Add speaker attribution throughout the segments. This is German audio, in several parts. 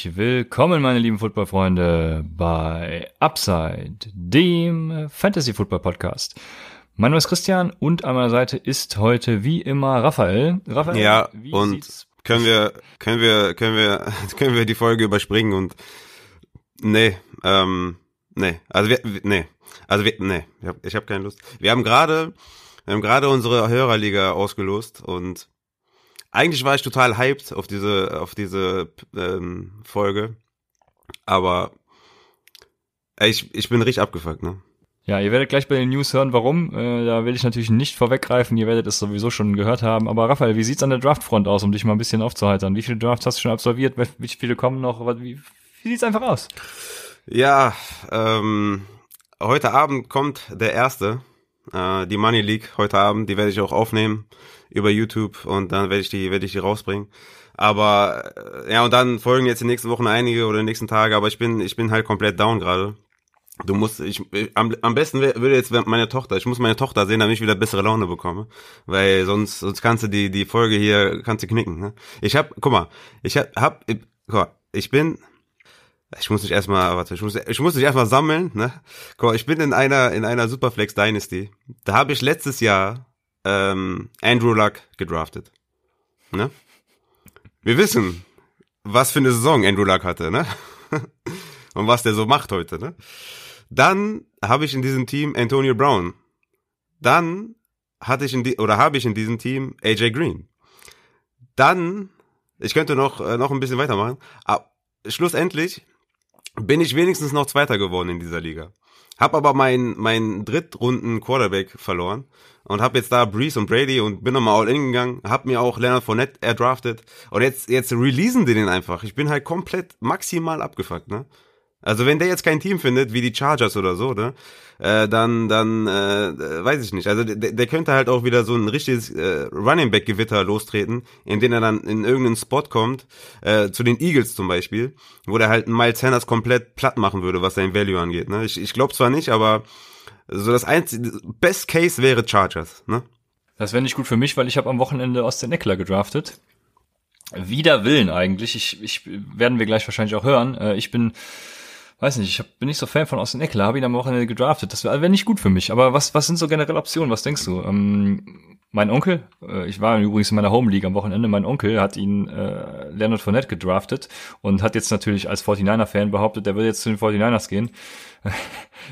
Speaker 1: Herzlich willkommen, meine lieben Footballfreunde, bei Upside, dem Fantasy Football Podcast. Mein Name ist Christian und an meiner Seite ist heute wie immer Raphael. Raphael,
Speaker 2: ja, und können wir, können wir, können wir, können wir die Folge überspringen und nee, ähm, nee, also wir, nee, also wir, nee, ich habe ich hab keine Lust. Wir haben gerade, wir haben gerade unsere Hörerliga ausgelost und eigentlich war ich total hyped auf diese, auf diese ähm, Folge. Aber ich, ich bin richtig abgefuckt, ne?
Speaker 1: Ja, ihr werdet gleich bei den News hören, warum. Äh, da will ich natürlich nicht vorweggreifen, ihr werdet es sowieso schon gehört haben. Aber Raphael, wie sieht's an der Draftfront aus, um dich mal ein bisschen aufzuheitern? Wie viele Drafts hast du schon absolviert? Wie viele kommen noch? Wie, wie sieht's einfach aus?
Speaker 2: Ja, ähm, heute Abend kommt der erste, äh, die Money League heute Abend, die werde ich auch aufnehmen über YouTube und dann werde ich die, werde ich die rausbringen. Aber äh, ja, und dann folgen jetzt die nächsten Wochen einige oder die nächsten Tage, aber ich bin, ich bin halt komplett down gerade. Du musst, ich, am, am besten würde jetzt meine Tochter, ich muss meine Tochter sehen, damit ich wieder bessere Laune bekomme, weil sonst, sonst kannst du die, die Folge hier, kannst du knicken, ne? Ich hab, guck mal, ich hab, hab guck ich bin, ich muss mich erstmal, warte, ich muss, ich muss mich erstmal sammeln, ne? Guck mal, ich bin in einer, in einer Superflex Dynasty. Da habe ich letztes Jahr ähm, Andrew Luck gedraftet. Ne? Wir wissen, was für eine Saison Andrew Luck hatte, ne? Und was der so macht heute, ne? Dann habe ich in diesem Team Antonio Brown. Dann hatte ich in die, oder habe ich in diesem Team AJ Green. Dann, ich könnte noch, äh, noch ein bisschen weitermachen, aber schlussendlich bin ich wenigstens noch Zweiter geworden in dieser Liga. Hab aber meinen mein Drittrunden Quarterback verloren und hab jetzt da Breeze und Brady und bin nochmal all in gegangen, hab mir auch Leonard Fournette erdraftet und jetzt jetzt releasen die den einfach. Ich bin halt komplett maximal abgefuckt, ne? Also wenn der jetzt kein Team findet, wie die Chargers oder so, ne, äh, dann, dann äh, weiß ich nicht. Also der, der könnte halt auch wieder so ein richtiges äh, Running Back Gewitter lostreten, in dem er dann in irgendeinen Spot kommt, äh, zu den Eagles zum Beispiel, wo der halt Miles Sanders komplett platt machen würde, was sein Value angeht. Ne? Ich, ich glaube zwar nicht, aber so das einzige Best Case wäre Chargers. Ne?
Speaker 1: Das wäre nicht gut für mich, weil ich habe am Wochenende Austin Eckler gedraftet. Wider Willen eigentlich. Ich, ich werden wir gleich wahrscheinlich auch hören. Äh, ich bin weiß nicht, ich hab, bin nicht so Fan von Austin Eckler, habe ihn am Wochenende gedraftet. Das wäre wär nicht gut für mich. Aber was, was sind so generell Optionen? Was denkst du? Ähm, mein Onkel, äh, ich war übrigens in meiner Home League am Wochenende, mein Onkel hat ihn äh, Leonard Fournette gedraftet und hat jetzt natürlich als 49er-Fan behauptet, der will jetzt zu den 49ers gehen.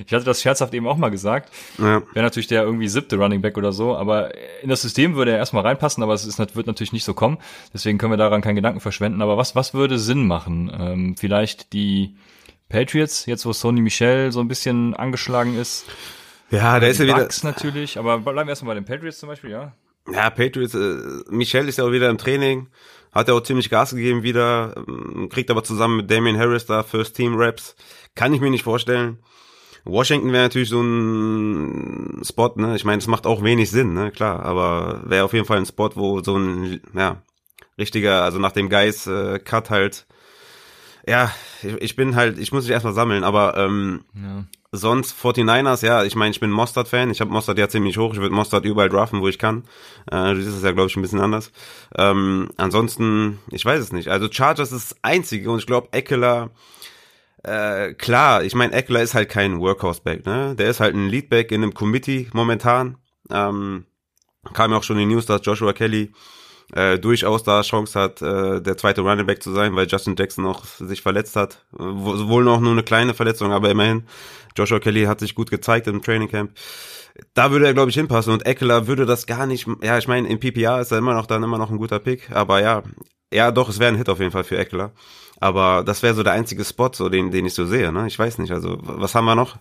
Speaker 1: Ich hatte das scherzhaft eben auch mal gesagt. Ja. Wäre natürlich der irgendwie siebte Running Back oder so, aber in das System würde er erstmal reinpassen, aber es ist, wird natürlich nicht so kommen. Deswegen können wir daran keinen Gedanken verschwenden. Aber was, was würde Sinn machen? Ähm, vielleicht die Patriots, jetzt wo Sony Michel so ein bisschen angeschlagen ist.
Speaker 2: Ja, der ist ja wieder.
Speaker 1: Bucks natürlich, aber bleiben wir erstmal bei den Patriots zum Beispiel, ja.
Speaker 2: Ja, Patriots, äh, Michel ist ja auch wieder im Training, hat ja auch ziemlich Gas gegeben wieder, ähm, kriegt aber zusammen mit Damian Harris da First Team Raps. Kann ich mir nicht vorstellen. Washington wäre natürlich so ein Spot, ne? Ich meine, es macht auch wenig Sinn, ne? Klar, aber wäre auf jeden Fall ein Spot, wo so ein, ja, richtiger, also nach dem Guys äh, Cut halt ja, ich, ich bin halt, ich muss mich erstmal sammeln, aber ähm, ja. sonst 49ers, ja, ich meine, ich bin Mostard-Fan, ich habe Mostard ja ziemlich hoch, ich würde Mostard überall draften, wo ich kann. Äh, das ist ja, glaube ich, ein bisschen anders. Ähm, ansonsten, ich weiß es nicht. Also Chargers ist das einzige und ich glaube, Eckler, äh, klar, ich meine, Eckler ist halt kein Workhorse-Back, ne? Der ist halt ein Leadback in einem Committee momentan. Ähm, kam ja auch schon in die News, dass Joshua Kelly äh, durchaus da Chance hat, äh, der zweite Running Back zu sein, weil Justin Jackson noch sich verletzt hat. Wohl noch nur eine kleine Verletzung, aber immerhin. Joshua Kelly hat sich gut gezeigt im Training Camp. Da würde er, glaube ich, hinpassen und Eckler würde das gar nicht, ja, ich meine, im PPA ist er immer noch dann immer noch ein guter Pick, aber ja, ja, doch, es wäre ein Hit auf jeden Fall für Aber das wäre so der einzige Spot, so den, den ich so sehe, ne? Ich weiß nicht, also was haben wir noch?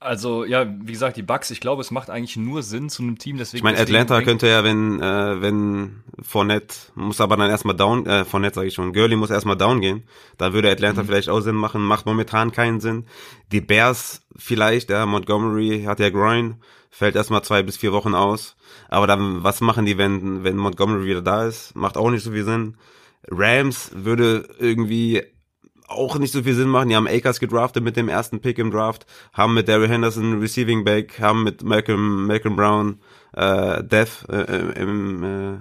Speaker 1: Also ja, wie gesagt, die Bucks, ich glaube, es macht eigentlich nur Sinn zu einem Team, deswegen.
Speaker 2: Ich meine, Atlanta könnte ja, wenn äh, wenn Fournette muss aber dann erstmal down, äh, Fournette sage ich schon, Gurley muss erstmal down gehen, dann würde Atlanta mhm. vielleicht auch Sinn machen, macht momentan keinen Sinn. Die Bears vielleicht, ja, Montgomery hat ja Groin, fällt erstmal zwei bis vier Wochen aus. Aber dann, was machen die, wenn wenn Montgomery wieder da ist? Macht auch nicht so viel Sinn. Rams würde irgendwie auch nicht so viel Sinn machen. Die haben Akers gedraftet mit dem ersten Pick im Draft, haben mit Daryl Henderson Receiving Back, haben mit Malcolm, Malcolm Brown äh, Death äh, im, äh,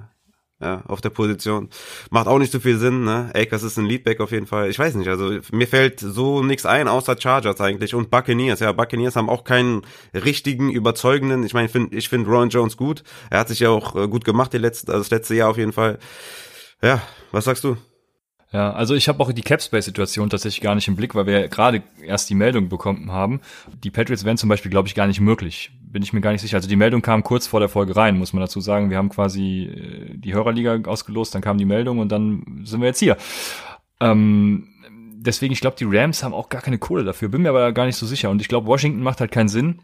Speaker 2: ja, auf der Position. Macht auch nicht so viel Sinn, ne? Akers ist ein Leadback auf jeden Fall. Ich weiß nicht, also mir fällt so nichts ein, außer Chargers eigentlich und Buccaneers. Ja, Buccaneers haben auch keinen richtigen, überzeugenden. Ich meine, ich finde ich find Ron Jones gut. Er hat sich ja auch äh, gut gemacht die letzte, also das letzte Jahr auf jeden Fall. Ja, was sagst du?
Speaker 1: Ja, also ich habe auch die Capspace-Situation tatsächlich gar nicht im Blick, weil wir gerade erst die Meldung bekommen haben. Die Patriots wären zum Beispiel, glaube ich, gar nicht möglich. Bin ich mir gar nicht sicher. Also die Meldung kam kurz vor der Folge rein, muss man dazu sagen. Wir haben quasi äh, die Hörerliga ausgelost, dann kam die Meldung und dann sind wir jetzt hier. Ähm, deswegen, ich glaube, die Rams haben auch gar keine Kohle dafür. Bin mir aber gar nicht so sicher. Und ich glaube, Washington macht halt keinen Sinn,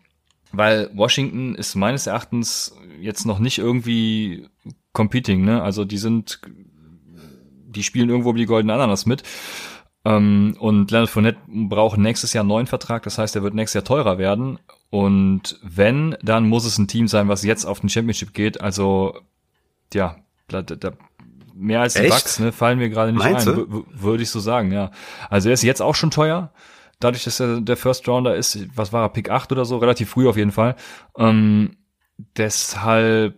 Speaker 1: weil Washington ist meines Erachtens jetzt noch nicht irgendwie competing, ne? Also die sind die spielen irgendwo um die goldene Ananas mit. Ähm, und Leonard Fournette braucht nächstes Jahr einen neuen Vertrag, das heißt, er wird nächstes Jahr teurer werden. Und wenn, dann muss es ein Team sein, was jetzt auf den Championship geht. Also, ja, da, da, mehr als die Echt? Bucks, ne, fallen mir gerade nicht Meinst ein, würde ich so sagen, ja. Also er ist jetzt auch schon teuer. Dadurch, dass er der First Rounder ist, was war er, Pick 8 oder so, relativ früh auf jeden Fall. Ähm, deshalb,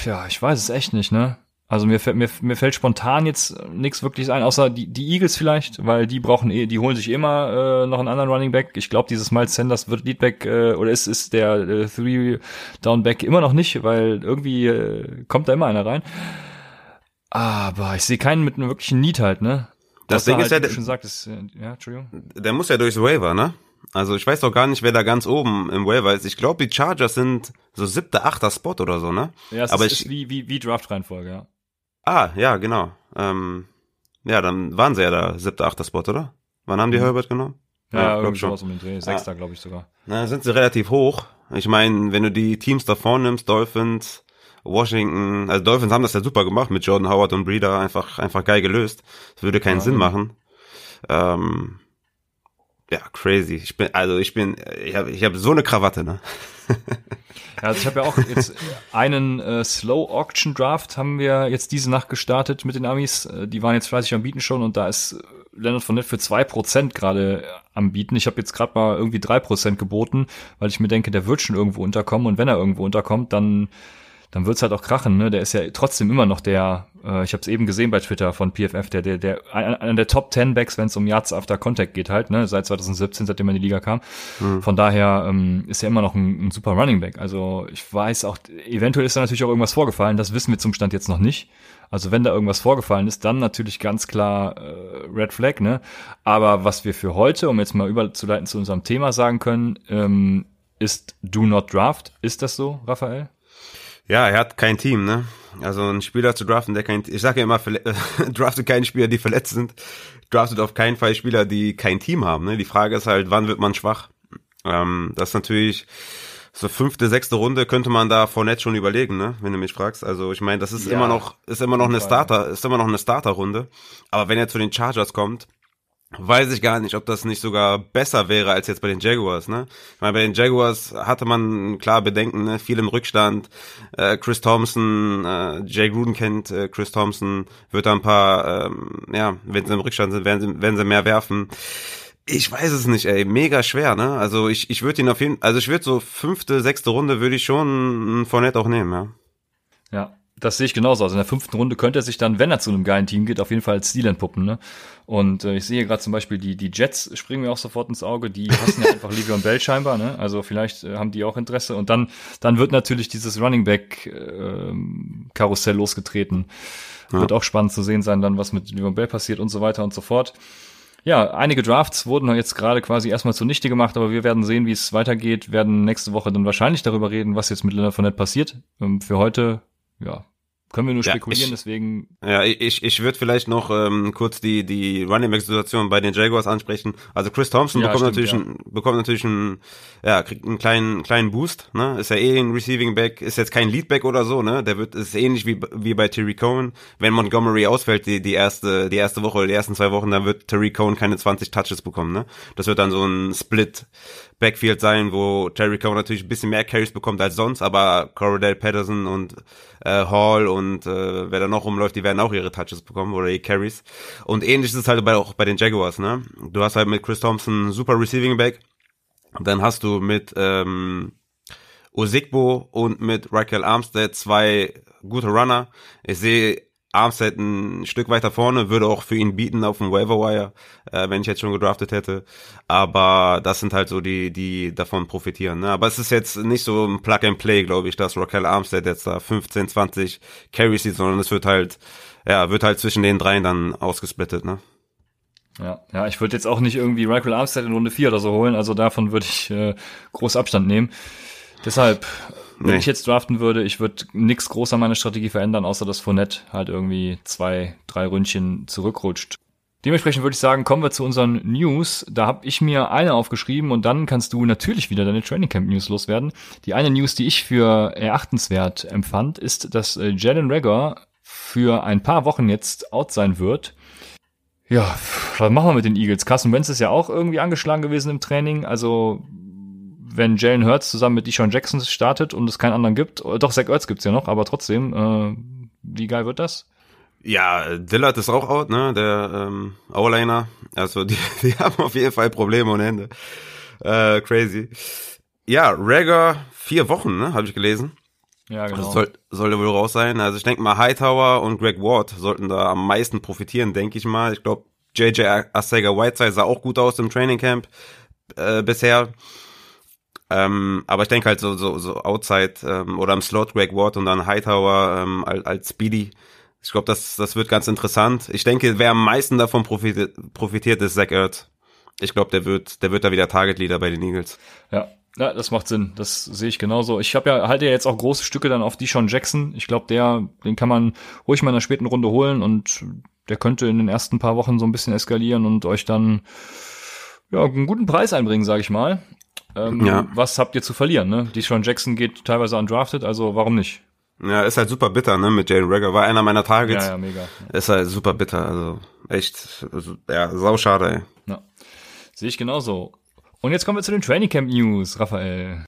Speaker 1: ja, ich weiß es echt nicht, ne? Also mir, mir, mir fällt spontan jetzt nichts wirklich ein, außer die, die Eagles vielleicht, weil die brauchen eh, die holen sich immer äh, noch einen anderen Running Back. Ich glaube, dieses Miles Sanders wird Leadback äh, oder ist, ist der äh, Three Down Back immer noch nicht, weil irgendwie äh, kommt da immer einer rein. Aber ich sehe keinen mit einem wirklichen Need halt, ne?
Speaker 2: Das Ding
Speaker 1: halt,
Speaker 2: ist ja, der,
Speaker 1: schon sagt, ist, äh, ja, Entschuldigung.
Speaker 2: Der muss ja durchs Waiver, ne? Also ich weiß doch gar nicht, wer da ganz oben im Waiver ist. Ich glaube, die Chargers sind so siebter, achter Spot oder so, ne?
Speaker 1: Ja, es
Speaker 2: Aber
Speaker 1: ist,
Speaker 2: ich,
Speaker 1: ist wie, wie, wie Draft-Reihenfolge, ja.
Speaker 2: Ah, ja, genau. Ähm, ja, dann waren sie ja da, siebter, achter Spot, oder? Wann haben die mhm. Herbert genommen?
Speaker 1: Ja, ja irgendwie schon. um den Dreh. Sechster, ah. glaube ich sogar.
Speaker 2: Na, sind sie relativ hoch. Ich meine, wenn du die Teams da vorne nimmst, Dolphins, Washington, also Dolphins haben das ja super gemacht mit Jordan Howard und Breeder, einfach, einfach geil gelöst. Das würde keinen ja, Sinn machen. Ähm, ja, crazy. Ich bin, also ich bin, ich habe ich hab so eine Krawatte, ne?
Speaker 1: Ja, also ich habe ja auch jetzt einen äh, Slow Auction Draft haben wir jetzt diese Nacht gestartet mit den Amis. Äh, die waren jetzt fleißig am Bieten schon und da ist Leonard von Nett für zwei Prozent gerade am Bieten. Ich habe jetzt gerade mal irgendwie drei Prozent geboten, weil ich mir denke, der wird schon irgendwo unterkommen und wenn er irgendwo unterkommt, dann dann wird's halt auch krachen. Ne? Der ist ja trotzdem immer noch der, äh, ich habe es eben gesehen bei Twitter von PFF, der der der einer der Top 10 Backs, wenn es um Yards after Contact geht halt, ne? seit 2017, seitdem er in die Liga kam. Mhm. Von daher ähm, ist er immer noch ein, ein, super Running Back. Also ich weiß auch, eventuell ist da natürlich auch irgendwas vorgefallen. Das wissen wir zum Stand jetzt noch nicht. Also wenn da irgendwas vorgefallen ist, dann natürlich ganz klar äh, Red Flag, ne? Aber was wir für heute, um jetzt mal überzuleiten zu unserem Thema sagen können, ähm, ist Do Not Draft. Ist das so, Raphael?
Speaker 2: Ja, er hat kein Team, ne? Also ein Spieler zu draften, der kein, ich sage ja immer, draftet keine Spieler, die verletzt sind, draftet auf keinen Fall Spieler, die kein Team haben. Ne? Die Frage ist halt, wann wird man schwach? Ähm, das ist natürlich so fünfte, sechste Runde könnte man da Fournette schon überlegen, ne? Wenn du mich fragst. Also ich meine, das ist ja, immer noch, ist immer noch eine Starter, ist immer noch eine Starterrunde. Aber wenn er zu den Chargers kommt, weiß ich gar nicht, ob das nicht sogar besser wäre als jetzt bei den Jaguars. Ne? Ich meine, bei den Jaguars hatte man klar Bedenken, ne? viel im Rückstand. Äh, Chris Thompson, äh, Jay Gruden kennt äh, Chris Thompson, wird da ein paar, ähm, ja, wenn sie im Rückstand sind, werden sie, werden sie mehr werfen. Ich weiß es nicht, ey, mega schwer, ne? Also ich, ich würde ihn auf jeden, also ich würde so fünfte, sechste Runde würde ich schon Fournette auch nehmen, ja.
Speaker 1: Ja, das sehe ich genauso. Also in der fünften Runde könnte er sich dann, wenn er zu einem geilen Team geht, auf jeden Fall als Stil entpuppen. Ne? Und äh, ich sehe gerade zum Beispiel die, die Jets springen mir auch sofort ins Auge. Die hassen ja einfach Livion Bell scheinbar. Ne? Also vielleicht äh, haben die auch Interesse. Und dann, dann wird natürlich dieses Running Back äh, Karussell losgetreten. Ja. Wird auch spannend zu sehen sein, dann was mit Livion Bell passiert und so weiter und so fort. Ja, einige Drafts wurden jetzt gerade quasi erstmal zunichte gemacht, aber wir werden sehen, wie es weitergeht, werden nächste Woche dann wahrscheinlich darüber reden, was jetzt mit Leonard Fournette passiert. Ähm, für heute, ja, Können wir nur
Speaker 2: Ja,
Speaker 1: spekulieren,
Speaker 2: ich-
Speaker 1: deswegen
Speaker 2: Ja, ich, ich würde vielleicht noch ähm, kurz die, die Running Back Situation bei den Jaguars ansprechen. Also Chris Thompson
Speaker 1: Ja,
Speaker 2: bekommt
Speaker 1: stimmt,
Speaker 2: natürlich, einen, bekommt natürlich einen, ja, kriegt einen kleinen, kleinen Boost, ne? Ist ja eh ein Receiving Back, ist jetzt kein Leadback oder so, ne? Der wird, ist ähnlich wie, wie bei Terry Cohen. Wenn Montgomery ausfällt, die, die erste, die erste Woche oder die ersten zwei Wochen, dann wird Terry Cohen keine 20 Touches bekommen, ne? Das wird dann so ein Split Backfield sein, wo Terry Cohen natürlich ein bisschen mehr Carries bekommt als sonst, aber Cordell Patterson und äh, Hall und äh, wer da noch rumläuft, die werden auch ihre Touches bekommen oder ihre Carries. Und ähnlich ist es halt bei, auch bei den Jaguars, ne? Du hast halt mit Chris Thompson super Receiving Back, dann hast du mit ähm, Osigbo und mit Raquel Armstead zwei gute Runner. Ich sehe Armstead ein Stück weiter vorne, würde auch für ihn bieten auf dem Waiver äh, wenn ich jetzt schon gedraftet hätte. Aber das sind halt so die, die davon profitieren. Ne? Aber es ist jetzt nicht so ein Plug and Play, glaube ich, dass Raquel Armstead jetzt da 15, 20 Carries sieht, sondern es wird halt, ja, wird halt zwischen den dreien dann ausgesplittet, ne?
Speaker 1: Ja, ja, ich würde jetzt auch nicht irgendwie Michael Armstead in Runde 4 oder so holen, also davon würde ich äh, groß Abstand nehmen. Deshalb, wenn
Speaker 2: Nee.
Speaker 1: ich jetzt draften würde, ich würde nix groß an meiner Strategie verändern, außer dass Fournette halt irgendwie zwei, drei Ründchen zurückrutscht. Dementsprechend würde ich sagen, kommen wir zu unseren News. Da habe ich mir eine aufgeschrieben und dann kannst du natürlich wieder deine Training Camp News loswerden. Die eine News, die ich für erachtenswert empfand, ist, dass äh, Jalen Rager für ein paar Wochen jetzt out sein wird. Ja, was machen wir mit den Eagles? Carson Wentz ist ja auch irgendwie angeschlagen gewesen im Training. Also, wenn Jalen Hurts zusammen mit Deshaun Jackson startet und es keinen anderen gibt, äh, doch, Zach Ertz gibt's ja noch, aber trotzdem, äh, wie geil wird das?
Speaker 2: Ja, Dillard ist auch out, ne? Der ähm, O-Liner. Also die, die haben auf jeden Fall Probleme ohne Ende. Äh, crazy. Ja, Rager vier Wochen, ne? Habe ich gelesen.
Speaker 1: Ja, genau.
Speaker 2: Also soll, sollte wohl raus sein. Also ich denke mal, Hightower und Greg Ward sollten da am meisten profitieren, denke ich mal. Ich glaube, JJ Asega Whiteside sah auch gut aus im Training Camp äh, bisher. Ähm, aber ich denke halt so, so, so Outside ähm, oder im Slot Greg Ward und dann Hightower ähm, als, als Speedy. Ich glaube, das, das wird ganz interessant. Ich denke, wer am meisten davon profitiert, profitiert ist Zach Ertz. Ich glaube, der wird, der wird da wieder Target Leader bei den Eagles.
Speaker 1: Ja, ja, das macht Sinn. Das sehe ich genauso. Ich habe ja halte ja jetzt auch große Stücke dann auf Deshaun Jackson. Ich glaube, der, den kann man ruhig mal in der späten Runde holen und der könnte in den ersten paar Wochen so ein bisschen eskalieren und euch dann ja einen guten Preis einbringen, sage ich mal. Ähm,
Speaker 2: Ja.
Speaker 1: Was habt ihr zu verlieren? Ne? Deshaun Jackson geht teilweise undrafted, also warum nicht?
Speaker 2: Ja, ist halt super bitter, ne, mit Jalen Rager. War einer meiner Targets.
Speaker 1: Ja, ja, mega.
Speaker 2: Ist halt super bitter, also echt, also, ja, sauschade, ey.
Speaker 1: Ja. Sehe ich genauso. Und jetzt kommen wir zu den Training Camp News, Raphael.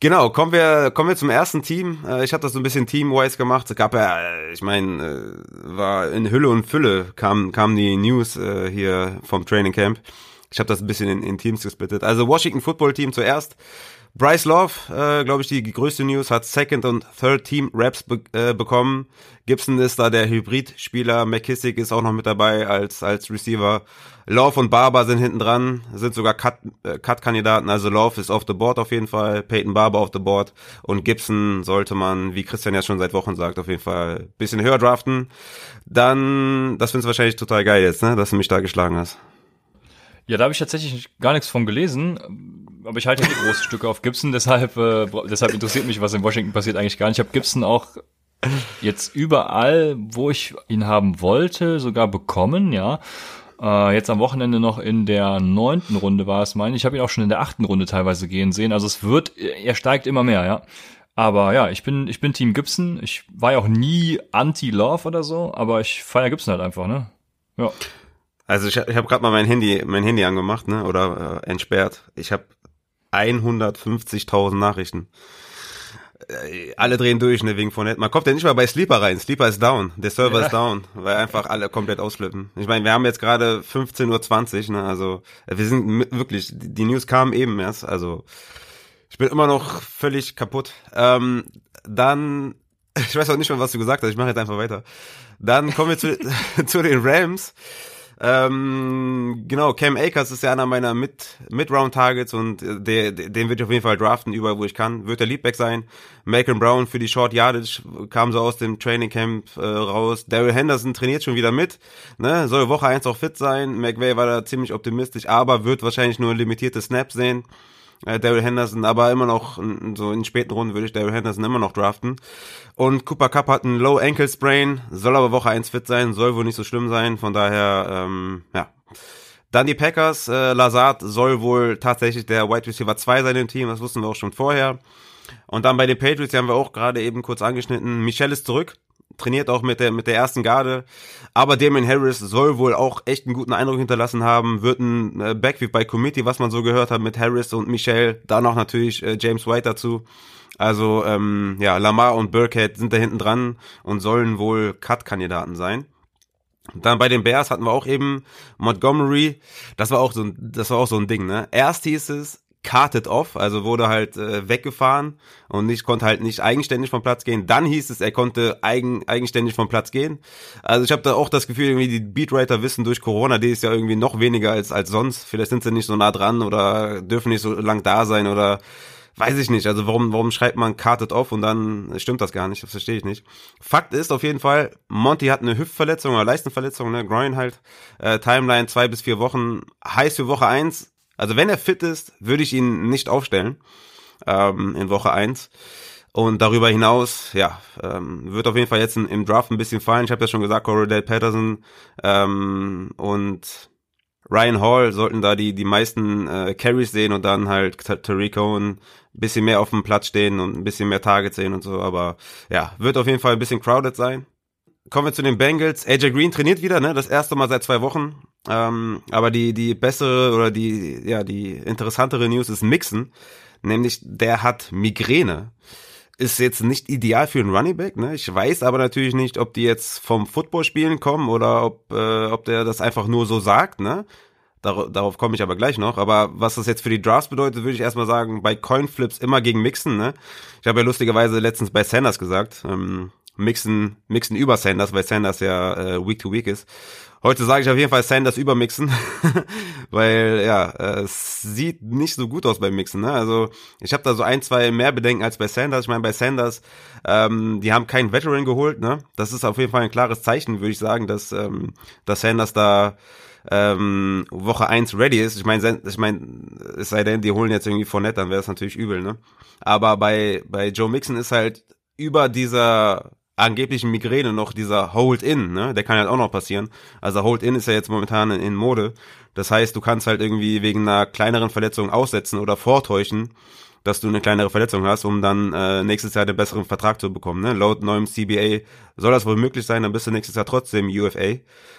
Speaker 2: Genau, kommen wir, kommen wir zum ersten Team. Äh, Ich habe das so ein bisschen team-wise gemacht. Es gab ja, äh, ich meine, war in Hülle und Fülle kam, kam die News äh, hier vom Training Camp. Ich habe das ein bisschen in, in Teams gesplittet. Also Washington Football Team zuerst. Bryce Love, äh, glaube ich, die größte News, hat Second und Third Team Raps be äh, bekommen. Gibson ist da der Hybrid-Spieler. McKissick ist auch noch mit dabei als, als Receiver. Love und Barber sind hinten dran, sind sogar Cut- äh, Cut-Kandidaten. also Love ist off the board auf jeden Fall. Peyton Barber auf the board. Und Gibson sollte man, wie Christian ja schon seit Wochen sagt, auf jeden Fall bisschen höher draften. Dann, das findest du wahrscheinlich total geil jetzt, ne, dass du mich da geschlagen hast.
Speaker 1: Ja, da habe ich tatsächlich gar nichts von gelesen, aber ich halte die große Stücke auf Gibson, deshalb, äh, deshalb interessiert mich, was in Washington passiert, eigentlich gar nicht. Ich habe Gibson auch jetzt überall, wo ich ihn haben wollte, sogar bekommen, ja. Äh, jetzt am Wochenende noch in der neunten Runde war es, meine ich. Ich habe ihn auch schon in der achten Runde teilweise gehen sehen. Also es wird, er steigt immer mehr, ja. Aber ja, ich bin, ich bin Team Gibson. Ich war ja auch nie anti-Love oder so, aber ich feier Gibson halt einfach, ne? Ja.
Speaker 2: Also ich, ich habe gerade mal mein Handy, mein Handy angemacht, ne, oder äh, entsperrt. Ich habe 150.000 Nachrichten. Äh, alle drehen durch, ne, wegen von Man kommt ja nicht mal bei Sleeper rein. Sleeper ist down. Der Server
Speaker 1: Ja.
Speaker 2: ist down, weil einfach alle komplett ausflippen. Ich meine, wir haben jetzt gerade 15.20 Uhr, ne, also äh, wir sind wirklich, die die News kamen eben erst, also ich bin immer noch völlig kaputt. Ähm, dann, ich weiß auch nicht mehr, was du gesagt hast, ich mache jetzt einfach weiter. Dann kommen wir zu, zu den Rams. Ähm, genau, Cam Akers ist ja einer meiner Mid- Mid-Round-Targets und äh, der, den würde ich auf jeden Fall draften, überall wo ich kann. Wird der Leadback sein. Malcolm Brown für die Short Yardage kam so aus dem Training Camp äh, raus. Daryl Henderson trainiert schon wieder mit. Ne? Soll Woche 1 auch fit sein. McVay war da ziemlich optimistisch, aber wird wahrscheinlich nur limitierte Snaps sehen. Äh, Daryl Henderson, aber immer noch, so in späten Runden würde ich Daryl Henderson immer noch draften. Und Cooper Cup hat einen Low Ankle Sprain, soll aber Woche 1 fit sein, soll wohl nicht so schlimm sein, von daher, ähm, ja. Dann die Packers, äh, Lazard soll wohl tatsächlich der Wide Receiver 2 sein im Team, das wussten wir auch schon vorher. Und dann bei den Patriots, die haben wir auch gerade eben kurz angeschnitten, Michelle ist zurück, trainiert auch mit der, mit der ersten Garde. Aber Damien Harris soll wohl auch echt einen guten Eindruck hinterlassen haben, wird ein äh, Backfield bei Committee, was man so gehört hat mit Harris und Michelle, dann auch natürlich äh, James White dazu. Also ähm, ja, Lamar und Burkhead sind da hinten dran und sollen wohl Cut-Kandidaten sein. Dann bei den Bears hatten wir auch eben Montgomery. Das war auch so ein, das war auch so ein Ding, ne? Erst hieß es, carted off, also wurde halt äh, weggefahren und nicht konnte halt nicht eigenständig vom Platz gehen. Dann hieß es, er konnte eigen, eigenständig vom Platz gehen. Also ich habe da auch das Gefühl, irgendwie die Beatwriter wissen durch Corona, die ist ja irgendwie noch weniger als als sonst. Vielleicht sind sie nicht so nah dran oder dürfen nicht so lang da sein oder weiß ich nicht. Also warum warum schreibt man carted off und dann stimmt das gar nicht? Das verstehe ich nicht. Fakt ist auf jeden Fall, Monty hat eine Hüftverletzung oder Leistenverletzung, ne, Groin halt. Äh, Timeline zwei bis vier Wochen. Heißt für Woche eins also wenn er fit ist, würde ich ihn nicht aufstellen ähm, in Woche eins. Und darüber hinaus, ja, ähm, wird auf jeden Fall jetzt im Draft ein bisschen fallen. Ich habe ja schon gesagt, Corey Patterson ähm, und Ryan Hall sollten da die die meisten äh, Carries sehen und dann halt Tariq Cohen ein bisschen mehr auf dem Platz stehen und ein bisschen mehr Targets sehen und so. Aber ja, wird auf jeden Fall ein bisschen crowded sein. Kommen wir zu den Bengals. AJ Green trainiert wieder, ne? Das erste Mal seit zwei Wochen. Ähm, aber die, die bessere oder die, ja, die interessantere News ist Mixon. Nämlich, der hat Migräne. Ist jetzt nicht ideal für einen Running Back, ne? Ich weiß aber natürlich nicht, ob die jetzt vom Footballspielen kommen oder ob, äh, ob der das einfach nur so sagt, ne? Dar darauf komme ich aber gleich noch. Aber was das jetzt für die Drafts bedeutet, würde ich erstmal sagen, bei Coinflips immer gegen Mixon, ne? Ich habe ja lustigerweise letztens bei Sanders gesagt, ähm, Mixen, Mixen über Sanders, weil Sanders ja äh, Week to Week ist. Heute sage ich auf jeden Fall Sanders über Mixen, weil ja, äh, es sieht nicht so gut aus beim Mixen. Ne? Also ich habe da so ein, zwei mehr Bedenken als bei Sanders. Ich meine, bei Sanders, ähm, die haben keinen Veteran geholt. Ne? Das ist auf jeden Fall ein klares Zeichen, würde ich sagen, dass, ähm, dass Sanders da ähm, Woche eins ready ist. Ich meine, ich meine, es sei denn, die holen jetzt irgendwie Fournette, dann wäre es natürlich übel, ne? Aber bei, bei Joe Mixon ist halt über dieser angeblichen Migräne noch dieser Hold-In, ne? Der kann halt auch noch passieren. Also Hold-In ist ja jetzt momentan in, Mode. Das heißt, du kannst halt irgendwie wegen einer kleineren Verletzung aussetzen oder vortäuschen, dass du eine kleinere Verletzung hast, um dann äh, nächstes Jahr den besseren Vertrag zu bekommen. Ne? Laut neuem CBA soll das wohl möglich sein, dann bist du nächstes Jahr trotzdem UFA.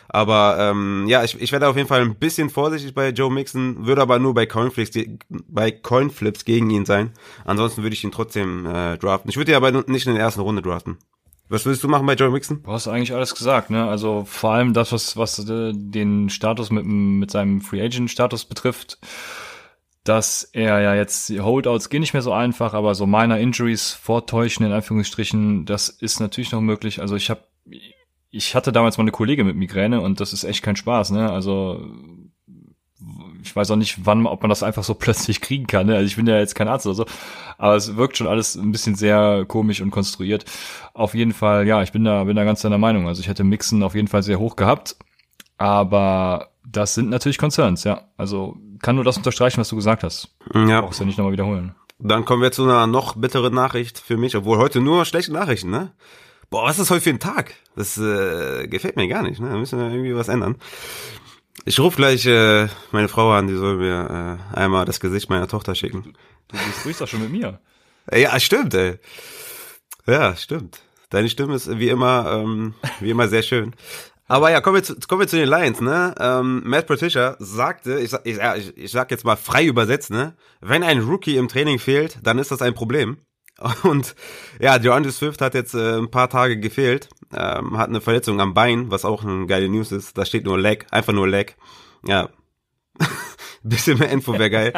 Speaker 2: Aber ähm, ja, ich, ich werde auf jeden Fall ein bisschen vorsichtig bei Joe Mixon, würde aber nur bei Coinflips, bei Coinflips gegen ihn sein. Ansonsten würde ich ihn trotzdem äh, draften. Ich würde ihn aber nicht in der ersten Runde draften. Was würdest du machen bei Joe Mixon?
Speaker 1: Du hast eigentlich alles gesagt, ne? Also vor allem das, was, was äh, den Status mit, mit seinem Free Agent Status betrifft, dass er ja jetzt die Holdouts gehen nicht mehr so einfach, aber so minor Injuries vortäuschen in Anführungsstrichen, das ist natürlich noch möglich. Also ich habe ich hatte damals mal eine Kollegin mit Migräne und das ist echt kein Spaß, ne? Also ich weiß auch nicht, wann, ob man das einfach so plötzlich kriegen kann. Ne? Also ich bin ja jetzt kein Arzt oder so, aber es wirkt schon alles ein bisschen sehr komisch und konstruiert. Auf jeden Fall, ja, ich bin da, bin da ganz deiner Meinung. Also ich hätte Mixen auf jeden Fall sehr hoch gehabt, aber das sind natürlich Concerns, ja. Also kann nur das unterstreichen, was du gesagt hast.
Speaker 2: Ja.
Speaker 1: Brauchst ja nicht nochmal wiederholen.
Speaker 2: Dann kommen wir zu einer noch bitteren Nachricht für mich, obwohl heute nur schlechte Nachrichten, ne? Boah, was ist heute für ein Tag? Das äh, gefällt mir gar nicht, ne? Da müssen wir irgendwie was ändern. Ich rufe gleich äh, meine Frau an, die soll mir äh, einmal das Gesicht meiner Tochter schicken.
Speaker 1: Du, du sprichst doch schon mit mir.
Speaker 2: Ja, stimmt, ey. Ja, stimmt. Deine Stimme ist wie immer, ähm, wie immer sehr schön. Aber ja, kommen wir zu, kommen wir zu den Lions, ne? Ähm, Matt Patricia sagte, ich, ich, ich, ich sag jetzt mal frei übersetzt, ne? Wenn ein Rookie im Training fehlt, dann ist das ein Problem. Und ja, DeAndre Swift hat jetzt äh, ein paar Tage gefehlt, ähm, hat eine Verletzung am Bein, was auch eine geile News ist. Da steht nur Leg, einfach nur Leg. Ja, bisschen mehr Info wäre geil.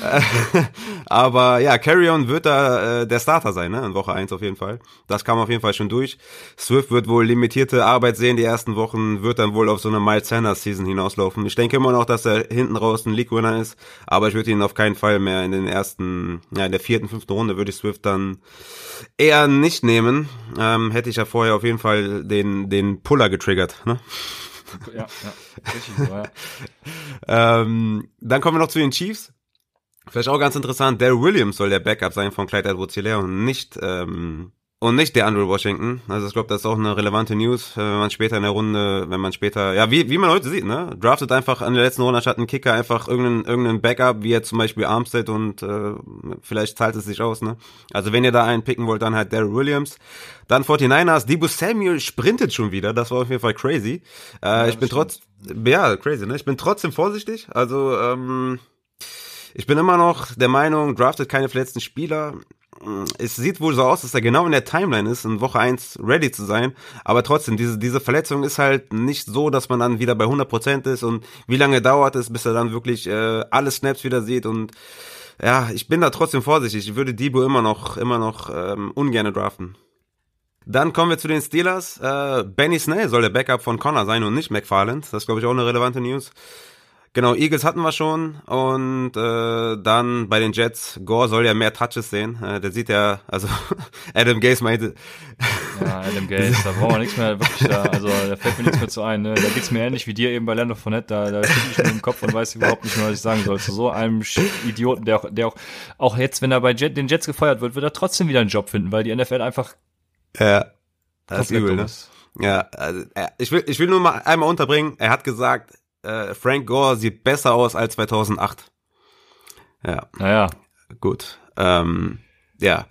Speaker 2: Aber ja, Carrion wird da äh, der Starter sein, ne? In Woche eins auf jeden Fall. Das kam auf jeden Fall schon durch. Swift wird wohl limitierte Arbeit sehen die ersten Wochen, wird dann wohl auf so eine Miles Sanders Season hinauslaufen. Ich denke immer noch, dass er hinten raus ein League Winner ist, aber ich würde ihn auf keinen Fall mehr in den ersten, ja, in der vierten, fünften Runde würde ich Swift dann eher nicht nehmen. Ähm, hätte ich ja vorher auf jeden Fall den, den Puller getriggert, ne? Ja, ja. Richtig so, ja. ähm, dann kommen wir noch zu den Chiefs. Vielleicht auch ganz interessant, Daryl Williams soll der Backup sein von Clyde edwards und nicht ähm, und nicht der Andrew Washington. Also ich glaube, das ist auch eine relevante News, äh, wenn man später in der Runde, wenn man später, ja, wie, wie man heute sieht, ne? Draftet einfach an der letzten Runde statt einen Kicker einfach irgendeinen, irgendeinen Backup, wie jetzt zum Beispiel Armstead und äh, vielleicht zahlt es sich aus, ne? Also wenn ihr da einen picken wollt, dann halt Daryl Williams. Dann 49ers, Debo Samuel sprintet schon wieder, das war auf jeden Fall crazy. Äh, ja, ich bin trotz, ja, crazy, ne? Ich bin trotzdem vorsichtig, also ähm, ich bin immer noch der Meinung, draftet keine verletzten Spieler es sieht wohl so aus, dass er genau in der Timeline ist, in Woche 1 ready zu sein. Aber trotzdem, diese, diese Verletzung ist halt nicht so, dass man dann wieder bei 100% ist. Und wie lange dauert es, bis er dann wirklich äh, alle Snaps wieder sieht. Und ja, ich bin da trotzdem vorsichtig. Ich würde Debo immer noch, immer noch ähm, ungerne draften. Dann kommen wir zu den Steelers. Äh, Benny Snell soll der Backup von Connor sein und nicht McFarland. Das ist, glaube ich, auch eine relevante News. Genau, Eagles hatten wir schon und äh, dann bei den Jets, Gore soll ja mehr Touches sehen. Äh, der sieht ja, also Adam Gaze meinte.
Speaker 1: Ja, Adam Gaze, da brauchen wir nichts mehr wirklich da, also da fällt mir nichts mehr zu ein. Ne? Da geht's mir ähnlich wie dir eben bei Lando Fournette, da, da stehe ich mir im Kopf und weiß überhaupt nicht mehr, was ich sagen soll. Zu so einem Idioten, der auch, der auch, auch jetzt, wenn er bei Jet, den Jets gefeuert wird, wird er trotzdem wieder einen Job finden, weil die NFL einfach
Speaker 2: ja, das ist übel, ne? Ja, also, ich will, ich will nur mal einmal unterbringen, er hat gesagt, äh, Frank Gore sieht besser aus als 2008. Ja.
Speaker 1: Naja.
Speaker 2: Gut. Ähm, ja.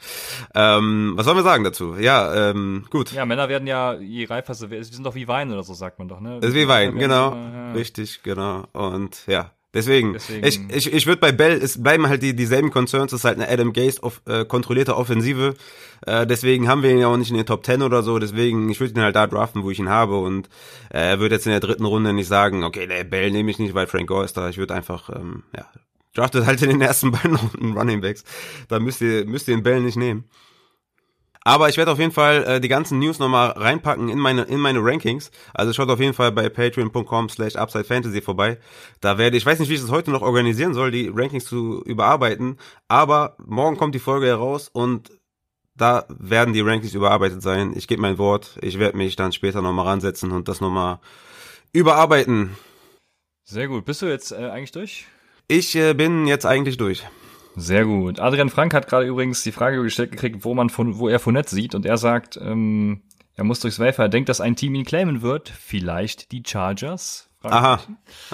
Speaker 2: Ähm, was sollen wir sagen dazu? Ja, ähm, gut.
Speaker 1: Ja, Männer werden ja, je reifer sie, sie sind doch wie Wein oder so, sagt man doch, ne?
Speaker 2: ist wie Wein, genau. ja. Richtig, genau. Und ja, Deswegen, Deswegen. ich, ich, ich würde bei Bell, es bleiben halt die, dieselben Concerns, es ist halt eine Adam Gaze auf, äh, kontrollierte Offensive. Äh, deswegen haben wir ihn ja auch nicht in den Top 10 oder so. Deswegen, ich würde ihn halt da draften, wo ich ihn habe. Und äh, er wird jetzt in der dritten Runde nicht sagen, okay, der Bell nehme ich nicht, weil Frank Gore ist da. Ich würde einfach, ähm, ja, draftet halt in den ersten beiden Runden Running Backs. Da müsst ihr, müsst ihr den Bell nicht nehmen. Aber ich werde auf jeden Fall äh, die ganzen News nochmal reinpacken in meine, in meine Rankings. Also schaut auf jeden Fall bei patreon.com slash upsidefantasy vorbei. Da werde ich, weiß nicht, wie ich das heute noch organisieren soll, die Rankings zu überarbeiten. Aber morgen kommt die Folge heraus und da werden die Rankings überarbeitet sein. Ich gebe mein Wort. Ich werde mich dann später nochmal ransetzen und das nochmal überarbeiten.
Speaker 1: Sehr gut. Bist du jetzt äh, eigentlich durch?
Speaker 2: Ich äh, bin jetzt eigentlich durch.
Speaker 1: Sehr gut. Adrian Frank hat gerade übrigens die Frage gestellt gekriegt, wo man von, wo er Fournette sieht und er sagt, ähm, er muss durchs Wafer. Er denkt, dass ein Team ihn claimen wird. Vielleicht die Chargers.
Speaker 2: Aha.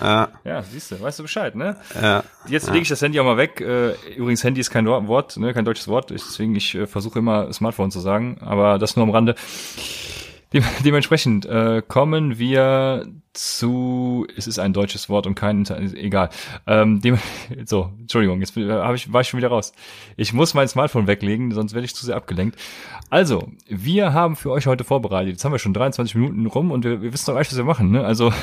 Speaker 1: Ja. ja, siehst du, weißt du Bescheid, ne?
Speaker 2: Ja.
Speaker 1: Jetzt lege ich das Handy auch mal weg. Äh, übrigens, Handy ist kein Wort, ne, kein deutsches Wort, deswegen ich äh, versuche immer Smartphone zu sagen, aber das nur am Rande. Dem, dementsprechend äh, kommen wir zu, es ist ein deutsches Wort und kein, egal. Ähm, dem, so, Entschuldigung, jetzt hab ich, war ich schon wieder raus. Ich muss mein Smartphone weglegen, sonst werde ich zu sehr abgelenkt. Also, wir haben für euch heute vorbereitet. Jetzt haben wir schon 23 Minuten rum und wir, wir wissen doch eigentlich, was wir machen, ne? Also.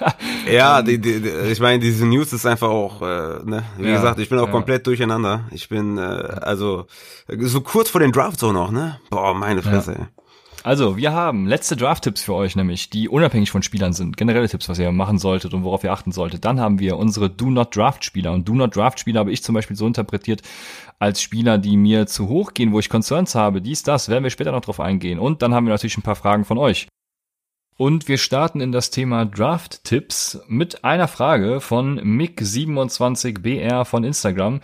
Speaker 2: ja, die, die, die, ich meine, diese News ist einfach auch, äh, ne? Wie ja, gesagt, ich bin auch ja. komplett durcheinander. Ich bin, äh, also, so kurz vor den Drafts auch noch, ne? Boah, meine Fresse, ja.
Speaker 1: Also, wir haben letzte Draft-Tipps für euch, nämlich, die unabhängig von Spielern sind. Generelle Tipps, was ihr machen solltet und worauf ihr achten solltet. Dann haben wir unsere Do-Not-Draft-Spieler. Und Do-Not-Draft-Spieler habe ich zum Beispiel so interpretiert als Spieler, die mir zu hoch gehen, wo ich Concerns habe. Dies, das, werden wir später noch drauf eingehen. Und dann haben wir natürlich ein paar Fragen von euch. Und wir starten in das Thema Draft-Tipps mit einer Frage von Mick27BR von Instagram.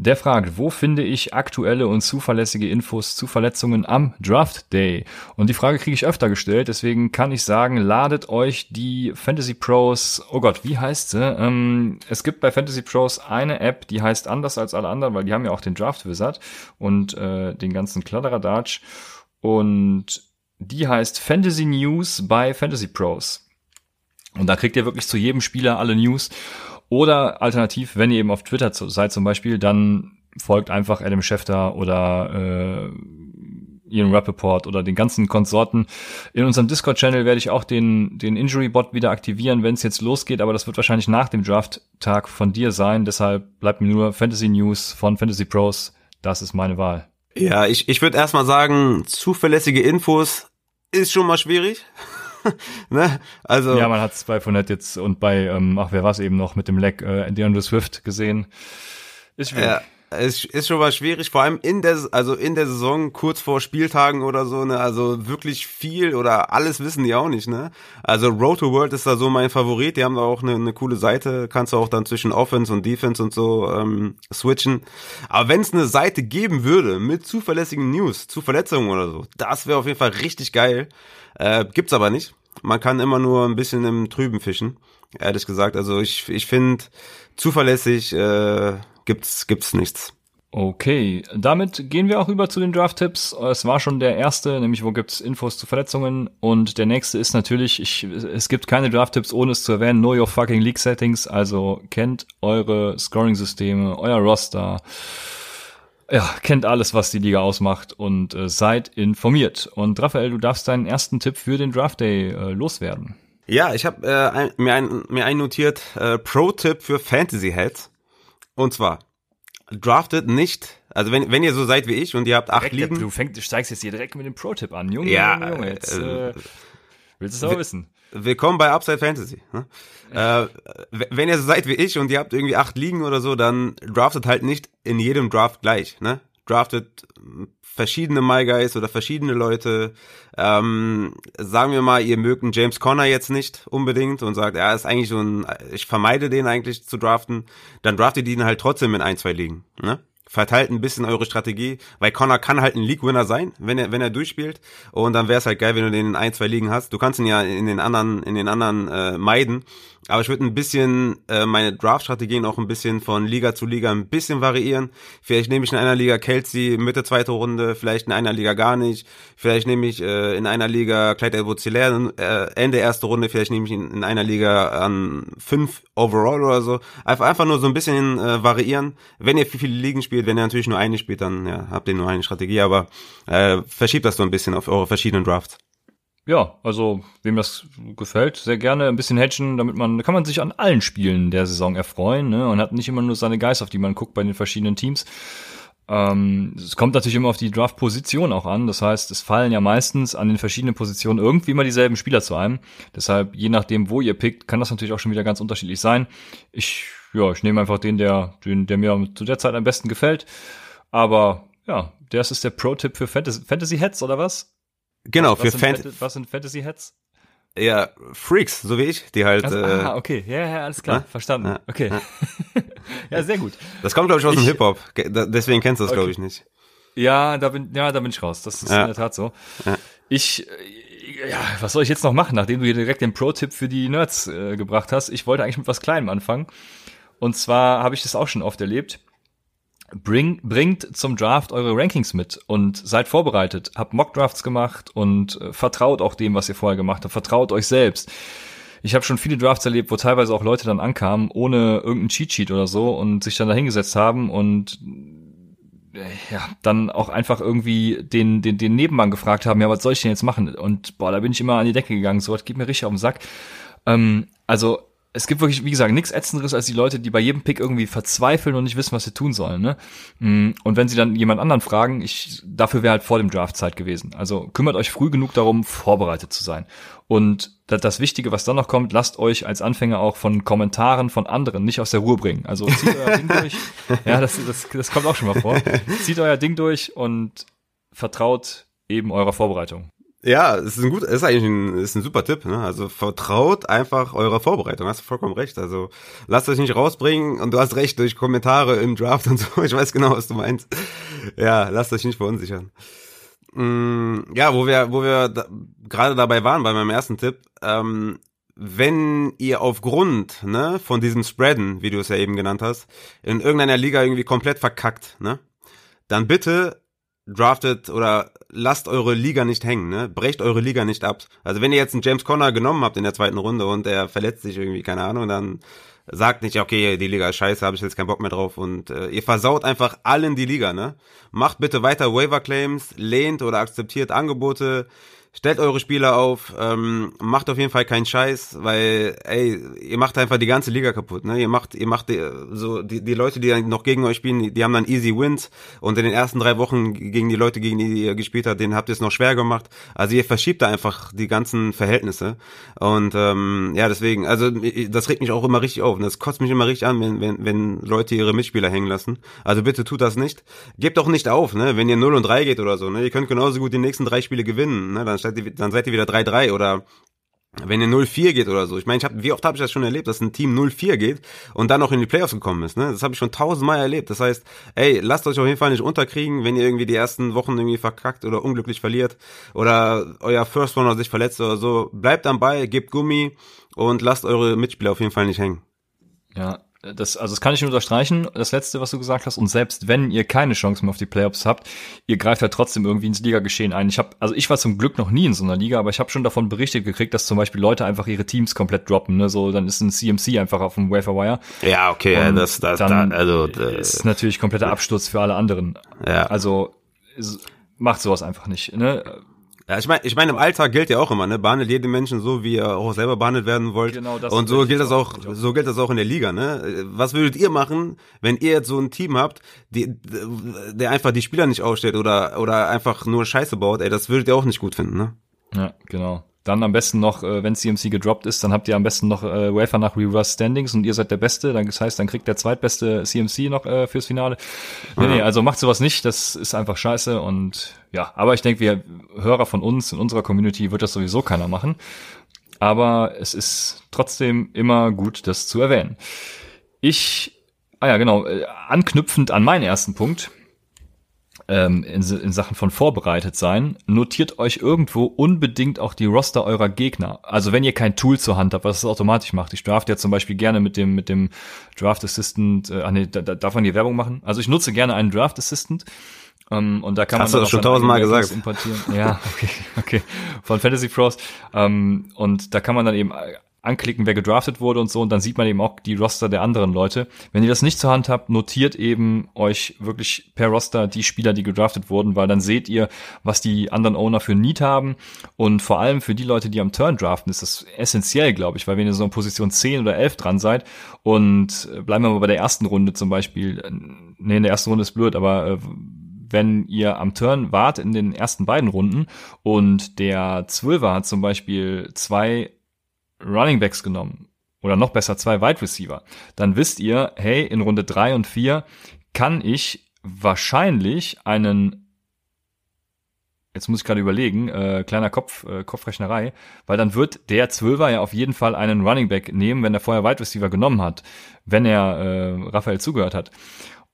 Speaker 1: Der fragt, wo finde ich aktuelle und zuverlässige Infos zu Verletzungen am Draft Day? Und die Frage kriege ich öfter gestellt, deswegen kann ich sagen, ladet euch die Fantasy Pros, oh Gott, wie heißt sie? Ähm, es gibt bei Fantasy Pros eine App, die heißt anders als alle anderen, weil die haben ja auch den Draft Wizard und äh, den ganzen Kladderadatsch. Und die heißt Fantasy News bei Fantasy Pros. Und da kriegt ihr wirklich zu jedem Spieler alle News. Oder alternativ, wenn ihr eben auf Twitter seid zum Beispiel, dann folgt einfach Adam Schefter oder äh, Ian Rappaport oder den ganzen Konsorten. In unserem Discord-Channel werde ich auch den, den Injury-Bot wieder aktivieren, wenn es jetzt losgeht, aber das wird wahrscheinlich nach dem Draft-Tag von dir sein. Deshalb bleibt mir nur Fantasy News von Fantasy Pros. Das ist meine Wahl.
Speaker 2: Ja, ich, ich würde erstmal sagen, zuverlässige Infos ist schon mal schwierig. ne? Also
Speaker 1: ja, man hat es bei Fournette jetzt und bei, ähm, ach wer war es eben noch mit dem Leck, äh, DeAndre Swift gesehen. Ist schwierig.
Speaker 2: Ja. Es ist schon mal schwierig, vor allem in der, also in der Saison, kurz vor Spieltagen oder so, ne, also wirklich viel oder alles wissen die auch nicht, ne. Also Road to World ist da so mein Favorit, die haben da auch eine, eine coole Seite, kannst du auch dann zwischen Offense und Defense und so ähm, switchen. Aber wenn es eine Seite geben würde mit zuverlässigen News, zu Verletzungen oder so, das wäre auf jeden Fall richtig geil. Äh, gibt's aber nicht. Man kann immer nur ein bisschen im Trüben fischen, ehrlich gesagt. Also ich, ich finde, zuverlässig äh, gibt's, gibt's nichts.
Speaker 1: Okay, damit gehen wir auch über zu den Draft-Tipps. Es war schon der erste, nämlich wo gibt's Infos zu Verletzungen. Und der nächste ist natürlich, ich, es gibt keine Draft-Tipps, ohne es zu erwähnen, know your fucking League Settings. Also kennt eure Scoring-Systeme, euer Roster. Ja, kennt alles, was die Liga ausmacht und äh, seid informiert. Und Raphael, du darfst deinen ersten Tipp für den Draft Day äh, loswerden.
Speaker 2: Ja, ich habe äh, ein, mir, ein, mir einnotiert, äh, Pro-Tipp für Fantasy-Heads. Und zwar, draftet nicht, also wenn, wenn ihr so seid wie ich und ihr habt acht
Speaker 1: direkt,
Speaker 2: Ligen.
Speaker 1: Du, fängst, du steigst jetzt hier direkt mit dem Pro-Tipp an. Junge,
Speaker 2: Ja,
Speaker 1: Junge, Junge, jetzt
Speaker 2: äh,
Speaker 1: äh, willst du es aber wissen.
Speaker 2: Willkommen bei Upside Fantasy. Ne? Äh, wenn ihr so seid wie ich und ihr habt irgendwie acht Ligen oder so, dann draftet halt nicht in jedem Draft gleich. Ne? Draftet verschiedene My Guys oder verschiedene Leute. Ähm, sagen wir mal, ihr mögt einen James Conner jetzt nicht unbedingt und sagt, ja, ist eigentlich so ein, ich vermeide den eigentlich zu draften. Dann draftet ihn halt trotzdem in ein, zwei Ligen. Ne? verteilt ein bisschen eure Strategie, weil Connor kann halt ein League-Winner sein, wenn er wenn er durchspielt und dann wäre es halt geil, wenn du den in ein, zwei Ligen hast. Du kannst ihn ja in den anderen in den anderen äh, meiden, aber ich würde ein bisschen äh, meine Draft-Strategien auch ein bisschen von Liga zu Liga ein bisschen variieren. Vielleicht nehme ich in einer Liga Kelsey Mitte zweite Runde, vielleicht in einer Liga gar nicht. Vielleicht nehme ich äh, in einer Liga Clyde edwards äh, Ende erste Runde, vielleicht nehme ich ihn in einer Liga an fünf overall oder so. Einfach, nur so ein bisschen äh, variieren. Wenn ihr viele Ligen spielt, wenn ihr natürlich nur eine spielt, dann ja, habt ihr nur eine Strategie, aber äh, verschiebt das so ein bisschen auf eure verschiedenen Drafts.
Speaker 1: Ja, also wem das gefällt, sehr gerne ein bisschen hedgen, damit man, kann man sich an allen Spielen der Saison erfreuen, ne? Und hat nicht immer nur seine Guys, auf die man guckt bei den verschiedenen Teams. Ähm, es kommt natürlich immer auf die Draft-Position auch an. Das heißt, es fallen ja meistens an den verschiedenen Positionen irgendwie immer dieselben Spieler zu einem. Deshalb, je nachdem, wo ihr pickt, kann das natürlich auch schon wieder ganz unterschiedlich sein. Ich, ja, ich nehme einfach den, der, den, der mir zu der Zeit am besten gefällt. Aber ja, das ist der Pro-Tipp für Fantasy, Fantasy Heads oder was?
Speaker 2: Genau,
Speaker 1: was
Speaker 2: für
Speaker 1: sind
Speaker 2: Fan
Speaker 1: Fant- Was sind Fantasy Heads?
Speaker 2: ja, Freaks, so wie ich, die halt.
Speaker 1: Also,
Speaker 2: äh,
Speaker 1: ah, okay, ja, ja, alles klar,
Speaker 2: ne?
Speaker 1: verstanden.
Speaker 2: Ja,
Speaker 1: Okay. Ja. sehr gut.
Speaker 2: Das kommt, glaube ich, aus dem
Speaker 1: Ich-
Speaker 2: Hip-Hop. Ge- da- Deswegen kennst du das,
Speaker 1: Okay.
Speaker 2: glaube ich, nicht.
Speaker 1: Ja, da bin, ja, da bin ich raus. Das ist
Speaker 2: Ja.
Speaker 1: in der Tat so.
Speaker 2: Ja.
Speaker 1: Ich, äh, ja, was soll ich jetzt noch machen, nachdem du hier direkt den Pro-Tipp für die Nerds äh, gebracht hast? Ich wollte eigentlich mit was Kleinem anfangen. Und zwar habe ich das auch schon oft erlebt. Bring, bringt zum Draft eure Rankings mit und seid vorbereitet. Habt Mock-Drafts gemacht und äh, vertraut auch dem, was ihr vorher gemacht habt. Vertraut euch selbst. Ich habe schon viele Drafts erlebt, wo teilweise auch Leute dann ankamen, ohne irgendeinen Cheat-Sheet oder so und sich dann da hingesetzt haben und äh, ja, dann auch einfach irgendwie den, den, den Nebenmann gefragt haben, ja, was soll ich denn jetzt machen? Und boah, da bin ich immer an die Decke gegangen, so was geht mir richtig auf den Sack. Ähm, also es gibt wirklich, wie gesagt, nichts Ätzenderes als die Leute, die bei jedem Pick irgendwie verzweifeln und nicht wissen, was sie tun sollen. Ne? Mm, Und wenn sie dann jemand anderen fragen, ich, dafür wäre halt vor dem Draft Zeit gewesen. Also kümmert euch früh genug darum, vorbereitet zu sein. Und das, das Wichtige, was dann noch kommt, lasst euch als Anfänger auch von Kommentaren von anderen nicht aus der Ruhe bringen. Also zieht euer Ding durch. Ja, das, das, das kommt auch schon mal vor. Zieht euer Ding durch und vertraut eben eurer Vorbereitung.
Speaker 2: Ja, es ist ein gut, ist eigentlich ein, ist ein super Tipp, ne? Also vertraut einfach eurer Vorbereitung, hast du vollkommen recht. Also lasst euch nicht rausbringen und du hast recht durch Kommentare im Draft und so. Ich weiß genau, was du meinst. Ja, lasst euch nicht verunsichern. Mm, ja, wo wir, wo wir da, gerade dabei waren bei meinem ersten Tipp, ähm, wenn ihr aufgrund ne, von diesem Spreaden, wie du es ja eben genannt hast, in irgendeiner Liga irgendwie komplett verkackt, ne, dann bitte draftet oder lasst eure Liga nicht hängen, ne? Brecht eure Liga nicht ab. Also wenn ihr jetzt einen James Conner genommen habt in der zweiten Runde und er verletzt sich irgendwie, keine Ahnung, dann sagt nicht, okay, die Liga ist scheiße, habe ich jetzt keinen Bock mehr drauf und äh, ihr versaut einfach allen die Liga, ne? Macht bitte weiter Waiver Claims, lehnt oder akzeptiert Angebote, stellt eure Spieler auf, ähm, macht auf jeden Fall keinen Scheiß, weil, ey, ihr macht einfach die ganze Liga kaputt, ne? Ihr macht, ihr macht die, so die, die Leute, die dann noch gegen euch spielen, die, die haben dann easy wins und in den ersten drei Wochen gegen die Leute, gegen die ihr gespielt habt, denen habt ihr es noch schwer gemacht. Also ihr verschiebt da einfach die ganzen Verhältnisse und ähm, ja, deswegen, also das regt mich auch immer richtig auf und das kotzt mich immer richtig an, wenn, wenn, wenn Leute ihre Mitspieler hängen lassen. Also bitte tut das nicht. Gebt auch nicht auf, ne? Wenn ihr 0 und 3 geht oder so, ne? Ihr könnt genauso gut die nächsten drei Spiele gewinnen, ne? Dann seid ihr, dann seid ihr wieder 3-3 oder wenn ihr 0-4 geht oder so. Ich meine, ich hab, wie oft habe ich das schon erlebt, dass ein Team 0-4 geht und dann noch in die Playoffs gekommen ist. Ne? Das habe ich schon tausendmal erlebt. Das heißt, ey, lasst euch auf jeden Fall nicht unterkriegen, wenn ihr irgendwie die ersten Wochen irgendwie verkackt oder unglücklich verliert oder euer First Runner sich verletzt oder so. Bleibt am Ball, gebt Gummi und lasst eure Mitspieler auf jeden Fall nicht hängen.
Speaker 1: Ja, das, also das kann ich nur unterstreichen, das letzte, was du gesagt hast. Und selbst wenn ihr keine Chance mehr auf die Playoffs habt, ihr greift halt trotzdem irgendwie ins Ligageschehen ein. Ich habe, also ich war zum Glück noch nie in so einer Liga, aber ich habe schon davon berichtet gekriegt, dass zum Beispiel Leute einfach ihre Teams komplett droppen. Ne? So, dann ist ein CMC einfach auf dem Waferwire.
Speaker 2: Ja, okay,
Speaker 1: Und
Speaker 2: das, das,
Speaker 1: dann
Speaker 2: da, also
Speaker 1: ist natürlich kompletter Absturz für alle anderen.
Speaker 2: Ja.
Speaker 1: Also macht sowas einfach nicht. Ne?
Speaker 2: Ja, ich meine, ich meine, im Alltag gilt ja auch immer, ne? Behandelt jeden Menschen so, wie ihr auch selber behandelt werden wollt.
Speaker 1: Genau, das
Speaker 2: Und so gilt das
Speaker 1: auch,
Speaker 2: auch. so gilt das auch in der Liga, ne? Was würdet ihr machen, wenn ihr jetzt so ein Team habt, die, der einfach die Spieler nicht aufstellt oder, oder einfach nur Scheiße baut, ey, das würdet ihr auch nicht gut finden, ne?
Speaker 1: Ja, genau. Dann am besten noch, äh, wenn CMC gedroppt ist, dann habt ihr am besten noch äh, Wafer nach Reverse Standings und ihr seid der Beste. Dann, das heißt, dann kriegt der zweitbeste CMC noch äh, fürs Finale. Nee, nee, also macht sowas nicht. Das ist einfach scheiße. Und ja, aber ich denke, wir Hörer von uns in unserer Community wird das sowieso keiner machen. Aber es ist trotzdem immer gut, das zu erwähnen. Ich, ah ja, genau, äh, anknüpfend an meinen ersten Punkt, ähm, in, in Sachen von vorbereitet sein, notiert euch irgendwo unbedingt auch die Roster eurer Gegner. Also wenn ihr kein Tool zur Hand habt, was es automatisch macht. Ich draft ja zum Beispiel gerne mit dem mit dem Draft Assistant. Äh, ah nee, da, da, darf man die Werbung machen? Also ich nutze gerne einen Draft Assistant. Ähm, und da kann
Speaker 2: Hast
Speaker 1: man
Speaker 2: du
Speaker 1: dann
Speaker 2: schon tausendmal gesagt.
Speaker 1: Importieren. Ja, okay, okay. Von Fantasy Pros. Ähm, und da kann man dann eben anklicken, wer gedraftet wurde und so, und dann sieht man eben auch die Roster der anderen Leute. Wenn ihr das nicht zur Hand habt, notiert eben euch wirklich per Roster die Spieler, die gedraftet wurden, weil dann seht ihr, was die anderen Owner für Need haben. Und vor allem für die Leute, die am Turn draften, ist das essentiell, glaube ich, weil wenn ihr so in Position 10 oder 11 dran seid und äh, bleiben wir mal bei der ersten Runde zum Beispiel, äh, nee, in der ersten Runde ist blöd, aber äh, wenn ihr am Turn wart in den ersten beiden Runden und der Zwölfer hat zum Beispiel zwei Running Backs genommen oder noch besser zwei Wide Receiver, dann wisst ihr, hey, in Runde drei und vier kann ich wahrscheinlich einen Jetzt muss ich gerade überlegen, äh, kleiner Kopf, äh, Kopfrechnerei, weil dann wird der Zwölfer ja auf jeden Fall einen Running Back nehmen, wenn er vorher Wide Receiver genommen hat, wenn er äh, Raphael zugehört hat.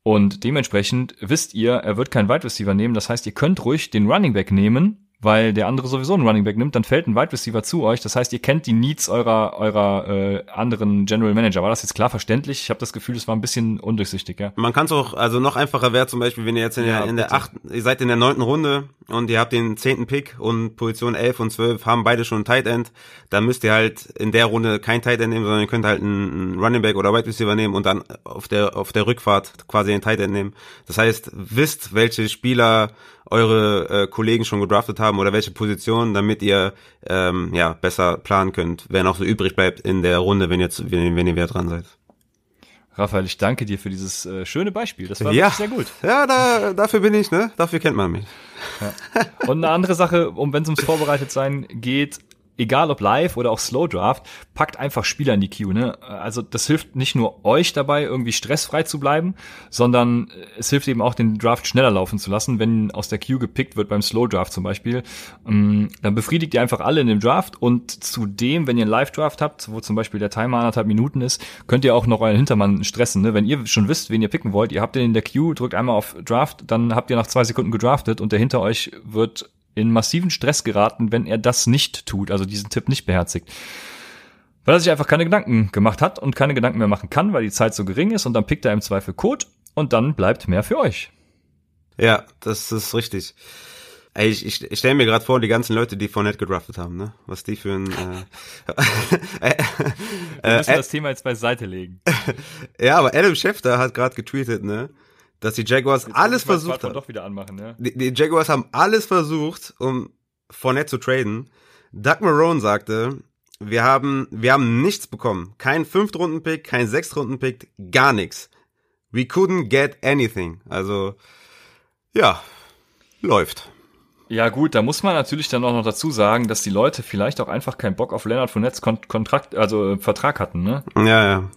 Speaker 1: Und dementsprechend wisst ihr, er wird keinen Wide Receiver nehmen. Das heißt, ihr könnt ruhig den Running Back nehmen, weil der andere sowieso einen Running Back nimmt, dann fällt ein Wide Receiver zu euch. Das heißt, ihr kennt die Needs eurer eurer äh, anderen General Manager. War das jetzt klar verständlich? Ich habe das Gefühl, es war ein bisschen undurchsichtig, ja.
Speaker 2: Man kann es auch, also noch einfacher wäre zum Beispiel, wenn ihr jetzt in der,
Speaker 1: Ja,
Speaker 2: in der achten, ihr seid in der neunten Runde und ihr habt den zehnten Pick und Position 11 und 12 haben beide schon ein Tight End, dann müsst ihr halt in der Runde kein Tight End nehmen, sondern ihr könnt halt einen, einen Running Back oder Wide Receiver nehmen und dann auf der, auf der Rückfahrt quasi den Tight End nehmen. Das heißt, wisst, welche Spieler eure äh, Kollegen schon gedraftet haben oder welche Positionen, damit ihr ähm, ja besser planen könnt, wer noch so übrig bleibt in der Runde, wenn ihr, wenn, wenn ihr wieder dran seid.
Speaker 1: Raphael, ich danke dir für dieses äh, schöne Beispiel. Das war
Speaker 2: Ja.
Speaker 1: wirklich sehr gut.
Speaker 2: Ja, da, dafür bin ich, ne? Dafür kennt man mich.
Speaker 1: Und eine andere Sache, um wenn es ums Vorbereitetsein geht, egal ob live oder auch Slow Draft, packt einfach Spieler in die Queue. Ne? Also das hilft nicht nur euch dabei, irgendwie stressfrei zu bleiben, sondern es hilft eben auch, den Draft schneller laufen zu lassen, wenn aus der Queue gepickt wird beim Slow Draft zum Beispiel. Ähm, Dann befriedigt ihr einfach alle in dem Draft und zudem, wenn ihr einen Live Draft habt, wo zum Beispiel der Timer anderthalb Minuten ist, könnt ihr auch noch euren Hintermann stressen. Ne? Wenn ihr schon wisst, wen ihr picken wollt, ihr habt den in der Queue, drückt einmal auf Draft, dann habt ihr nach zwei Sekunden gedraftet und der hinter euch wird in massiven Stress geraten, wenn er das nicht tut, also diesen Tipp nicht beherzigt. Weil er sich einfach keine Gedanken gemacht hat und keine Gedanken mehr machen kann, weil die Zeit so gering ist und dann pickt er im Zweifel Code und dann bleibt mehr für euch.
Speaker 2: Ja, das ist richtig. Ey, ich, ich, ich stelle mir gerade vor, die ganzen Leute, die Fournette gedraftet haben, ne? Was die für ein äh, äh,
Speaker 1: Wir müssen
Speaker 2: äh,
Speaker 1: das Thema jetzt beiseite legen.
Speaker 2: Ja, aber Adam Schefter hat gerade getweetet, ne? Dass die Jaguars alles
Speaker 1: Jetzt mein
Speaker 2: versucht haben.
Speaker 1: doch wieder anmachen, ja.
Speaker 2: Die, die Jaguars haben alles versucht, um Fournette zu traden. Doug Marone sagte, wir haben, wir haben nichts bekommen. Kein Fünftrunden-Pick, kein Sechstrunden-Pick, gar nichts. We couldn't get anything. Also, ja, läuft.
Speaker 1: Ja gut, da muss man natürlich dann auch noch dazu sagen, dass die Leute vielleicht auch einfach keinen Bock auf Leonard Fournettes Kon Kontrakt, also äh, Vertrag hatten, ne?
Speaker 2: Ja, ja.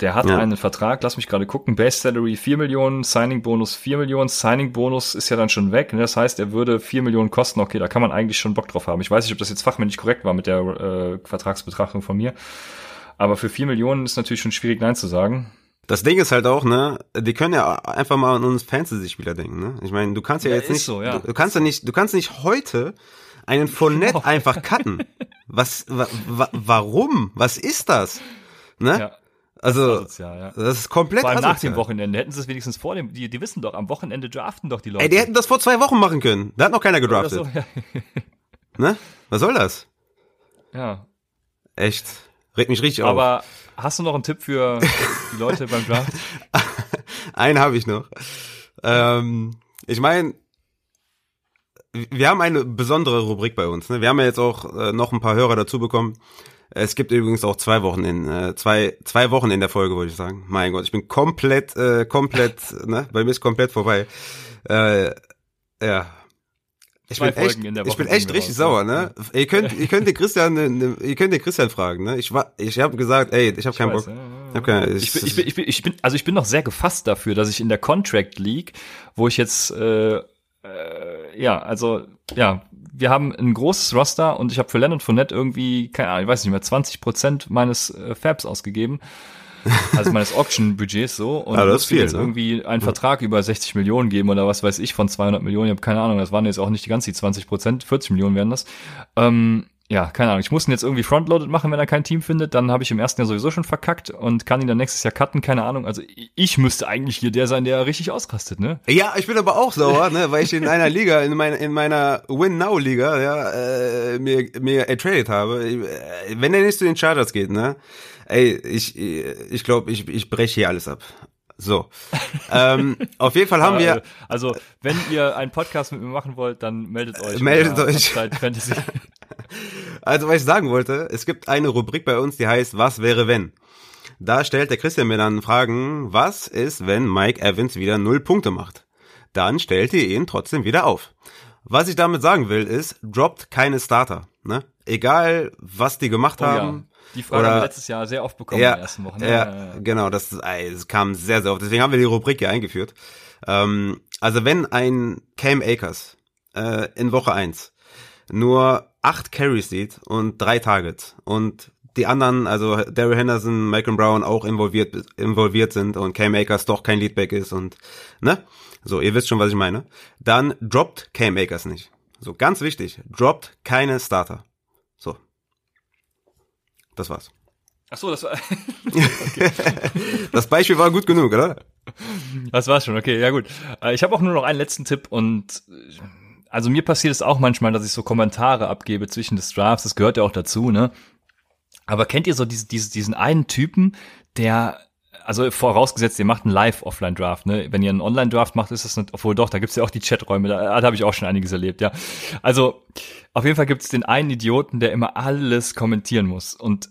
Speaker 1: Der hat
Speaker 2: Ja.
Speaker 1: einen Vertrag, lass mich gerade gucken, Base Salary 4 Millionen, Signing Bonus 4 Millionen, Signing Bonus ist ja dann schon weg, ne? das heißt, er würde 4 Millionen kosten, okay, da kann man eigentlich schon Bock drauf haben. Ich weiß nicht, ob das jetzt fachmännisch korrekt war mit der äh, Vertragsbetrachtung von mir, aber für 4 Millionen ist natürlich schon schwierig Nein zu sagen.
Speaker 2: Das Ding ist halt auch, ne, die können ja einfach mal an uns Fantasy-Spieler denken, ne? Ich meine, du kannst ja,
Speaker 1: Ja,
Speaker 2: jetzt nicht,
Speaker 1: so, ja.
Speaker 2: du, du kannst ja nicht, du kannst nicht heute einen Fournette
Speaker 1: Genau.
Speaker 2: einfach cutten. Was, wa, wa, warum? Was ist das? Ne?
Speaker 1: Ja,
Speaker 2: also,
Speaker 1: asozial, ja.
Speaker 2: das ist komplett
Speaker 1: Vor allem nach dem Wochenende. Hätten sie es wenigstens vor dem, die, die wissen doch, am Wochenende draften doch die Leute.
Speaker 2: Ey, die hätten das vor zwei Wochen machen können. Da hat noch keiner gedraftet.
Speaker 1: so, ja.
Speaker 2: Ne? Was soll das?
Speaker 1: ja.
Speaker 2: Echt. Regt mich richtig auf.
Speaker 1: Aber hast du noch einen Tipp für die Leute beim Draft?
Speaker 2: Einen habe ich noch. Ähm, ich meine, wir haben eine besondere Rubrik bei uns. Ne? Wir haben ja jetzt auch äh, noch ein paar Hörer dazu bekommen. Es gibt übrigens auch zwei Wochen in äh, zwei zwei Wochen in der Folge, wollte ich sagen. Mein Gott, ich bin komplett äh, komplett ne, bei mir ist komplett vorbei. Äh, ja. Ich
Speaker 1: Zwei
Speaker 2: bin echt,
Speaker 1: Folgen in der
Speaker 2: ich bin echt richtig
Speaker 1: raus,
Speaker 2: sauer,
Speaker 1: ja.
Speaker 2: ne? Ihr könnt, ihr könnt den Christian, ne, ne, ihr könnt den Christian fragen, ne? Ich war, ich habe gesagt, ey, ich habe keinen
Speaker 1: weiß,
Speaker 2: Bock.
Speaker 1: ja, ja, ja.
Speaker 2: Ich
Speaker 1: Ich bin, ich, bin, ich, bin, ich bin, also ich bin noch sehr gefasst dafür, dass ich in der Contract League, wo ich jetzt, äh, äh, ja, also, ja, wir haben ein großes Roster und ich habe für Leonard Fournette irgendwie, keine Ahnung, ich weiß nicht mehr, 20 Prozent meines äh, Fabs ausgegeben. Also meines Auction-Budgets so. Und
Speaker 2: Ah, das viel,
Speaker 1: jetzt
Speaker 2: ne?
Speaker 1: irgendwie einen Vertrag über 60 Millionen geben oder was weiß ich von 200 Millionen. Ich habe keine Ahnung, das waren jetzt auch nicht die ganzen 20 Prozent, 40 Millionen wären das. Ähm, ja, keine Ahnung. Ich muss ihn jetzt irgendwie frontloaded machen, wenn er kein Team findet. Dann habe ich im ersten Jahr sowieso schon verkackt und kann ihn dann nächstes Jahr cutten. Keine Ahnung. Also ich- müsste eigentlich hier der sein, der richtig ausrastet, ne?
Speaker 2: Ja, ich bin aber auch sauer, ne, weil ich in einer Liga, in meiner in meiner Win Now Liga, ja, äh, mir mir ertradet habe. Äh, Wenn er nicht zu den Chargers geht, ne, ey, ich ich glaube, ich ich breche hier alles ab. So, ähm, auf jeden Fall haben
Speaker 1: Äh,
Speaker 2: wir.
Speaker 1: Also wenn ihr einen Podcast mit mir machen wollt, dann meldet euch.
Speaker 2: Meldet
Speaker 1: unter
Speaker 2: euch.
Speaker 1: Fantasy.
Speaker 2: Also was ich sagen wollte, es gibt eine Rubrik bei uns, die heißt Was wäre wenn? Da stellt der Christian mir dann Fragen, was ist, wenn Mike Evans wieder null Punkte macht? Dann stellt ihr ihn trotzdem wieder auf. Was ich damit sagen will, ist, droppt keine Starter. Ne? Egal, was die gemacht
Speaker 1: Oh, ja.
Speaker 2: haben.
Speaker 1: Die Frage
Speaker 2: Oder-
Speaker 1: haben wir letztes Jahr sehr oft bekommen
Speaker 2: Ja,
Speaker 1: in den ersten Wochen. ne?
Speaker 2: ja, genau, das, das kam sehr, sehr oft. Deswegen haben wir die Rubrik hier eingeführt. Ähm, also wenn ein Cam Akers äh, in Woche 1 nur acht Carries sieht und drei Targets und die anderen, also Daryl Henderson, Malcolm Brown auch involviert, involviert sind und Cam Akers doch kein Leadback ist und, ne? So, ihr wisst schon, was ich meine. Dann droppt Cam Akers nicht. So, ganz wichtig, droppt keine Starter. Das war's.
Speaker 1: Ach so, das war,
Speaker 2: Das Beispiel war gut genug, oder?
Speaker 1: das war's schon. Okay, ja gut. Äh, Ich habe auch nur noch einen letzten Tipp und äh, also mir passiert es auch manchmal, dass ich so Kommentare abgebe zwischen des Drafts. Das gehört ja auch dazu, ne? Aber kennt ihr so diese, diese, diesen einen Typen, der also vorausgesetzt, ihr macht einen Live-Offline-Draft, ne? Wenn ihr einen Online-Draft macht, ist das nicht, obwohl doch, da gibt's ja auch die Chaträume, da, da habe ich auch schon einiges erlebt, ja. Also, auf jeden Fall gibt's den einen Idioten, der immer alles kommentieren muss. Und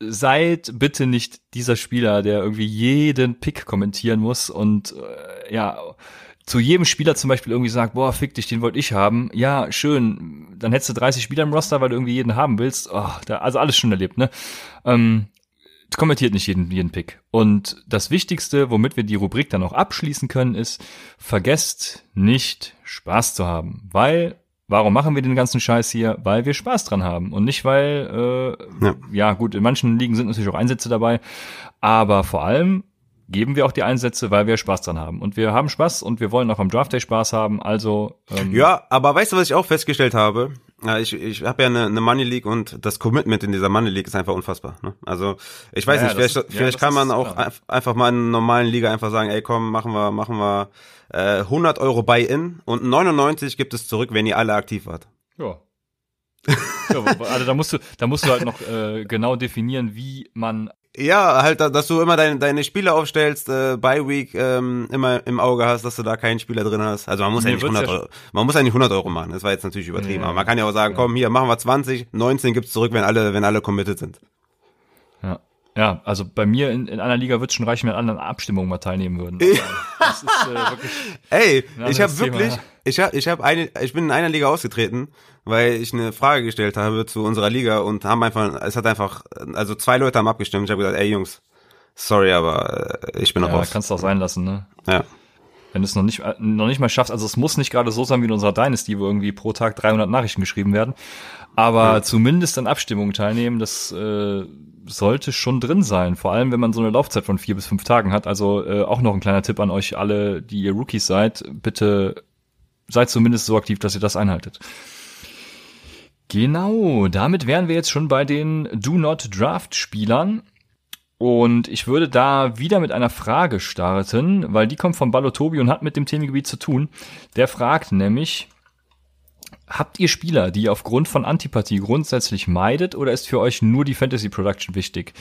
Speaker 1: seid bitte nicht dieser Spieler, der irgendwie jeden Pick kommentieren muss und äh, ja, zu jedem Spieler zum Beispiel irgendwie sagt, boah, fick dich, den wollte ich haben. Ja, schön. Dann hättest du 30 Spieler im Roster, weil du irgendwie jeden haben willst. Oh, da, also alles schon erlebt, ne? Ähm, kommentiert nicht jeden, jeden Pick. Und das Wichtigste, womit wir die Rubrik dann auch abschließen können, ist, vergesst nicht Spaß zu haben. Weil, warum machen wir den ganzen Scheiß hier? Weil wir Spaß dran haben. Und nicht, weil, äh,
Speaker 2: Ja.
Speaker 1: ja gut, in manchen Ligen sind natürlich auch Einsätze dabei. Aber vor allem geben wir auch die Einsätze, weil wir Spaß dran haben. Und wir haben Spaß und wir wollen auch am Draft Day Spaß haben. Also, ähm,
Speaker 2: Ja, aber weißt du, was ich auch festgestellt habe? Ja, ich ich habe ja eine, eine Money League und das Commitment in dieser Money League ist einfach unfassbar. Ne? Also ich weiß
Speaker 1: Ja,
Speaker 2: nicht,
Speaker 1: das
Speaker 2: vielleicht,
Speaker 1: ja,
Speaker 2: vielleicht kann man auch
Speaker 1: klar.
Speaker 2: einf- einfach mal in einer normalen Liga einfach sagen, ey komm, machen wir, machen wir äh, 100 Euro Buy-in und 99 gibt es zurück, wenn ihr alle aktiv wart.
Speaker 1: Ja. ja, also da musst du, da musst du halt noch äh, genau definieren, wie man
Speaker 2: Ja, halt, dass du immer deine, deine Spieler aufstellst, äh, by Week ähm, immer im Auge hast, dass du da keinen Spieler drin hast. Also man muss
Speaker 1: Mir
Speaker 2: ja nicht
Speaker 1: wird's
Speaker 2: 100
Speaker 1: ja
Speaker 2: Euro, man muss ja nicht 100 Euro machen. Das war jetzt natürlich übertrieben,
Speaker 1: Ja,
Speaker 2: aber man kann ja auch sagen, komm, hier machen wir 20, 19 gibt's zurück, wenn alle, wenn alle committed sind.
Speaker 1: Ja. Also bei mir in, in einer Liga wird schon reichen, wenn alle an Abstimmungen mal teilnehmen würden. Also, ist äh, wirklich.
Speaker 2: Ey, ich habe wirklich, ich habe, ich habe eine, ich bin in einer Liga ausgetreten, weil ich eine Frage gestellt habe zu unserer Liga und haben einfach, es hat einfach, also zwei Leute haben abgestimmt. Ich habe gesagt, ey Jungs, sorry, aber äh, ich bin
Speaker 1: Ja,
Speaker 2: raus.
Speaker 1: kannst du auch sein lassen, ne?
Speaker 2: Ja.
Speaker 1: Wenn du es noch nicht, äh, noch nicht mal schaffst, also es muss nicht gerade so sein wie in unserer Dynasty, wo irgendwie pro Tag 300 Nachrichten geschrieben werden, aber zumindest an Abstimmungen teilnehmen, das äh, sollte schon drin sein. Vor allem, wenn man so eine Laufzeit von vier bis fünf Tagen hat. Also äh, auch noch ein kleiner Tipp an euch alle, die ihr Rookies seid, bitte seid zumindest so aktiv, dass ihr das einhaltet. Genau, damit wären wir jetzt schon bei den Do Not Draft Spielern. Und ich würde da wieder mit einer Frage starten, weil die kommt von Balotobi und hat mit dem Themengebiet zu tun. Der fragt nämlich, habt ihr Spieler, die ihr aufgrund von Antipathie grundsätzlich meidet oder ist für euch nur die Fantasy Production wichtig?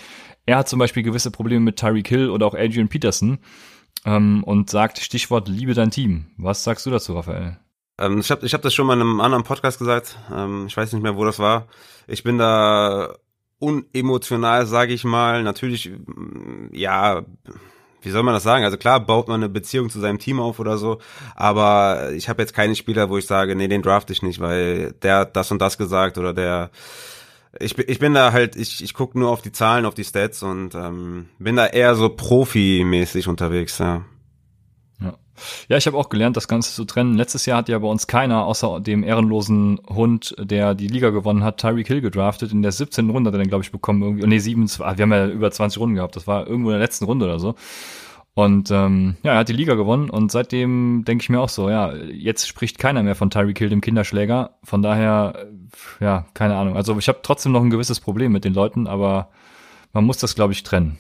Speaker 1: Er hat zum Beispiel gewisse Probleme mit Tyreek Hill oder auch Adrian Peterson ähm, und sagt Stichwort Liebe dein Team. Was sagst du dazu, Raphael?
Speaker 2: Ähm, ich habe ich hab das schon mal in einem anderen Podcast gesagt. Ähm, ich weiß nicht mehr, wo das war. Ich bin da unemotional, sage ich mal. Natürlich, ja, wie soll man das sagen? Also klar baut man eine Beziehung zu seinem Team auf oder so, aber ich habe jetzt keine Spieler, wo ich sage, nee, den draft ich nicht, weil der hat das und das gesagt oder der ich, bin- ich bin da halt, ich, ich gucke nur auf die Zahlen, auf die Stats und ähm, bin da eher so profimäßig unterwegs, ja.
Speaker 1: Ja, ich habe auch gelernt, das Ganze zu trennen. Letztes Jahr hat ja bei uns keiner, außer dem ehrenlosen Hund, der die Liga gewonnen hat, Tyreek Hill gedraftet. In der 17. Runde hat er den, glaube ich, bekommen. Irgendwie, nee, 27, ah, wir haben ja über 20 Runden gehabt. Das war irgendwo in der letzten Runde oder so. Und ähm, ja, er hat die Liga gewonnen und seitdem denke ich mir auch so, ja, jetzt spricht keiner mehr von Tyreek Hill, dem Kinderschläger. Von daher, ja, keine Ahnung. Also ich habe trotzdem noch ein gewisses Problem mit den Leuten, aber man muss das, glaube ich, trennen.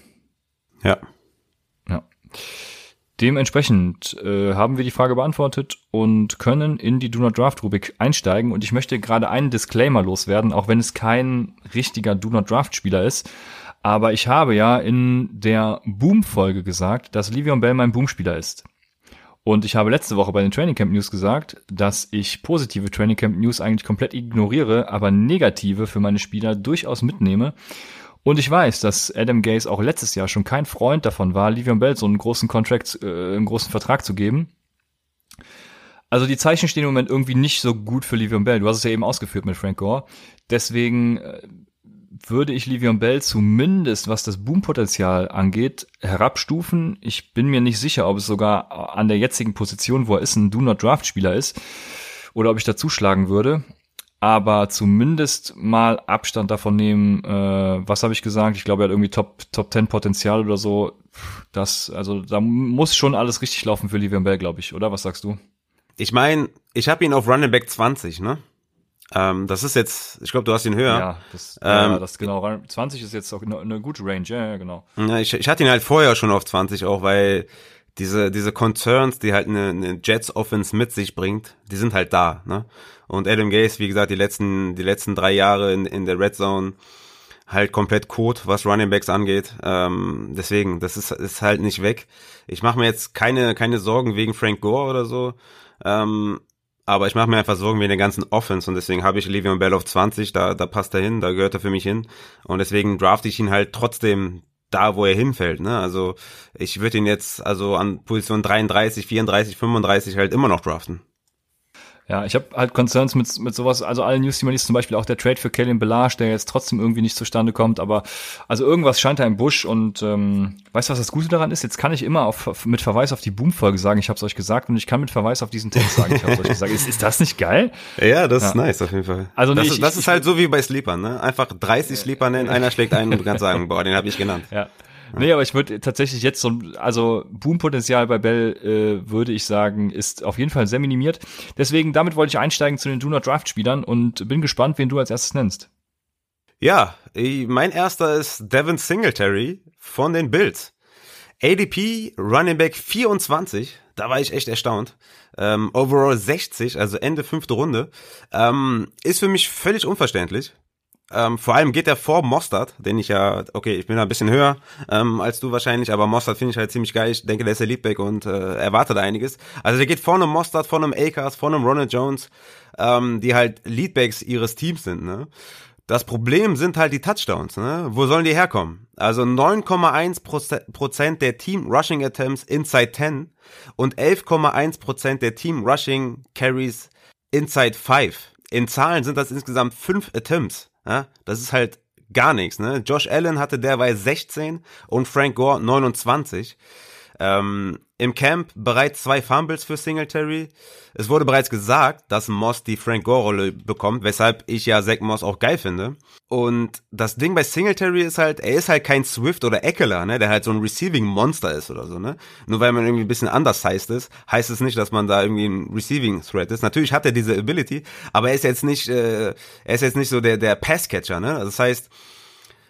Speaker 2: Ja.
Speaker 1: Ja. Dementsprechend äh, haben wir die Frage beantwortet und können in die Do Not Draft Rubrik einsteigen. Und ich möchte gerade einen Disclaimer loswerden, auch wenn es kein richtiger Do Not Draft Spieler ist. Aber ich habe ja in der Boom-Folge gesagt, dass Livion Bell mein Boom-Spieler ist. Und ich habe letzte Woche bei den Training Camp News gesagt, dass ich positive Training Camp News eigentlich komplett ignoriere, aber negative für meine Spieler durchaus mitnehme. Und ich weiß, dass Adam Gaze auch letztes Jahr schon kein Freund davon war, Livion Bell so einen großen Contract, äh, einen großen Vertrag zu geben. Also die Zeichen stehen im Moment irgendwie nicht so gut für Livion Bell. Du hast es ja eben ausgeführt mit Frank Gore. Deswegen äh, würde ich Livion Bell zumindest, was das Boompotenzial angeht, herabstufen. Ich bin mir nicht sicher, ob es sogar an der jetzigen Position, wo er ist, ein Do-Not-Draft-Spieler ist oder ob ich da zuschlagen würde. Aber zumindest mal Abstand davon nehmen, äh, was habe ich gesagt? Ich glaube, er hat irgendwie Top, Top 10 Potenzial oder so. Das, also da muss schon alles richtig laufen für Livion Bell, glaube ich, oder? Was sagst du?
Speaker 2: Ich meine, ich habe ihn auf Running Back 20, ne? Ähm, das ist jetzt, ich glaube, du hast ihn höher.
Speaker 1: Ja, das,
Speaker 2: Ähm,
Speaker 1: ja, das genau. 20 ist jetzt auch eine, eine gute Range, ja, ja, genau.
Speaker 2: Ja, ich, ich hatte ihn halt vorher schon auf 20 auch, weil diese, diese Concerns, die halt eine, eine Jets Offense mit sich bringt, die sind halt da, ne? Und Adam Gase, wie gesagt, die letzten, die letzten drei Jahre in, in der Red Zone halt komplett Code, was Running Backs angeht. Ähm, deswegen, das ist, ist halt nicht weg. Ich mache mir jetzt keine, keine Sorgen wegen Frank Gore oder so. Ähm, aber ich mache mir einfach Sorgen wegen der ganzen Offense und deswegen habe ich Le'Veon Bell auf 20, da, da passt er hin, da gehört er für mich hin. Und deswegen drafte ich ihn halt trotzdem da, wo er hinfällt. Ne? Also ich würde ihn jetzt also an Position 33, 34, 35 halt immer noch draften.
Speaker 1: Ja, ich habe halt Concerns mit, mit sowas, also alle News, die man liest, zum Beispiel auch der Trade für Kellen Belage, der jetzt trotzdem irgendwie nicht zustande kommt, aber also irgendwas scheint da im Busch und ähm, weißt du, was das Gute daran ist? Jetzt kann ich immer auf, mit Verweis auf die Boom-Folge sagen, ich habe es euch gesagt und ich kann mit Verweis auf diesen Text sagen, ich habe es euch gesagt. Ist, ist das nicht geil?
Speaker 2: Ja, das ist
Speaker 1: Ja.
Speaker 2: nice auf jeden Fall.
Speaker 1: Also
Speaker 2: das,
Speaker 1: nee,
Speaker 2: ist,
Speaker 1: ich-
Speaker 2: das
Speaker 1: ich-
Speaker 2: ist halt so wie bei Sleepern, ne? Einfach 30 Sleeper nennen, einer schlägt ein und du kannst sagen, boah, den habe ich genannt.
Speaker 1: Ja. Nee, aber ich würde tatsächlich jetzt so, also Boom-Potenzial bei Bell, äh, würde ich sagen, ist auf jeden Fall sehr minimiert. Deswegen, damit wollte ich einsteigen zu den Do Not Draft-Spielern und bin gespannt, wen du als erstes nennst.
Speaker 2: Ja, mein erster ist Devin Singletary von den Bills. ADP Running Back 24, da war ich echt erstaunt. Ähm, overall 60, also Ende fünfte Runde. Ähm, ist für mich völlig unverständlich. Ähm, vor allem geht er vor Mostert, den ich ja, okay, ich bin ein bisschen höher ähm, als du wahrscheinlich, aber Mostert finde ich halt ziemlich geil. Ich denke, der ist der Leadback und äh, erwartet einiges. Also der geht vor einem Mostert, vor einem Akers, vor einem Ronald Jones, ähm, die halt Leadbacks ihres Teams sind. Ne? Das Problem sind halt die Touchdowns. Ne? Wo sollen die herkommen? Also 9,1 Prozent der Team Rushing Attempts inside 10 und 11,1 Prozent der Team Rushing Carries inside 5. In Zahlen sind das insgesamt 5 Attempts. Ja? Das ist halt gar nichts. Ne? Josh Allen hatte derweil 16 und Frank Gore 29. Ähm, Im Camp bereits zwei Fumbles für Singletary. Es wurde bereits gesagt, dass Moss die Frank Gore-Rolle bekommt, weshalb ich ja Zach Moss auch geil finde. Und das Ding bei Singletary ist halt, er ist halt kein Swift oder Eckler, ne, der halt so ein Receiving Monster ist oder so, ne. Nur weil man irgendwie ein bisschen anders heißt ist, heißt es nicht, dass man da irgendwie ein Receiving Threat ist. Natürlich hat er diese Ability, aber er ist jetzt nicht, äh, er ist jetzt nicht so der, der Passcatcher, ne. Also das heißt,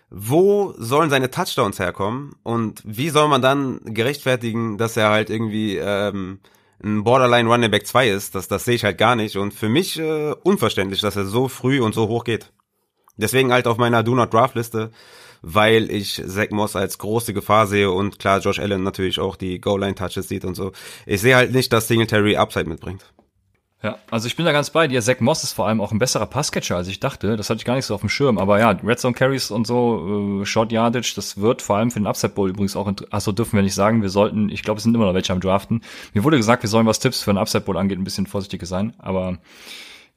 Speaker 2: wo sollen seine Touchdowns herkommen und wie soll man dann gerechtfertigen, dass er halt irgendwie ähm, ein Borderline Running Back 2 ist? Das, das sehe ich halt gar nicht und für mich äh, unverständlich, dass er so früh und so hoch geht. Deswegen halt auf meiner Do Not Draft Liste, weil ich Zach Moss als große Gefahr sehe und klar Josh Allen natürlich auch die Goal Line Touches sieht und so. Ich sehe halt nicht, dass Singletary Upside mitbringt.
Speaker 1: Ja, also ich bin da ganz bei dir. Zach Moss ist vor allem auch ein besserer Passcatcher, als ich dachte. Das hatte ich gar nicht so auf dem Schirm. Aber ja, Red Zone Carries und so, äh, Short Yardage, das wird vor allem für den Upside Bowl übrigens auch, achso, dürfen wir nicht sagen. Wir sollten, ich glaube, es sind immer noch welche am Draften. Mir wurde gesagt, wir sollen, was Tipps für den Upside Bowl angeht, ein bisschen vorsichtiger sein. Aber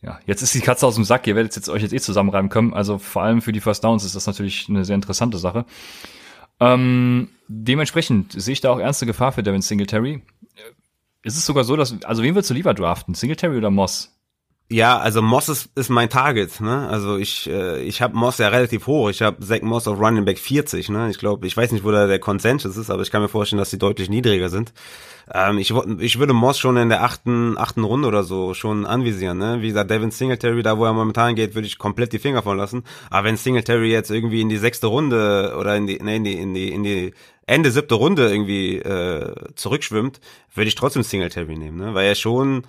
Speaker 1: ja, jetzt ist die Katze aus dem Sack. Ihr werdet jetzt euch jetzt eh zusammenreiben können. Also vor allem für die First Downs ist das natürlich eine sehr interessante Sache. Ähm, dementsprechend sehe ich da auch ernste Gefahr für Devin Singletary ist es sogar so, dass, also wen willst du lieber draften? Singletary oder Moss?
Speaker 2: Ja, also Moss ist, ist mein Target, ne? Also ich äh, ich habe Moss ja relativ hoch. Ich habe Zach Moss auf Running Back 40, ne? Ich glaube, ich weiß nicht, wo da der Consensus ist, aber ich kann mir vorstellen, dass die deutlich niedriger sind. Ähm, ich ich würde Moss schon in der achten achten Runde oder so schon anvisieren, ne? Wie gesagt, Devin Singletary, da wo er momentan geht, würde ich komplett die Finger von lassen. Aber wenn Singletary jetzt irgendwie in die sechste Runde oder in die ne, in die in die in die Ende siebte Runde irgendwie äh, zurückschwimmt, würde ich trotzdem Singletary nehmen, ne? Weil er schon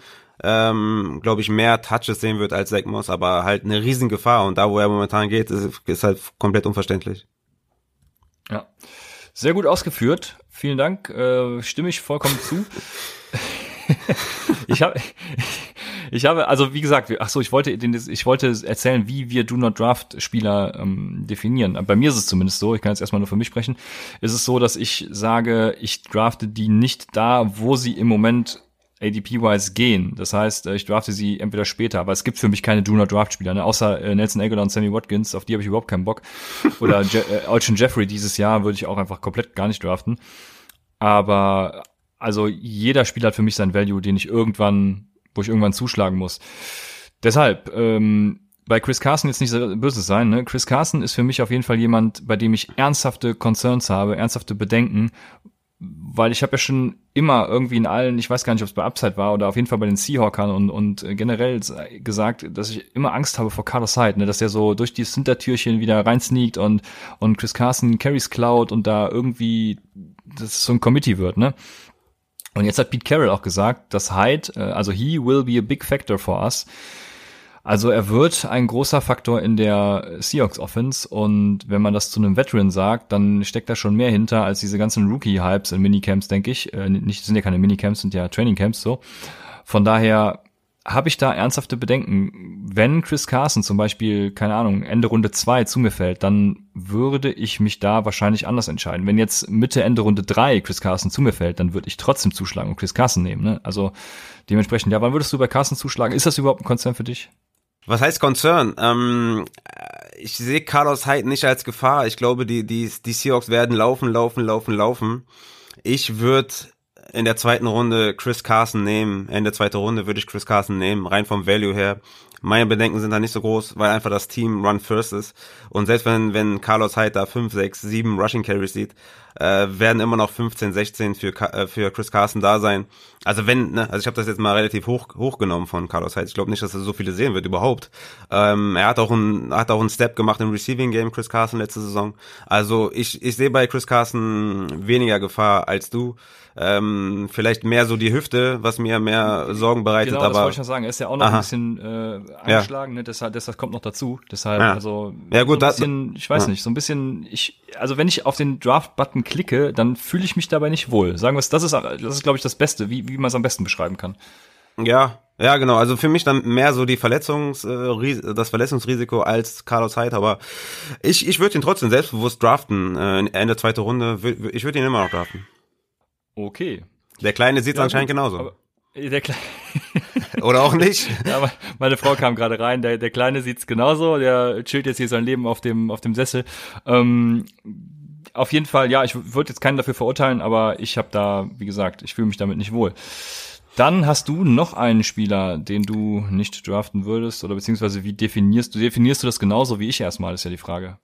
Speaker 2: ähm, glaube ich, mehr Touches sehen wird als Zach Moss, aber halt eine riesen Gefahr. Und da, wo er momentan geht, ist, ist halt komplett unverständlich.
Speaker 1: Ja. Sehr gut ausgeführt. Vielen Dank. Äh, stimme ich vollkommen zu. ich habe ich habe also wie gesagt, ach so, ich wollte den, ich wollte erzählen, wie wir Do Not Draft Spieler ähm, definieren. Bei mir ist es zumindest so, ich kann jetzt erstmal nur für mich sprechen, ist es so, dass ich sage, ich drafte die nicht da, wo sie im Moment ADP-wise gehen. Das heißt, äh, ich drafte sie entweder später, aber es gibt für mich keine Do-Not-Draft-Spieler, ne? außer äh, Nelson Aguilar und Sammy Watkins, auf die habe ich überhaupt keinen Bock. Oder Je äh, Alshon Jeffrey dieses Jahr würde ich auch einfach komplett gar nicht draften. Aber also jeder Spieler hat für mich sein Value, den ich irgendwann, wo ich irgendwann zuschlagen muss. Deshalb, ähm, bei Chris Carson jetzt nicht so böse sein, ne? Chris Carson ist für mich auf jeden Fall jemand, bei dem ich ernsthafte Concerns habe, ernsthafte Bedenken, weil ich habe ja schon immer irgendwie in allen, ich weiß gar nicht, ob es bei Upside war oder auf jeden Fall bei den Seahawkern und, und generell gesagt, dass ich immer Angst habe vor Carlos Hyde, ne, dass er so durch die Hintertürchen wieder reinsneakt und, und Chris Carson Carries Cloud und da irgendwie das so ein Committee wird, ne? Und jetzt hat Pete Carroll auch gesagt, dass Hyde, äh, also he will be a big factor for us. Also er wird ein großer Faktor in der Seahawks Offense und wenn man das zu einem Veteran sagt, dann steckt da schon mehr hinter als diese ganzen Rookie-Hypes in Minicamps, denke ich. Äh, nicht, sind ja keine Minicamps, sind ja Trainingcamps so. Von daher habe ich da ernsthafte Bedenken. Wenn Chris Carson zum Beispiel, keine Ahnung, Ende Runde zwei zu mir fällt, dann würde ich mich da wahrscheinlich anders entscheiden. Wenn jetzt Mitte, Ende Runde drei Chris Carson zu mir fällt, dann würde ich trotzdem zuschlagen und Chris Carson nehmen. Ne? Also dementsprechend, ja, wann würdest du bei Carson zuschlagen? Ist das überhaupt ein Konzern für dich?
Speaker 2: Was heißt Concern? Ähm, ich sehe Carlos Hyde nicht als Gefahr. Ich glaube, die, die, die Seahawks werden laufen, laufen, laufen, laufen. Ich würde in der zweiten Runde Chris Carson nehmen. Ende zweite Runde würde ich Chris Carson nehmen, rein vom Value her. Meine Bedenken sind da nicht so groß, weil einfach das Team Run First ist. Und selbst wenn, wenn Carlos Hyde da 5, 6, 7 Rushing Carries sieht, äh, werden immer noch 15, 16 für, äh, für Chris Carson da sein. Also wenn, ne, also ich habe das jetzt mal relativ hoch hochgenommen von Carlos Hyde. Ich glaube nicht, dass er so viele sehen wird überhaupt. Ähm, er hat auch ein hat auch einen Step gemacht im Receiving Game Chris Carson letzte Saison. Also ich ich sehe bei Chris Carson weniger Gefahr als du. Ähm, vielleicht mehr so die Hüfte, was mir mehr Sorgen bereitet.
Speaker 1: Genau,
Speaker 2: aber
Speaker 1: das wollte ich noch sagen. Er ist ja auch noch Aha. ein bisschen äh, eingeschlagen, ja. ne? Deshalb, deshalb kommt noch dazu. Deshalb, ja. also
Speaker 2: ja, gut,
Speaker 1: so ein bisschen, ich weiß nicht, so ein bisschen, ich, also wenn ich auf den Draft-Button klicke, dann fühle ich mich dabei nicht wohl. Sagen wir es, das ist, das ist, glaube ich, das Beste, wie, wie man es am besten beschreiben kann.
Speaker 2: Ja, ja, genau. Also für mich dann mehr so die Verletzungs, äh, das Verletzungsrisiko als Carlos Hyde, aber ich, ich würde ihn trotzdem selbstbewusst draften. Äh, Ende zweite Runde, ich würde ihn immer noch draften.
Speaker 1: Okay.
Speaker 2: Der Kleine sieht ja, anscheinend gut, genauso.
Speaker 1: Der Kleine.
Speaker 2: Oder auch nicht.
Speaker 1: Ja, meine Frau kam gerade rein, der, der Kleine sieht's genauso, der chillt jetzt hier sein Leben auf dem, auf dem Sessel. Ähm, auf jeden Fall, ja, ich würde jetzt keinen dafür verurteilen, aber ich habe da, wie gesagt, ich fühle mich damit nicht wohl. Dann hast du noch einen Spieler, den du nicht draften würdest, oder beziehungsweise wie definierst du, definierst du das genauso wie ich erstmal, ist ja die Frage.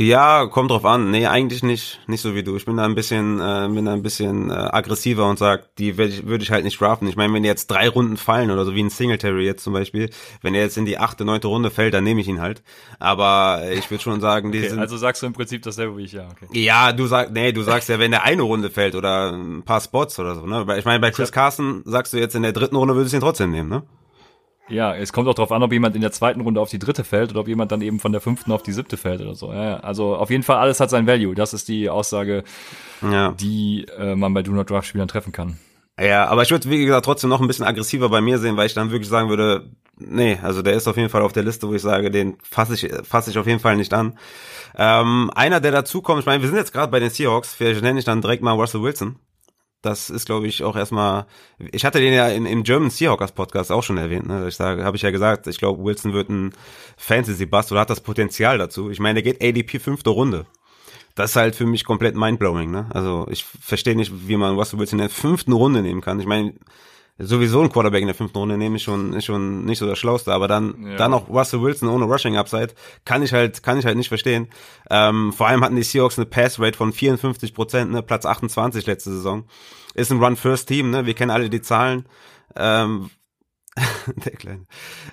Speaker 2: Ja, kommt drauf an. Nee, eigentlich nicht, nicht so wie du. Ich bin da ein bisschen, äh, bin da ein bisschen äh, aggressiver und sag, die würde ich, würd ich halt nicht draften. Ich meine, wenn die jetzt drei Runden fallen oder so wie ein Singletary jetzt zum Beispiel, wenn er jetzt in die achte, neunte Runde fällt, dann nehme ich ihn halt. Aber ich würde schon sagen, die
Speaker 1: okay,
Speaker 2: sind.
Speaker 1: Also sagst du im Prinzip dasselbe wie ich, ja, okay.
Speaker 2: Ja, du sagst, nee, du sagst ja, wenn der eine Runde fällt oder ein paar Spots oder so, ne? Ich meine, bei Chris Carson sagst du jetzt in der dritten Runde würdest du ihn trotzdem nehmen, ne?
Speaker 1: Ja, es kommt auch darauf an, ob jemand in der zweiten Runde auf die dritte fällt oder ob jemand dann eben von der fünften auf die siebte fällt oder so. Ja, also auf jeden Fall alles hat sein Value. Das ist die Aussage, ja. die äh, man bei Do Not Draft Spielern treffen kann.
Speaker 2: Ja, aber ich würde, wie gesagt, trotzdem noch ein bisschen aggressiver bei mir sehen, weil ich dann wirklich sagen würde, nee, also der ist auf jeden Fall auf der Liste, wo ich sage, den fasse ich, fasse ich auf jeden Fall nicht an. Ähm, einer, der dazukommt, ich meine, wir sind jetzt gerade bei den Seahawks, vielleicht nenne ich dann direkt mal Russell Wilson. Das ist, glaube ich, auch erstmal. Ich hatte den ja in, im German Seahawkers Podcast auch schon erwähnt. Ne? Ich sage, habe ich ja gesagt, ich glaube, Wilson wird ein Fantasy-Bust oder hat das Potenzial dazu. Ich meine, der geht ADP fünfte Runde. Das ist halt für mich komplett mindblowing. Ne? Also ich verstehe nicht, wie man Russell Wilson in der fünften Runde nehmen kann. Ich meine, sowieso ein Quarterback in der fünften Runde nehme ich schon, ist schon nicht so das Schlauste, aber dann, ja. dann auch Russell Wilson ohne Rushing Upside, kann ich halt, kann ich halt nicht verstehen. Ähm, vor allem hatten die Seahawks eine Pass Rate von 54 Prozent, ne, Platz 28 letzte Saison. Ist ein Run First Team, ne, wir kennen alle die Zahlen. Ähm, der Kleine.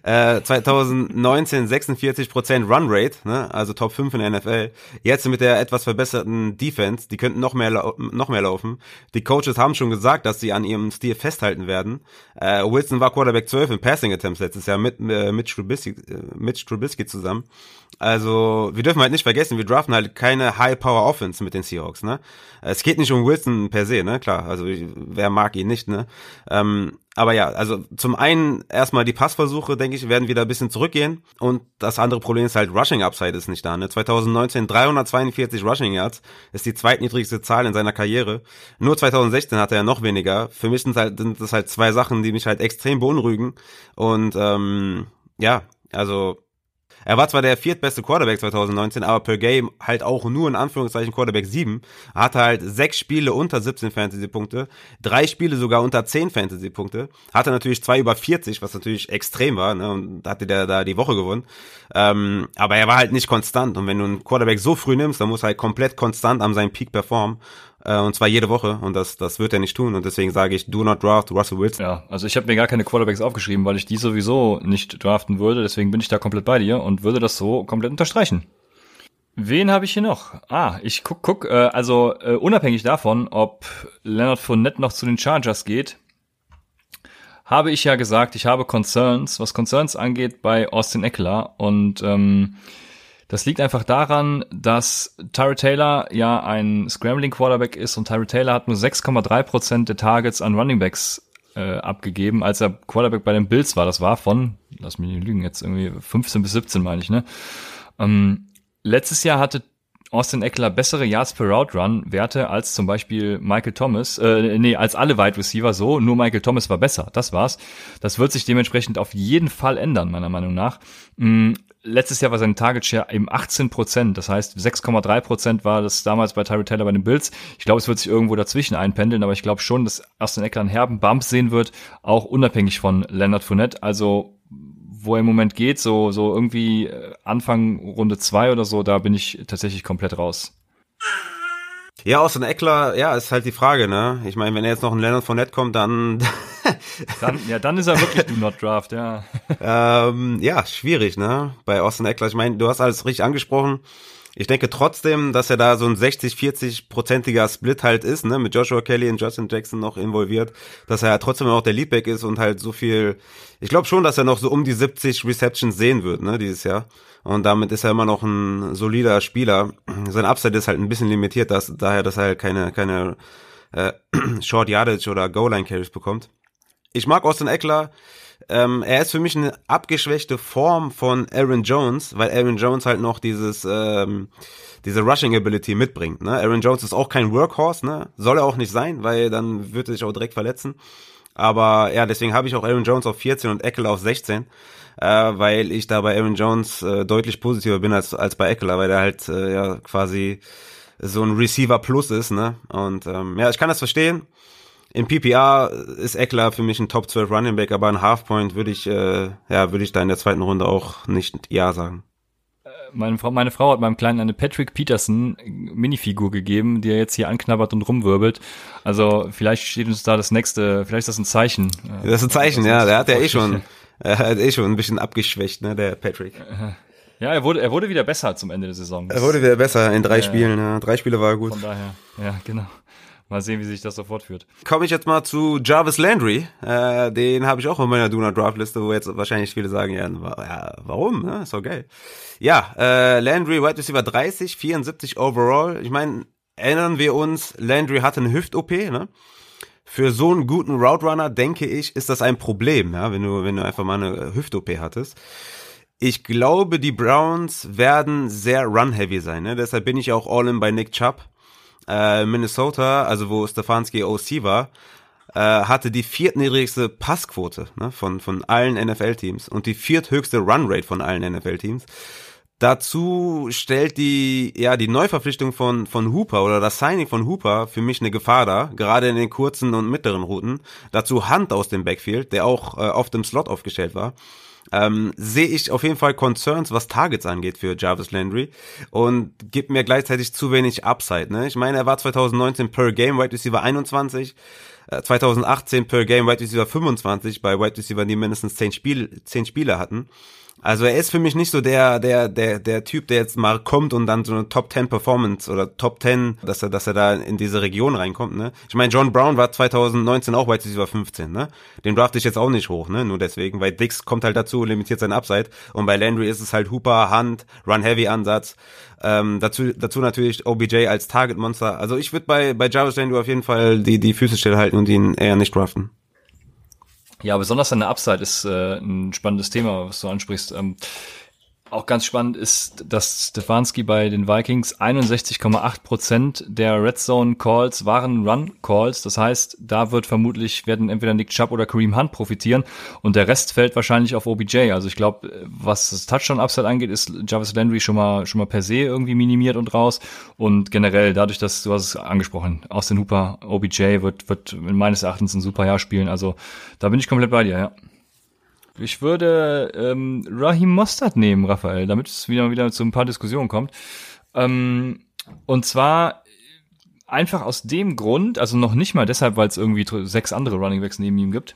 Speaker 2: Äh, 2019 46 Run Rate, ne? also Top 5 in der NFL. Jetzt mit der etwas verbesserten Defense, die könnten noch mehr noch mehr laufen. Die Coaches haben schon gesagt, dass sie an ihrem Stil festhalten werden. Äh, Wilson war Quarterback 12 in Passing Attempts letztes Jahr mit äh, mit Trubisky, äh, mit Trubisky zusammen. Also, wir dürfen halt nicht vergessen, wir draften halt keine High-Power Offense mit den Seahawks, ne? Es geht nicht um Wilson per se, ne? Klar, also wer mag ihn nicht, ne? Ähm, aber ja, also zum einen erstmal die Passversuche, denke ich, werden wieder ein bisschen zurückgehen. Und das andere Problem ist halt, Rushing Upside ist nicht da. Ne? 2019 342 Rushing Yards ist die zweitniedrigste Zahl in seiner Karriere. Nur 2016 hatte er noch weniger. Für mich sind, halt, sind das halt zwei Sachen, die mich halt extrem beunruhigen. Und ähm, ja, also er war zwar der viertbeste Quarterback 2019, aber per Game halt auch nur in Anführungszeichen Quarterback 7. Er hatte halt sechs Spiele unter 17 Fantasy-Punkte, drei Spiele sogar unter 10 Fantasy-Punkte. Hatte natürlich zwei über 40, was natürlich extrem war, ne? Und hatte der da die Woche gewonnen. Ähm, aber er war halt nicht konstant. Und wenn du einen Quarterback so früh nimmst, dann muss er halt komplett konstant an seinem Peak performen äh, und zwar jede Woche und das das wird er nicht tun und deswegen sage ich do not draft Russell Wilson.
Speaker 1: Ja, also ich habe mir gar keine Quarterbacks aufgeschrieben, weil ich die sowieso nicht draften würde, deswegen bin ich da komplett bei dir und würde das so komplett unterstreichen. Wen habe ich hier noch? Ah, ich guck, guck, äh, also äh, unabhängig davon, ob Leonard Fournette noch zu den Chargers geht, habe ich ja gesagt, ich habe Concerns, was Concerns angeht bei Austin Eckler und ähm, das liegt einfach daran, dass Tyree Taylor ja ein Scrambling Quarterback ist und Tyree Taylor hat nur 6,3 Prozent der Targets an Running Backs äh, abgegeben, als er Quarterback bei den Bills war. Das war von, lass mich nicht lügen, jetzt irgendwie 15 bis 17 meine ich, ne? Ähm, letztes Jahr hatte Austin Eckler bessere Yards per Route Run Werte als zum Beispiel Michael Thomas, äh, nee, als alle Wide Receiver so, nur Michael Thomas war besser. Das war's. Das wird sich dementsprechend auf jeden Fall ändern, meiner Meinung nach. Letztes Jahr war sein Target Share eben 18 Prozent. Das heißt, 6,3 Prozent war das damals bei Tyree Taylor bei den Bills. Ich glaube, es wird sich irgendwo dazwischen einpendeln, aber ich glaube schon, dass Austin Eckler einen herben Bump sehen wird, auch unabhängig von Leonard Fournette. Also wo er im Moment geht, so, so irgendwie äh, Anfang Runde zwei oder so, da bin ich tatsächlich komplett raus.
Speaker 2: Ja, aus dem Eckler, ja, ist halt die Frage, ne? Ich meine, wenn er jetzt noch ein Leonard von Nett kommt, dann.
Speaker 1: dann ja, dann ist er wirklich Do Not Draft, ja.
Speaker 2: ähm, ja, schwierig, ne? Bei Austin Eckler. Ich meine, du hast alles richtig angesprochen. Ich denke trotzdem, dass er da so ein 60-40-prozentiger Split halt ist, ne, mit Joshua Kelly und Justin Jackson noch involviert, dass er trotzdem auch der Leadback ist und halt so viel, ich glaube schon, dass er noch so um die 70 Receptions sehen wird, ne, dieses Jahr. Und damit ist er immer noch ein solider Spieler. Sein Upside ist halt ein bisschen limitiert, dass, daher, dass er halt keine, keine äh, Short Yardage oder Goal-Line Carries bekommt. Ich mag Austin Eckler, ähm, er ist für mich eine abgeschwächte Form von Aaron Jones, weil Aaron Jones halt noch dieses ähm, diese Rushing Ability mitbringt. Ne? Aaron Jones ist auch kein Workhorse, ne? soll er auch nicht sein, weil dann wird er sich auch direkt verletzen. Aber ja, deswegen habe ich auch Aaron Jones auf 14 und Eckler auf 16, äh, weil ich da bei Aaron Jones äh, deutlich positiver bin als, als bei Eckler, weil der halt äh, ja quasi so ein Receiver Plus ist. Ne? Und ähm, ja, ich kann das verstehen. Im PPR ist Eckler für mich ein Top 12 Running Back, aber ein Halfpoint würde ich, äh, ja, würde ich da in der zweiten Runde auch nicht Ja sagen.
Speaker 1: Äh, meine Frau, meine Frau hat meinem Kleinen eine Patrick Peterson Minifigur gegeben, die er jetzt hier anknabbert und rumwirbelt. Also vielleicht steht uns da das nächste, vielleicht ist das ein Zeichen.
Speaker 2: Das ist ein Zeichen, ja. Der hat ja eh schon, er hat eh schon ein bisschen abgeschwächt, ne, der Patrick.
Speaker 1: Ja, er wurde, er wurde wieder besser zum Ende der Saison.
Speaker 2: er wurde wieder besser in drei ja, Spielen, ja. Drei Spiele war er gut.
Speaker 1: Von daher, ja, genau. Mal sehen, wie sich das so fortführt.
Speaker 2: Komme ich jetzt mal zu Jarvis Landry. Äh, den habe ich auch in meiner Duna Draft Liste, wo jetzt wahrscheinlich viele sagen, ja, ja warum? Ja, ist doch geil. Ja, äh, Landry, Wide Receiver 30, 74 overall. Ich meine, erinnern wir uns, Landry hatte eine Hüft-OP, ne? Für so einen guten Route Runner, denke ich, ist das ein Problem, ja, wenn du, wenn du einfach mal eine Hüft-OP hattest. Ich glaube, die Browns werden sehr run-heavy sein, ne? Deshalb bin ich auch all in bei Nick Chubb äh, Minnesota, also wo Stefanski OC war, äh, hatte die viertniedrigste Passquote ne, von, von allen NFL-Teams und die vierthöchste Runrate von allen NFL-Teams. Dazu stellt die, ja, die Neuverpflichtung von, von Hooper oder das Signing von Hooper für mich eine Gefahr da, gerade in den kurzen und mittleren Routen. Dazu Hunt aus dem Backfield, der auch äh, auf dem Slot aufgestellt war ähm, sehe ich auf jeden Fall Concerns, was Targets angeht für Jarvis Landry und gibt mir gleichzeitig zu wenig Upside. Ne? Ich meine, er war 2019 per Game Wide Receiver 21, 2018 äh, per Game Wide Receiver 25 bei Wide Receiver, die mindestens 10, Spiel, 10 Spiele hatten. Also er ist für mich nicht so der, der, der, der Typ, der jetzt mal kommt und dann so eine Top 10 Performance oder Top 10, dass er, dass er da in diese Region reinkommt, ne? Ich meine, John Brown war 2019 auch Wide Receiver 15, ne? Den draft ich jetzt auch nicht hoch, ne? Nur deswegen, weil Dix kommt halt dazu, limitiert sein Upside und bei Landry ist es halt Hooper, Hand, Run-Heavy-Ansatz, ähm, dazu, dazu natürlich OBJ als Target-Monster. Also ich würde bei, bei Jarvis Landry auf jeden Fall die, die Füße stillhalten und ihn eher nicht draften.
Speaker 1: Ja, besonders an der Upside ist äh, ein spannendes Thema, was du ansprichst. Ähm, auch ganz spannend ist, dass Stefanski bei den Vikings 61,8 Prozent der Red Zone Calls waren Run Calls. Das heißt, da wird vermutlich werden entweder Nick Chubb oder Kareem Hunt profitieren und der Rest fällt wahrscheinlich auf OBJ. Also ich glaube, was das Touchdown Upside angeht, ist Jarvis Landry schon mal schon mal per se irgendwie minimiert und raus und generell dadurch, dass du hast es angesprochen, aus den Hooper OBJ wird wird meines Erachtens ein super Jahr spielen. Also da bin ich komplett bei dir, ja. Ich würde ähm, Rahim Mostert nehmen, Raphael, damit es wieder wieder zu ein paar Diskussionen kommt. Ähm, und zwar einfach aus dem Grund, also noch nicht mal deshalb, weil es irgendwie sechs andere Running Backs neben ihm gibt.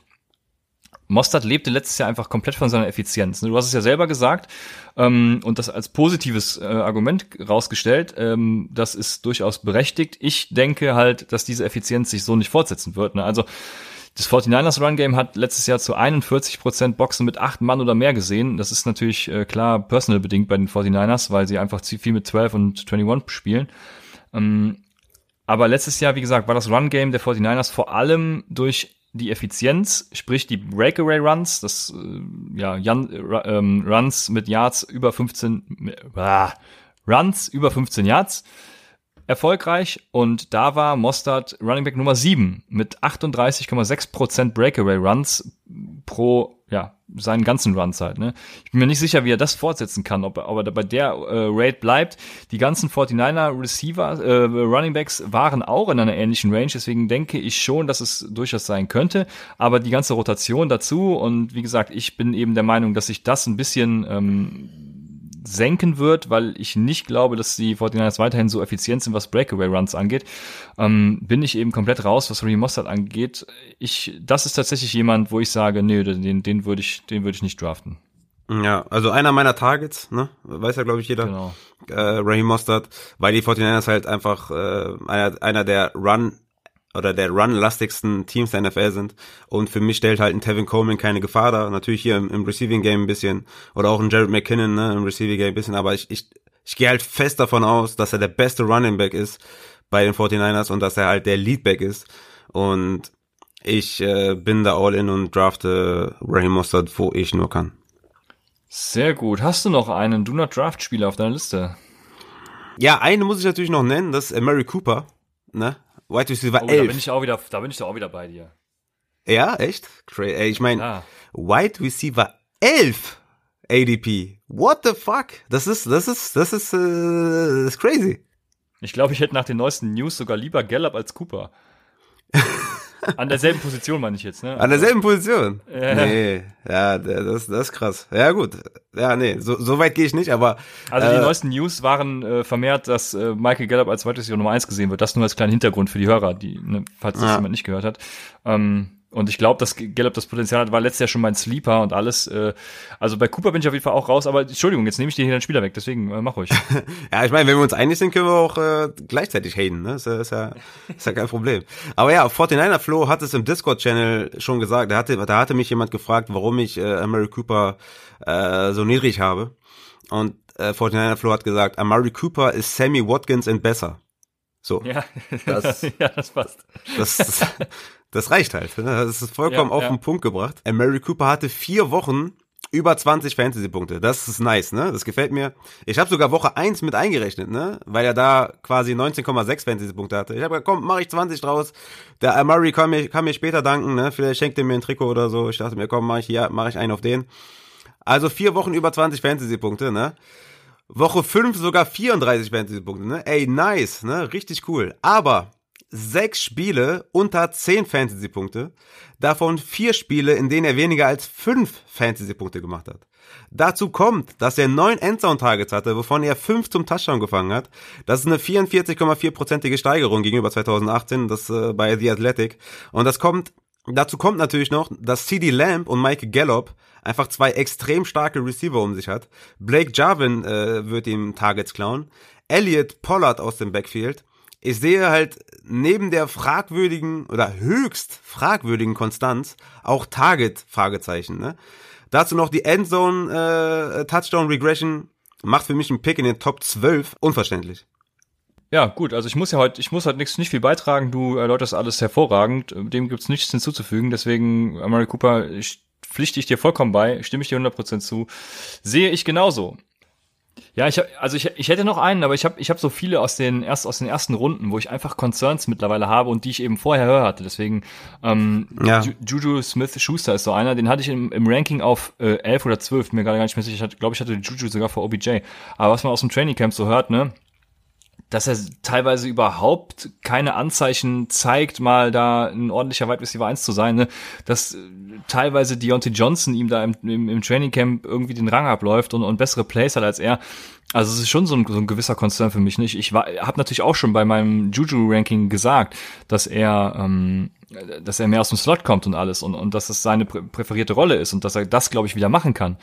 Speaker 1: Mostert lebte letztes Jahr einfach komplett von seiner Effizienz. Du hast es ja selber gesagt ähm, und das als positives äh, Argument rausgestellt. Ähm, das ist durchaus berechtigt. Ich denke halt, dass diese Effizienz sich so nicht fortsetzen wird. Ne? Also das 49ers Run Game hat letztes Jahr zu 41% Boxen mit acht Mann oder mehr gesehen. Das ist natürlich äh, klar personal bedingt bei den 49ers, weil sie einfach viel mit 12 und 21 spielen. Ähm, aber letztes Jahr, wie gesagt, war das Run Game der 49ers vor allem durch die Effizienz, sprich die Breakaway Runs, das äh, ja Jan, äh, ähm, Runs mit Yards über 15 äh, Runs über 15 Yards erfolgreich und da war Mostard Running Back Nummer 7 mit 38,6% Breakaway Runs pro ja, seinen ganzen Runzeit. Ne? Ich bin mir nicht sicher, wie er das fortsetzen kann, ob, ob er bei der äh, Rate bleibt. Die ganzen 49er Receiver, äh, Running Backs waren auch in einer ähnlichen Range, deswegen denke ich schon, dass es durchaus sein könnte. Aber die ganze Rotation dazu und wie gesagt, ich bin eben der Meinung, dass sich das ein bisschen ähm, senken wird, weil ich nicht glaube, dass die 49ers weiterhin so effizient sind, was Breakaway Runs angeht, ähm, bin ich eben komplett raus, was Ray Mossad angeht. Ich, das ist tatsächlich jemand, wo ich sage, nee, den, den würde ich, den würde ich nicht draften.
Speaker 2: Ja, also einer meiner Targets, ne, weiß ja glaube ich jeder,
Speaker 1: Genau.
Speaker 2: äh, Raheem Mostert, weil die 49ers halt einfach äh, einer, einer der Run oder der run-lastigsten Teams der NFL sind. Und für mich stellt halt ein Tevin Coleman keine Gefahr dar. Natürlich hier im, im Receiving Game ein bisschen oder auch ein Jared McKinnon ne, im Receiving Game ein bisschen, aber ich, ich, ich gehe halt fest davon aus, dass er der beste Running Back ist bei den 49ers und dass er halt der Leadback ist. Und ich äh, bin da all in und drafte Raheem Mostert, wo ich nur kann.
Speaker 1: Sehr gut. Hast du noch einen Do Not Draft Spieler auf deiner Liste?
Speaker 2: Ja, eine muss ich natürlich noch nennen, das ist Mary Cooper, ne? Wide Receiver
Speaker 1: Oh, da
Speaker 2: 11.
Speaker 1: bin ich auch wieder, da bin ich doch auch wieder bei dir.
Speaker 2: Ja, echt? Ich meine,
Speaker 1: Klar.
Speaker 2: Wide Receiver 11 ADP. What the fuck? Das ist, das ist, das ist, äh, das ist crazy.
Speaker 1: Ich glaube, ich hätte nach den neuesten News sogar lieber Gallup als Cooper. An derselben Position meine ich jetzt, ne?
Speaker 2: An derselben Position.
Speaker 1: Ja.
Speaker 2: Nee, ja, das, das ist krass. Ja, gut. Ja, nee, so, so weit gehe ich nicht, aber
Speaker 1: Also die
Speaker 2: äh,
Speaker 1: neuesten News waren äh, vermehrt, dass äh, Michael Gallup als Wide Receiver Nummer 1 gesehen wird. Das nur als kleinen Hintergrund für die Hörer, die, ne, falls das
Speaker 2: Ja.
Speaker 1: jemand nicht gehört hat. Ähm, und ich glaube, dass Gallup das Potenzial hat, war letztes Jahr schon mein Sleeper und alles. Äh, also bei Cooper bin ich auf jeden Fall auch raus, aber Entschuldigung, jetzt nehme ich dir hier den Spieler weg, deswegen äh, mach ruhig.
Speaker 2: Ja, ich meine, wenn wir uns einig sind, können wir auch äh, gleichzeitig haten, ne? Ist ja, ist, ja, ist ja kein Problem. Aber ja, 49er Flo hat es im Discord-Channel schon gesagt. Da hatte, da hatte mich jemand gefragt, warum ich äh, Amari Cooper äh, so niedrig habe. Und äh, 49er Flo hat gesagt, Amari Cooper ist Sammy Watkins in besser. So,
Speaker 1: ja,
Speaker 2: Das-
Speaker 1: ja, das passt.
Speaker 2: das, das, das reicht halt. Ne? Das ist vollkommen
Speaker 1: Ja,
Speaker 2: auf
Speaker 1: ja.
Speaker 2: den Punkt gebracht. Amari Cooper hatte vier Wochen über 20 Fantasy-Punkte. Das ist nice, ne? Das gefällt mir. Ich habe sogar Woche 1 mit eingerechnet, ne? Weil er da quasi 19,6 Fantasy-Punkte hatte. Ich habe gesagt, komm, mach ich 20 draus. Der Amari kann mir, kann mir später danken, ne? Vielleicht schenkt er mir ein Trikot oder so. Ich dachte mir, komm, mach ich hier, mach ich einen auf den. Also vier Wochen über 20 Fantasy-Punkte, ne? Woche 5 sogar 34 Fantasy-Punkte, ne? Ey, nice, ne? Richtig cool. Aber sechs Spiele unter 10 Fantasy-Punkte, davon vier Spiele, in denen er weniger als fünf Fantasy-Punkte gemacht hat. Dazu kommt, dass er neun Endzone-Targets hatte, wovon er fünf zum Touchdown gefangen hat. Das ist eine 44,4-prozentige Steigerung gegenüber 2018, das äh, bei The Athletic. Und das kommt, dazu kommt natürlich noch, dass CD Lamb und Mike Gallup einfach zwei extrem starke Receiver um sich hat. Blake Jarvin äh, wird ihm Targets klauen. Elliot Pollard aus dem Backfield. Ich sehe halt neben der fragwürdigen oder höchst fragwürdigen Konstanz auch Target Fragezeichen. Ne? Dazu noch die Endzone äh, Touchdown Regression macht für mich einen Pick in den Top 12 unverständlich.
Speaker 1: Ja, gut, also ich muss ja heute, ich muss halt nichts, nicht viel beitragen, du erläuterst alles hervorragend, dem gibt's nichts hinzuzufügen, deswegen, Amari Cooper, ich, pflichte ich dir vollkommen bei, stimme ich dir 100% zu, sehe ich genauso. Ja, ich hab, also ich, ich hätte noch einen, aber ich habe ich hab so viele aus den erst aus den ersten Runden, wo ich einfach Concerns mittlerweile habe und die ich eben vorher höher hatte. Deswegen ähm,
Speaker 2: Ja.
Speaker 1: Ju- Juju Smith Schuster ist so einer, den hatte ich im, im Ranking auf äh, 11 oder 12, mir gerade gar nicht mehr sicher. Ich glaube, ich hatte Juju sogar vor OBJ. Aber was man aus dem Training Camp so hört, ne, dass er teilweise überhaupt keine Anzeichen zeigt, mal da ein ordentlicher Wide Receiver 1 zu sein, ne? dass äh, teilweise Deontay Johnson ihm da im, im, im Training Camp irgendwie den Rang abläuft und, und bessere Plays hat als er. Also es ist schon so ein, so ein gewisser Concern für mich. Nicht? Ich war, habe natürlich auch schon bei meinem Juju-Ranking gesagt, dass er, ähm, dass er mehr aus dem Slot kommt und alles und, und dass es seine prä präferierte Rolle ist und dass er das, glaube ich, wieder machen kann.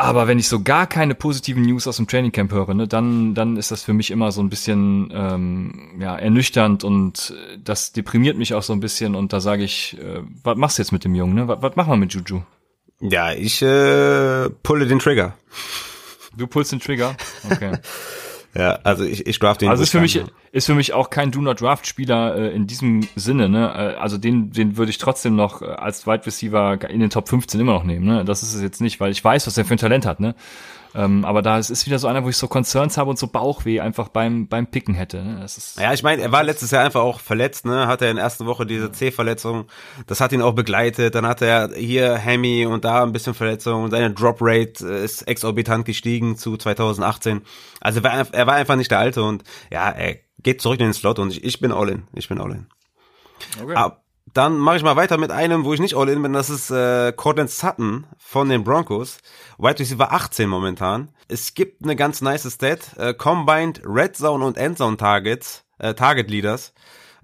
Speaker 1: Aber wenn ich so gar keine positiven News aus dem Training Camp höre, ne, dann, dann ist das für mich immer so ein bisschen ähm, ja, ernüchternd und äh, das deprimiert mich auch so ein bisschen und da sage ich, äh, was machst du jetzt mit dem Jungen, ne? Was, was machen wir mit Juju?
Speaker 2: Ja, ich äh, pulle den Trigger.
Speaker 1: Du pulst den Trigger? Okay.
Speaker 2: Ja, also ich, ich draft den.
Speaker 1: Also ist für mich ist für mich auch kein Do Not Draft Spieler äh, in diesem Sinne, ne? Äh, also den den würde ich trotzdem noch äh, als Wide Receiver in den Top 15 immer noch nehmen, ne? Das ist es jetzt nicht, weil ich weiß, was er für ein Talent hat, ne? Ähm, aber da ist, ist wieder so einer, wo ich so Concerns habe und so Bauchweh einfach beim beim Picken hätte, ne? Das ist
Speaker 2: Ja, ich meine, er war letztes Jahr einfach auch verletzt, ne? Hatte er in der ersten Woche diese C-Verletzung. Das hat ihn auch begleitet. Dann hatte er hier Hemi und da ein bisschen Verletzung. Und seine Drop Rate äh, ist exorbitant gestiegen zu 2018. Also er war, einfach nicht der Alte und ja, er geht zurück in den Slot und ich, ich bin all in. Ich bin all in.
Speaker 1: okay.
Speaker 2: Ah, dann mache ich mal weiter mit einem, wo ich nicht all in bin. Das ist äh, Cortland Sutton von den Broncos. Wide Receiver 18 momentan. Es gibt eine ganz nice Stat. Äh, Combined Red Zone und Endzone Targets, äh, Target Leaders.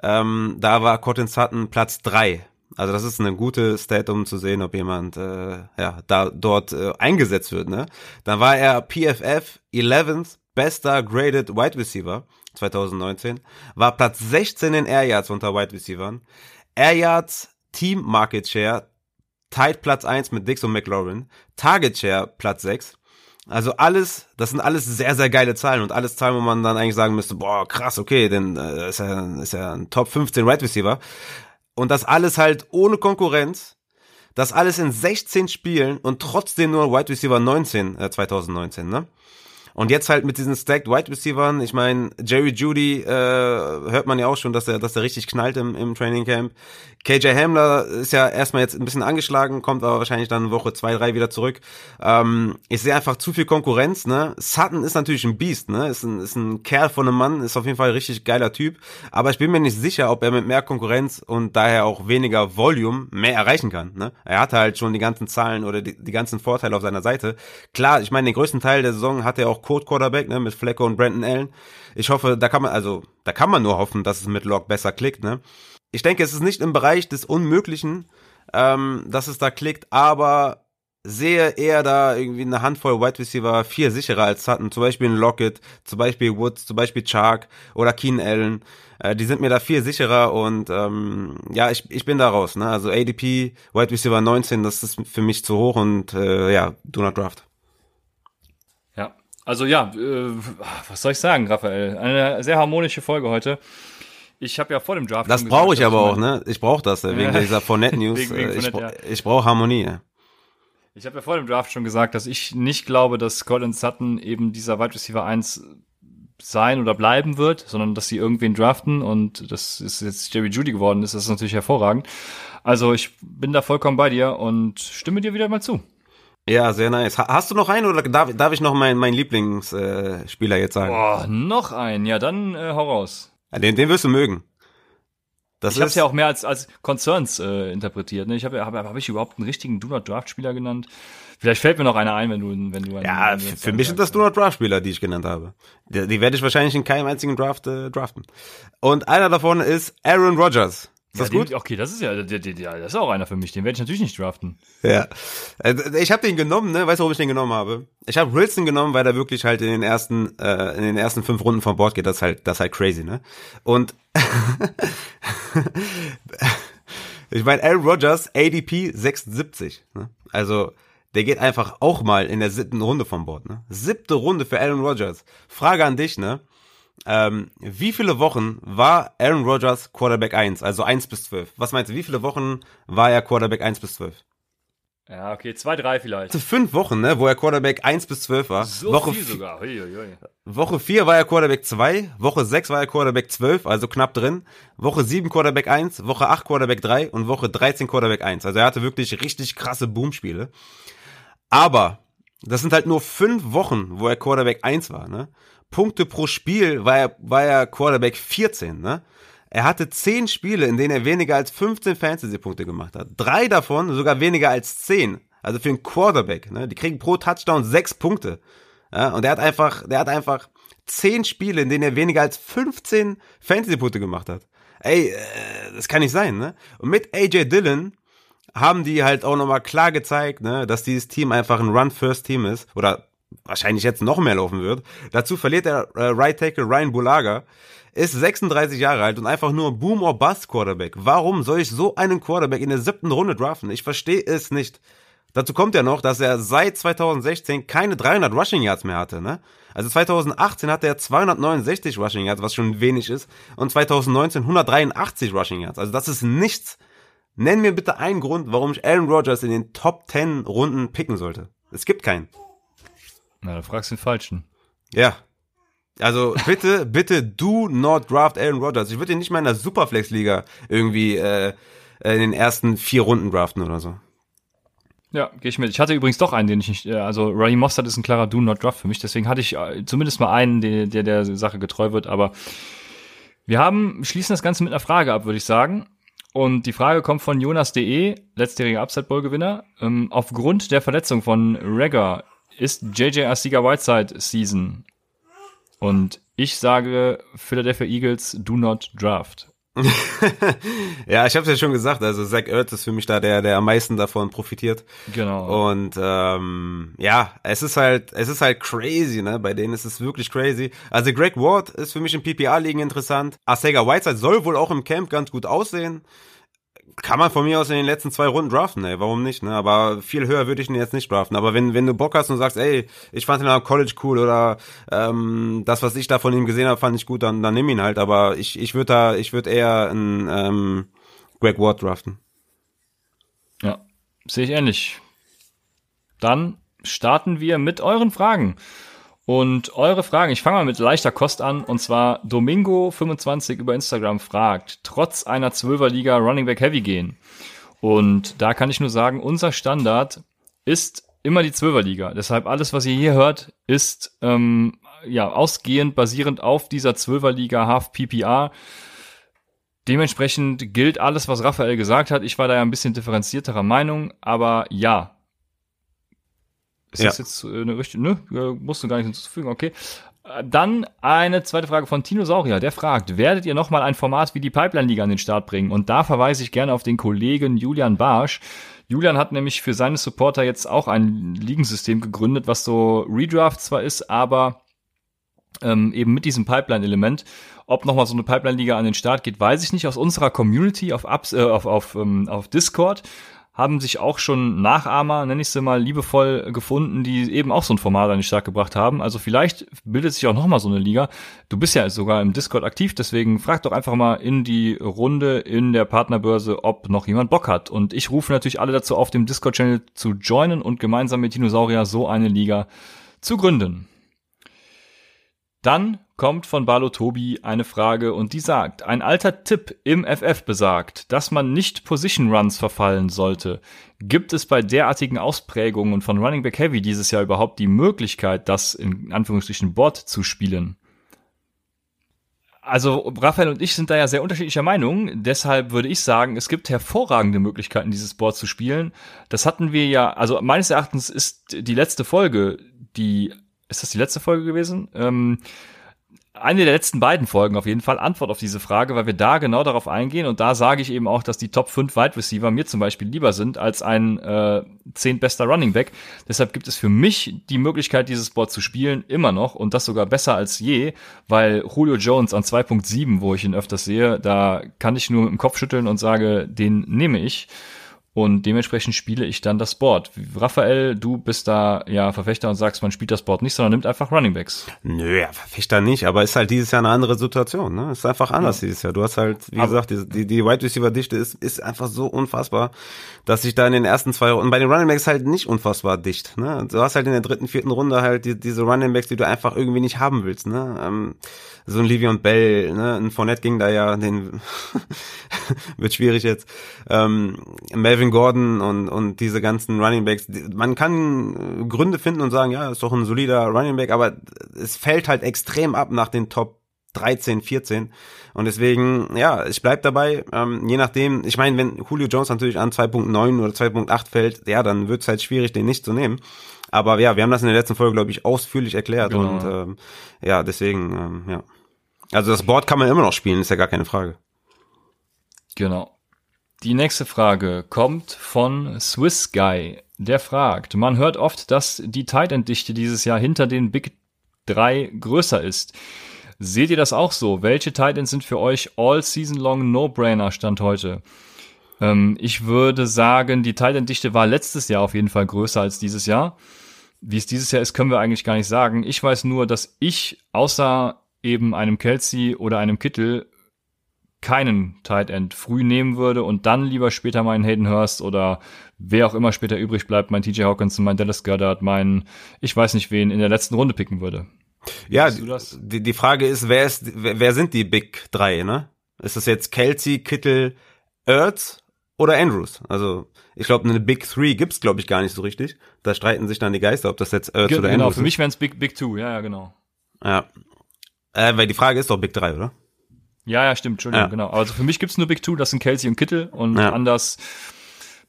Speaker 2: Ähm, da war Cortland Sutton Platz 3. Also das ist eine gute Stat, um zu sehen, ob jemand äh, ja da dort äh, eingesetzt wird. Ne? Dann war er PFF 11th bester graded Wide Receiver 2019, war Platz 16 in Air Yards unter Wide Receivern. Air Yards Team Market Share tied Platz 1 mit Dix und McLaurin, Target Share Platz 6. Also alles, das sind alles sehr, sehr geile Zahlen und alles Zahlen, wo man dann eigentlich sagen müsste, boah, krass, okay, denn äh, ist ja, ist ja ein Top 15 Wide Receiver. Und das alles halt ohne Konkurrenz. Das alles in 16 Spielen und trotzdem nur Wide Receiver 19 äh, 2019, ne? Und jetzt halt mit diesen Stacked Wide Receivern, ich meine, Jerry Judy äh, hört man ja auch schon, dass er, dass er richtig knallt im, im Training Camp. KJ Hamler ist ja erstmal jetzt ein bisschen angeschlagen, kommt aber wahrscheinlich dann Woche zwei, drei wieder zurück. Ähm, ich sehe einfach zu viel Konkurrenz, ne? Sutton ist natürlich ein Biest, ne? Ist ein, ist ein Kerl von einem Mann, ist auf jeden Fall ein richtig geiler Typ. Aber ich bin mir nicht sicher, ob er mit mehr Konkurrenz und daher auch weniger Volume mehr erreichen kann. Ne? Er hatte halt schon die ganzen Zahlen oder die, die ganzen Vorteile auf seiner Seite. Klar, ich meine, den größten Teil der Saison hat er auch Code Quarterback, ne, mit Flecko und Brandon Allen. Ich hoffe, da kann man, also, da kann man nur hoffen, dass es mit Lock besser klickt, ne? Ich denke, es ist nicht im Bereich des Unmöglichen, ähm, dass es da klickt, aber sehe eher da irgendwie eine Handvoll Wide Receiver viel sicherer als hatten. Zum Beispiel ein Lockett, zum Beispiel Woods, zum Beispiel Chark oder Keen Allen. Äh, die sind mir da viel sicherer und ähm, ja, ich, ich bin da raus. Ne? Also ADP, Wide Receiver 19, das ist für mich zu hoch und äh, ja, do not draft.
Speaker 1: Ja, also ja, äh, was soll ich sagen, Raphael? Eine sehr harmonische Folge heute. Ich habe ja vor dem Draft.
Speaker 2: Das brauche ich aber auch, ne? Ich brauche das äh, wegen dieser Fournette News. wegen, wegen ich, Fournette, ja. ich brauche Harmonie.
Speaker 1: Ich habe ja vor dem Draft schon gesagt, dass ich nicht glaube, dass Colin Sutton eben dieser Wide Receiver 1 sein oder bleiben wird, sondern dass sie irgendwen draften und das ist jetzt Jerry Judy geworden ist, das ist natürlich hervorragend. Also ich bin da vollkommen bei dir und stimme dir wieder mal zu.
Speaker 2: Ja, sehr nice. Hast du noch einen oder darf, darf ich noch meinen mein Lieblingsspieler äh, jetzt sagen?
Speaker 1: Boah, noch einen. Ja, dann äh, hau raus.
Speaker 2: Den, den wirst du mögen.
Speaker 1: Das ich habe es ja auch mehr als, als Concerns äh, interpretiert. Ne? Ich habe hab, hab ich überhaupt einen richtigen Do Not Draft Spieler genannt? Vielleicht fällt mir noch einer ein, wenn du wenn du einen,
Speaker 2: Ja,
Speaker 1: wenn
Speaker 2: du für mich sind das Do Not Draft Spieler, die ich genannt habe. Die, die werde ich wahrscheinlich in keinem einzigen Draft äh, draften. Und einer davon ist Aaron Rodgers. Ist das
Speaker 1: ja,
Speaker 2: gut?
Speaker 1: Den, okay, das ist ja, der, der, der, das ist auch einer für mich. Den werde ich natürlich nicht draften.
Speaker 2: Ja. Äh, ich habe den genommen, ne? Weißt du, warum ich den genommen habe? Ich habe Wilson genommen, weil er wirklich halt in den ersten, äh, in den ersten fünf Runden vom Bord geht. Das ist halt, das ist halt crazy, ne? Und ich meine, Aaron Rodgers, ADP 76. Ne? Also, der geht einfach auch mal in der siebten Runde vom Bord. Ne? Siebte Runde für Aaron Rodgers. Frage an dich, ne? Ähm, wie viele Wochen war Aaron Rodgers Quarterback 1, also 1 bis 12? Was meinst du, wie viele Wochen war er Quarterback 1 bis 12?
Speaker 1: Ja, okay, zwei, drei vielleicht.
Speaker 2: Fünf Wochen, ne, wo er Quarterback 1 bis 12 war.
Speaker 1: So
Speaker 2: Woche
Speaker 1: viel sogar. Ui, ui, ui.
Speaker 2: Woche 4 war er Quarterback 2, Woche 6 war er Quarterback 12, also knapp drin. Woche 7 Quarterback 1, Woche 8 Quarterback 3 und Woche 13 Quarterback 1. Also er hatte wirklich richtig krasse Boomspiele. Aber das sind halt nur fünf Wochen, wo er Quarterback 1 war, ne? Punkte pro Spiel war er, war er Quarterback 14, ne? Er hatte 10 Spiele, in denen er weniger als 15 Fantasy-Punkte gemacht hat. Drei davon sogar weniger als 10. Also für einen Quarterback, ne? Die kriegen pro Touchdown 6 Punkte. Ja? Und der hat einfach, der hat einfach 10 Spiele, in denen er weniger als 15 Fantasy-Punkte gemacht hat. Ey, äh, das kann nicht sein, ne? Und mit AJ Dillon haben die halt auch nochmal klar gezeigt, ne, dass dieses Team einfach ein Run-First-Team ist. Oder wahrscheinlich jetzt noch mehr laufen wird. Dazu verliert der äh, Right Tackle Ryan Bulaga, ist 36 Jahre alt und einfach nur Boom or Bust Quarterback. Warum soll ich so einen Quarterback in der siebten Runde draften? Ich verstehe es nicht. Dazu kommt ja noch, dass er seit 2016 keine 300 Rushing Yards mehr hatte, ne? Also 2018 hatte er 269 Rushing Yards, was schon wenig ist, und 2019 183 Rushing Yards. Also das ist nichts. Nenn mir bitte einen Grund, warum ich Aaron Rodgers in den Top 10 Runden picken sollte. Es gibt keinen.
Speaker 1: Na, da fragst du den Falschen.
Speaker 2: Ja. Also bitte, bitte do not draft Aaron Rodgers. Ich würde ihn nicht mal in der Superflex-Liga irgendwie äh, in den ersten vier Runden draften oder so.
Speaker 1: Ja, gehe ich mit. Ich hatte übrigens doch einen, den ich nicht, äh, also Ray Mostert ist ein klarer Do Not Draft für mich, deswegen hatte ich äh, zumindest mal einen, der, der der Sache getreu wird, aber wir haben, schließen das Ganze mit einer Frage ab, würde ich sagen. Und die Frage kommt von Jonas.de, letztjähriger Upside Bowl Gewinner. Ähm, aufgrund der Verletzung von Regger ist JJ Asiga Whiteside Season. Und ich sage Philadelphia Eagles do not draft.
Speaker 2: ja, ich habe es ja schon gesagt. Also Zach Ertz ist für mich da der, der am meisten davon profitiert.
Speaker 1: Genau.
Speaker 2: Und ähm, ja, es ist halt, es ist halt crazy, ne? Bei denen ist es wirklich crazy. Also Greg Ward ist für mich im PPA-Ligen interessant. Arcega Whiteside soll wohl auch im Camp ganz gut aussehen kann man von mir aus in den letzten zwei Runden draften, ey, warum nicht, ne? Aber viel höher würde ich ihn jetzt nicht draften. Aber wenn, wenn du Bock hast und sagst, ey, ich fand ihn am College cool oder ähm, das, was ich da von ihm gesehen habe, fand ich gut, dann, dann nimm ihn halt. Aber ich, ich würde da, ich würde eher einen ähm, Greg Ward draften.
Speaker 1: Ja, sehe ich ähnlich. Dann starten wir mit euren Fragen. Und eure Fragen, ich fange mal mit leichter Kost an, und zwar Domingo25 über Instagram fragt, trotz einer Zwölferliga Running Back Heavy gehen. Und da kann ich nur sagen, unser Standard ist immer die Zwölferliga. Deshalb alles, was ihr hier hört, ist ähm, ja ausgehend basierend auf dieser Zwölferliga Half PPR. Dementsprechend gilt alles, was Raphael gesagt hat. Ich war da ja ein bisschen differenzierterer Meinung, aber ja, ist ja. das jetzt äh, eine richtige, ne? Musst du gar nicht hinzufügen, okay. Äh, dann eine zweite Frage von Tino Saurier, der fragt, werdet ihr nochmal ein Format wie die Pipeline-Liga an den Start bringen? Und da verweise ich gerne auf den Kollegen Julian Barsch. Julian hat nämlich für seine Supporter jetzt auch ein Ligensystem gegründet, was so Redraft zwar ist, aber ähm, eben mit diesem Pipeline-Element. Ob nochmal so eine Pipeline-Liga an den Start geht, weiß ich nicht. Aus unserer Community auf, Ups, äh, auf, auf, ähm, auf Discord haben sich auch schon Nachahmer, nenne ich sie mal, liebevoll gefunden, die eben auch so ein Format an den Start gebracht haben. Also vielleicht bildet sich auch nochmal so eine Liga. Du bist ja sogar im Discord aktiv, deswegen frag doch einfach mal in die Runde in der Partnerbörse, ob noch jemand Bock hat. Und ich rufe natürlich alle dazu auf, dem Discord-Channel zu joinen und gemeinsam mit Dinosaurier so eine Liga zu gründen. Dann kommt von Balo Tobi eine Frage und die sagt, ein alter Tipp im FF besagt, dass man nicht Position Runs verfallen sollte. Gibt es bei derartigen Ausprägungen von Running Back Heavy dieses Jahr überhaupt die Möglichkeit, das in Anführungsstrichen Board zu spielen? Also Raphael und ich sind da ja sehr unterschiedlicher Meinung. Deshalb würde ich sagen, es gibt hervorragende Möglichkeiten, dieses Board zu spielen. Das hatten wir ja, also meines Erachtens ist die letzte Folge, die ist das die letzte Folge gewesen? Ähm, eine der letzten beiden Folgen auf jeden Fall Antwort auf diese Frage, weil wir da genau darauf eingehen und da sage ich eben auch, dass die Top 5 Wide Receiver mir zum Beispiel lieber sind als ein äh, 10 bester Running Back. Deshalb gibt es für mich die Möglichkeit, dieses Board zu spielen, immer noch und das sogar besser als je, weil Julio Jones an 2.7, wo ich ihn öfters sehe, da kann ich nur im Kopf schütteln und sage, den nehme ich. Und dementsprechend spiele ich dann das Board. Raphael, du bist da ja Verfechter und sagst, man spielt das Board nicht, sondern nimmt einfach Running Backs.
Speaker 2: Nö, ja, Verfechter nicht, aber ist halt dieses Jahr eine andere Situation, ne? Ist einfach anders ja. dieses Jahr. Du hast halt, wie aber gesagt, die, die, die Wide Receiver Dichte ist, ist einfach so unfassbar, dass ich da in den ersten zwei und bei den Running Backs halt nicht unfassbar dicht, ne? Du hast halt in der dritten, vierten Runde halt die, diese Running Backs, die du einfach irgendwie nicht haben willst, ne? Ähm, so ein Livion Bell, ne? Ein Fournette ging da ja, den wird schwierig jetzt. Ähm, Melvin Gordon und, und diese ganzen Running Backs. Man kann Gründe finden und sagen, ja, ist doch ein solider Running Back, aber es fällt halt extrem ab nach den Top 13, 14. Und deswegen, ja, ich bleib dabei. Ähm, je nachdem, ich meine, wenn Julio Jones natürlich an 2.9 oder 2.8 fällt, ja, dann wird's halt schwierig, den nicht zu nehmen. Aber ja, wir haben das in der letzten Folge, glaube ich, ausführlich erklärt. Genau. Und ähm, ja, deswegen, ähm, ja. Also das Board kann man immer noch spielen, ist ja gar keine Frage.
Speaker 1: Genau. Die nächste Frage kommt von Swiss Guy. Der fragt, man hört oft, dass die Tight End Dichte dieses Jahr hinter den Big 3 größer ist. Seht ihr das auch so? Welche Tight sind für euch all season long No-Brainer Stand heute? Ähm, ich würde sagen, die Tight End Dichte war letztes Jahr auf jeden Fall größer als dieses Jahr. Wie es dieses Jahr ist, können wir eigentlich gar nicht sagen. Ich weiß nur, dass ich außer eben einem Kelsey oder einem Kittel keinen Tight End früh nehmen würde und dann lieber später meinen Hayden Hurst oder wer auch immer später übrig bleibt, mein TJ Hawkinson, mein Dallas Goddard, mein, ich weiß nicht wen, in der letzten Runde picken würde.
Speaker 2: Ja, die, die Frage ist, wer ist, wer, wer sind die Big 3, ne? Ist das jetzt Kelsey, Kittel, Ertz oder Andrews? Also, ich glaube, eine Big 3 gibt's, glaube ich, gar nicht so richtig. Da streiten sich dann die Geister, ob das jetzt Ertz Ge oder
Speaker 1: genau,
Speaker 2: Andrews
Speaker 1: ist. Genau, für mich wären es Big, Big 2, ja, ja, genau.
Speaker 2: Ja. Äh, weil die Frage ist doch Big 3, oder?
Speaker 1: Ja, ja, stimmt, Entschuldigung, ja. genau. Also für mich gibt's nur Big Two, das sind Kelsey und Kittel und ja. anders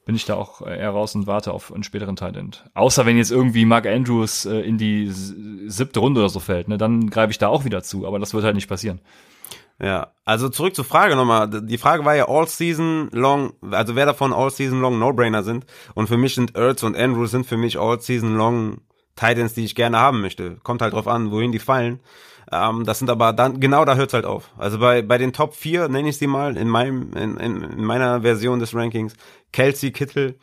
Speaker 1: bin ich da auch eher raus und warte auf einen späteren Talent. Außer wenn jetzt irgendwie Mark Andrews äh, in die siebte Runde oder so fällt, ne, dann greife ich da auch wieder zu, aber das wird halt nicht passieren.
Speaker 2: Ja, also zurück zur Frage nochmal. Die Frage war ja all season long, also wer davon all season long No-Brainer sind. Und für mich sind Ertz und Andrews sind für mich all season long Titans, die ich gerne haben möchte. Kommt halt drauf an, wohin die fallen. Ähm, das sind aber dann, genau da hört's halt auf. Also bei, bei den Top 4, nenne ich sie mal, in meinem, in, in, in meiner Version des Rankings, Kelsey, Kittel,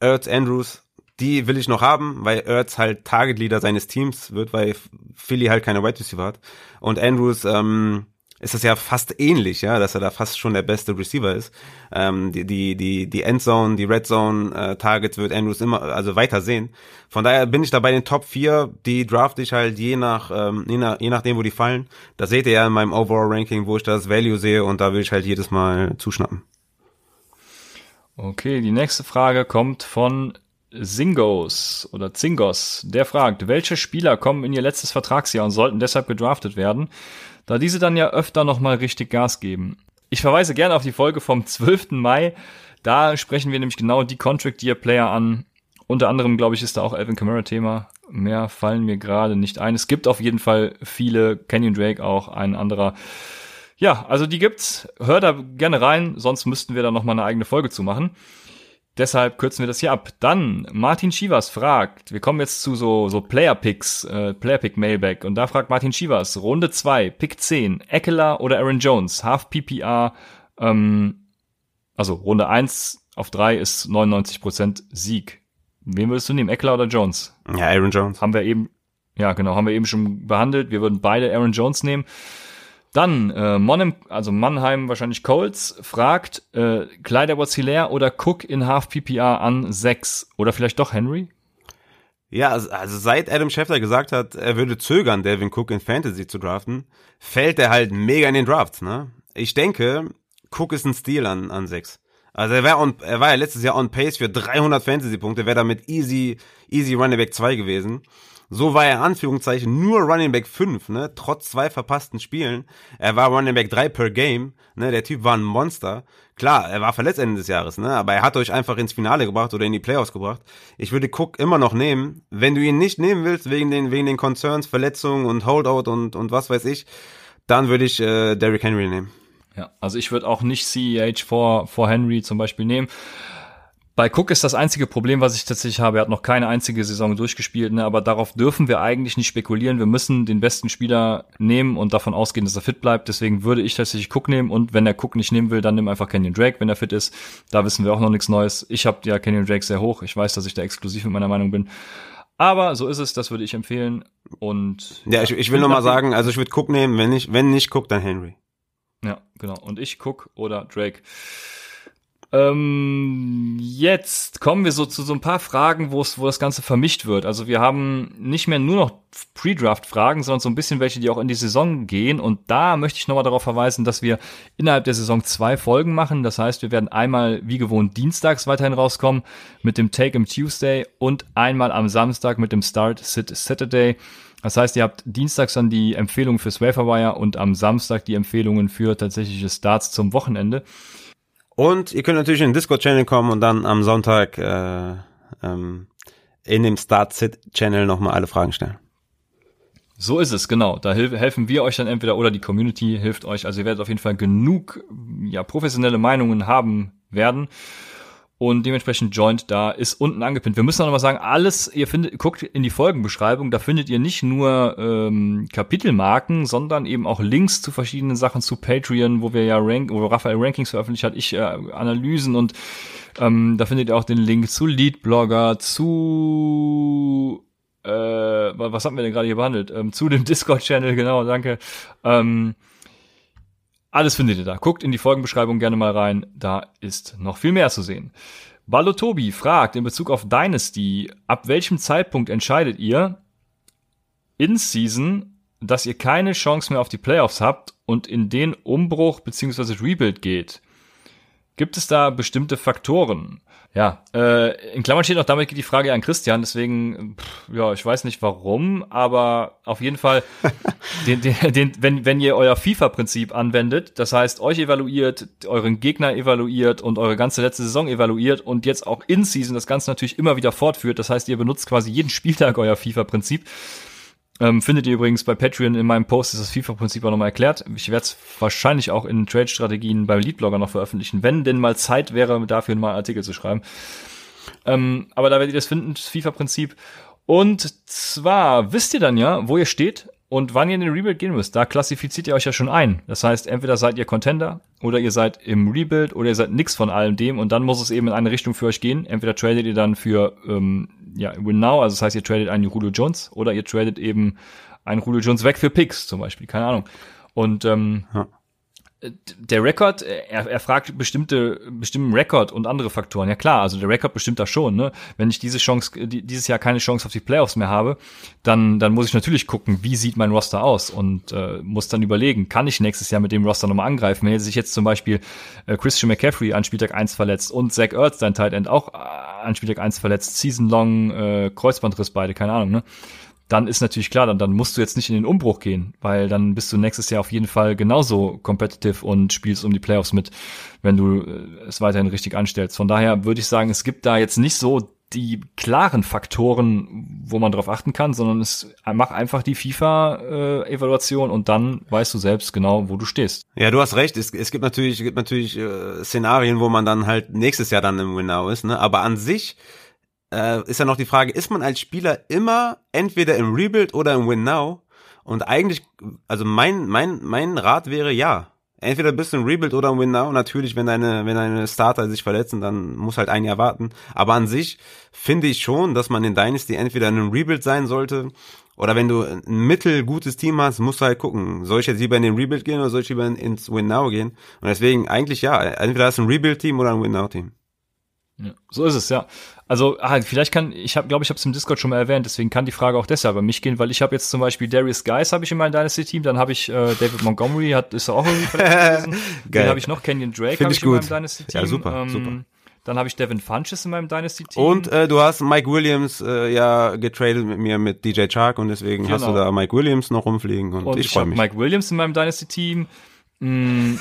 Speaker 2: Ertz, Andrews, die will ich noch haben, weil Ertz halt Target Leader seines Teams wird, weil Philly halt keine Wide Receiver hat. Und Andrews, ähm, ist das ja fast ähnlich, ja, dass er da fast schon der beste Receiver ist. Ähm, die, die, die, die Endzone, die Red Zone äh, Targets wird Andrews immer, also weiter sehen. Von daher bin ich da bei den Top 4, die draft ich halt je nach, ähm, je, nach, je nachdem, wo die fallen. Das seht ihr ja in meinem Overall Ranking, wo ich das Value sehe und da will ich halt jedes Mal zuschnappen.
Speaker 1: Okay, die nächste Frage kommt von Singos oder Zingos. Der fragt, welche Spieler kommen in ihr letztes Vertragsjahr und sollten deshalb gedraftet werden? Da diese dann ja öfter nochmal richtig Gas geben. Ich verweise gerne auf die Folge vom 12. Mai. Da sprechen wir nämlich genau die Contract Year Player an. Unter anderem, glaube ich, ist da auch Alvin Kamara Thema. Mehr fallen mir gerade nicht ein. Es gibt auf jeden Fall viele. Canyon Drake auch, ein anderer. Ja, also die gibt's. Hört da gerne rein, sonst müssten wir da nochmal eine eigene Folge zu machen. Deshalb kürzen wir das hier ab. Dann Martin Schivas fragt, wir kommen jetzt zu so, so Player-Picks, äh, Player-Pick-Mailback. Und da fragt Martin Schivas, Runde 2, Pick 10, Eckler oder Aaron Jones, Half PPR, ähm, also Runde 1 auf 3 ist 99% Sieg. Wen würdest du nehmen, Eckler oder Jones?
Speaker 2: Ja, Aaron Jones.
Speaker 1: Haben wir eben, ja genau, haben wir eben schon behandelt. Wir würden beide Aaron Jones nehmen. Dann äh, Monheim, also Mannheim, wahrscheinlich Colts, fragt äh, Kleider Hilaire oder Cook in Half PPR an 6 oder vielleicht doch Henry?
Speaker 2: Ja, also, also seit Adam Schefter gesagt hat, er würde zögern, Devin Cook in Fantasy zu draften, fällt er halt mega in den Drafts, ne? Ich denke, Cook ist ein Stil an, an 6. Also er war, on, er war ja letztes Jahr on pace für 300 Fantasy-Punkte, wäre damit easy, easy Running Back 2 gewesen. So war er Anführungszeichen nur Running Back 5, ne, trotz zwei verpassten Spielen. Er war Running Back 3 per Game, ne, der Typ war ein Monster. Klar, er war verletzt Ende des Jahres, ne, aber er hat euch einfach ins Finale gebracht oder in die Playoffs gebracht. Ich würde Cook immer noch nehmen. Wenn du ihn nicht nehmen willst, wegen den, wegen den Concerns, Verletzungen und Holdout und, und was weiß ich, dann würde ich äh, Derrick Henry nehmen.
Speaker 1: Ja, also ich würde auch nicht CEH vor, vor Henry zum Beispiel nehmen. Bei Cook ist das einzige Problem, was ich tatsächlich habe. Er hat noch keine einzige Saison durchgespielt, ne? aber darauf dürfen wir eigentlich nicht spekulieren. Wir müssen den besten Spieler nehmen und davon ausgehen, dass er fit bleibt. Deswegen würde ich tatsächlich Cook nehmen und wenn er Cook nicht nehmen will, dann nimm einfach Kenyon Drake, wenn er fit ist. Da wissen wir auch noch nichts Neues. Ich habe ja Kenyon Drake sehr hoch. Ich weiß, dass ich da exklusiv mit meiner Meinung bin. Aber so ist es, das würde ich empfehlen. Und
Speaker 2: ja, ich, ich will nur mal sagen, also ich würde Cook nehmen, wenn nicht, wenn nicht Cook, dann Henry.
Speaker 1: Ja, genau. Und ich Cook oder Drake. Ähm, jetzt kommen wir so zu so ein paar Fragen, wo es, wo das Ganze vermischt wird. Also wir haben nicht mehr nur noch Pre-Draft-Fragen, sondern so ein bisschen welche, die auch in die Saison gehen. Und da möchte ich nochmal darauf verweisen, dass wir innerhalb der Saison zwei Folgen machen. Das heißt, wir werden einmal wie gewohnt dienstags weiterhin rauskommen mit dem Take im Tuesday und einmal am Samstag mit dem Start Sit Saturday. Das heißt, ihr habt dienstags dann die Empfehlungen fürs Waferwire und am Samstag die Empfehlungen für tatsächliche Starts zum Wochenende.
Speaker 2: Und ihr könnt natürlich in den Discord-Channel kommen und dann am Sonntag äh, ähm, in dem Start-Sit-Channel nochmal alle Fragen stellen.
Speaker 1: So ist es, genau. Da helfen wir euch dann entweder oder die Community hilft euch. Also ihr werdet auf jeden Fall genug ja, professionelle Meinungen haben werden und dementsprechend Joint da ist unten angepinnt. Wir müssen auch noch mal sagen, alles, ihr findet, guckt in die Folgenbeschreibung, da findet ihr nicht nur ähm, Kapitelmarken, sondern eben auch Links zu verschiedenen Sachen zu Patreon, wo wir ja Rank, wo Raphael Rankings veröffentlicht hat, ich äh, Analysen und ähm, da findet ihr auch den Link zu Leadblogger, zu äh, was haben wir denn gerade hier behandelt? Ähm, zu dem Discord-Channel, genau, danke. Ähm, alles findet ihr da. Guckt in die Folgenbeschreibung gerne mal rein. Da ist noch viel mehr zu sehen. Balotobi fragt in Bezug auf Dynasty, ab welchem Zeitpunkt entscheidet ihr in Season, dass ihr keine Chance mehr auf die Playoffs habt und in den Umbruch bzw. Rebuild geht? Gibt es da bestimmte Faktoren? Ja, äh, in Klammern steht noch, damit geht die Frage an Christian, deswegen, pff, ja, ich weiß nicht warum, aber auf jeden Fall, den, den, den, wenn, wenn ihr euer FIFA-Prinzip anwendet, das heißt, euch evaluiert, euren Gegner evaluiert und eure ganze letzte Saison evaluiert und jetzt auch in Season das Ganze natürlich immer wieder fortführt, das heißt, ihr benutzt quasi jeden Spieltag euer FIFA-Prinzip, Ähm, findet ihr übrigens bei Patreon in meinem Post ist das FIFA-Prinzip auch nochmal erklärt. Ich werde es wahrscheinlich auch in Trade-Strategien beim Leadblogger noch veröffentlichen, wenn denn mal Zeit wäre, dafür mal einen Artikel zu schreiben. Ähm, aber da werdet ihr das finden, das FIFA-Prinzip. Und zwar wisst ihr dann ja, wo ihr steht und wann ihr in den Rebuild gehen müsst. Da klassifiziert ihr euch ja schon ein. Das heißt, entweder seid ihr Contender oder ihr seid im Rebuild oder ihr seid nix von allem dem und dann muss es eben in eine Richtung für euch gehen. Entweder tradet ihr dann für ähm, ja, Win Now, also das heißt, ihr tradet einen Julio Jones oder ihr tradet eben einen Julio Jones weg für Picks zum Beispiel, keine Ahnung. Und ähm, ja der Rekord, er, er fragt bestimmte, bestimmten Rekord und andere Faktoren. Ja klar, also der Rekord bestimmt das schon, ne? Wenn ich diese Chance, dieses Jahr keine Chance auf die Playoffs mehr habe, dann, dann muss ich natürlich gucken, wie sieht mein Roster aus und äh, muss dann überlegen, kann ich nächstes Jahr mit dem Roster nochmal angreifen? Wenn sich jetzt zum Beispiel äh, Christian McCaffrey an Spieltag 1 verletzt und Zach Ertz, dein Tight End, auch äh, an Spieltag 1 verletzt, Season-long äh, Kreuzbandriss beide, keine Ahnung, ne? Dann ist natürlich klar, dann, dann musst du jetzt nicht in den Umbruch gehen, weil dann bist du nächstes Jahr auf jeden Fall genauso competitive und spielst um die Playoffs mit, wenn du äh, es weiterhin richtig anstellst. Von daher würde ich sagen, es gibt da jetzt nicht so die klaren Faktoren, wo man drauf achten kann, sondern es mach einfach die FIFA-Evaluation äh, und dann weißt du selbst genau, wo du stehst.
Speaker 2: Ja, du hast recht. Es, es gibt natürlich, es gibt natürlich äh, Szenarien, wo man dann halt nächstes Jahr dann im Winnow ist, ne? Aber an sich äh, ist ja noch die Frage, ist man als Spieler immer entweder im Rebuild oder im Win Now? Und eigentlich, also mein, mein, mein Rat wäre ja. Entweder bist du im Rebuild oder im Win Now. Natürlich, wenn deine, wenn deine Starter sich verletzen, dann muss halt ein Jahr warten. Aber an sich finde ich schon, dass man in Dynasty entweder in einem Rebuild sein sollte oder wenn du ein mittelgutes Team hast, musst du halt gucken, soll ich jetzt lieber in den Rebuild gehen oder soll ich lieber ins Win Now gehen? Und deswegen eigentlich ja, entweder hast du ein Rebuild-Team oder ein Win Now-Team.
Speaker 1: Ja, so ist es, ja. Also, ah, vielleicht kann, ich habe, glaube ich, habe es im Discord schon mal erwähnt, deswegen kann die Frage auch deshalb an mich gehen, weil ich habe jetzt zum Beispiel Darius Guys habe ich in meinem Dynasty-Team, dann habe ich äh, David Montgomery, hat ist auch irgendwie verletzt gewesen. Geil. Den habe ich noch, Kenyon Drake habe ich, ich in meinem Dynasty-Team.
Speaker 2: Ja, super, ähm, super.
Speaker 1: Dann habe ich Devin Funches in meinem Dynasty-Team.
Speaker 2: Und äh, du hast Mike Williams äh, ja getradet mit mir mit DJ Chark und deswegen genau. hast du da Mike Williams noch rumfliegen und, und ich, ich freue mich.
Speaker 1: Mike Williams in meinem Dynasty-Team. Mm,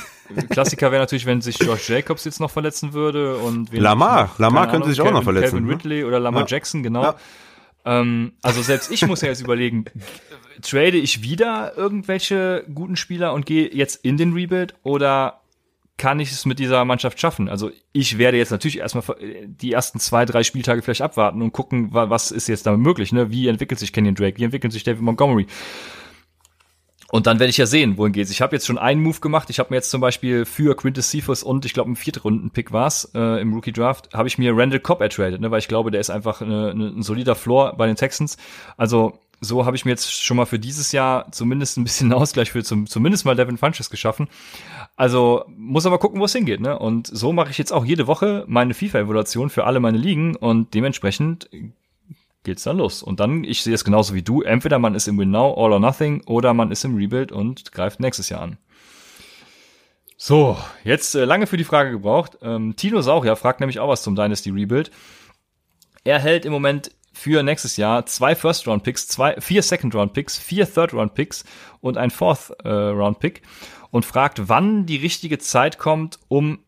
Speaker 1: Klassiker wäre natürlich, wenn sich Josh Jacobs jetzt noch verletzen würde und
Speaker 2: Lamar, noch, Lamar könnte Ahnung, sich auch noch verletzen.
Speaker 1: Kevin ne? Ridley oder Lamar ja. Jackson, genau. Ja. Ähm, also selbst ich muss ja jetzt überlegen, trade ich wieder irgendwelche guten Spieler und gehe jetzt in den Rebuild oder kann ich es mit dieser Mannschaft schaffen? Also ich werde jetzt natürlich erstmal die ersten zwei, drei Spieltage vielleicht abwarten und gucken, was ist jetzt damit möglich, ne? Wie entwickelt sich Kenyon Drake? Wie entwickelt sich David Montgomery? Und dann werde ich ja sehen, wohin geht's. Ich habe jetzt schon einen Move gemacht. Ich habe mir jetzt zum Beispiel für Quintus Cephas und ich glaube ein Viertrunden-Pick war's äh, im Rookie Draft, habe ich mir Randall Cobb ertradet, ne, weil ich glaube, der ist einfach eine, eine, ein solider Floor bei den Texans. Also so habe ich mir jetzt schon mal für dieses Jahr zumindest ein bisschen Ausgleich für zum, zumindest mal Devin Funches geschaffen. Also muss aber gucken, wo es hingeht. Ne? Und so mache ich jetzt auch jede Woche meine FIFA-Evaluation für alle meine Ligen und dementsprechend geht's dann los. Und dann, ich sehe es genauso wie du, entweder man ist im Win Now, All or Nothing, oder man ist im Rebuild und greift nächstes Jahr an. So, jetzt äh, lange für die Frage gebraucht. Ähm, Tino Saurier fragt nämlich auch was zum Dynasty Rebuild. Er hält im Moment für nächstes Jahr zwei First-Round-Picks, zwei, vier Second-Round-Picks, vier Third-Round-Picks und ein Fourth-Round-Pick äh, und fragt, wann die richtige Zeit kommt, um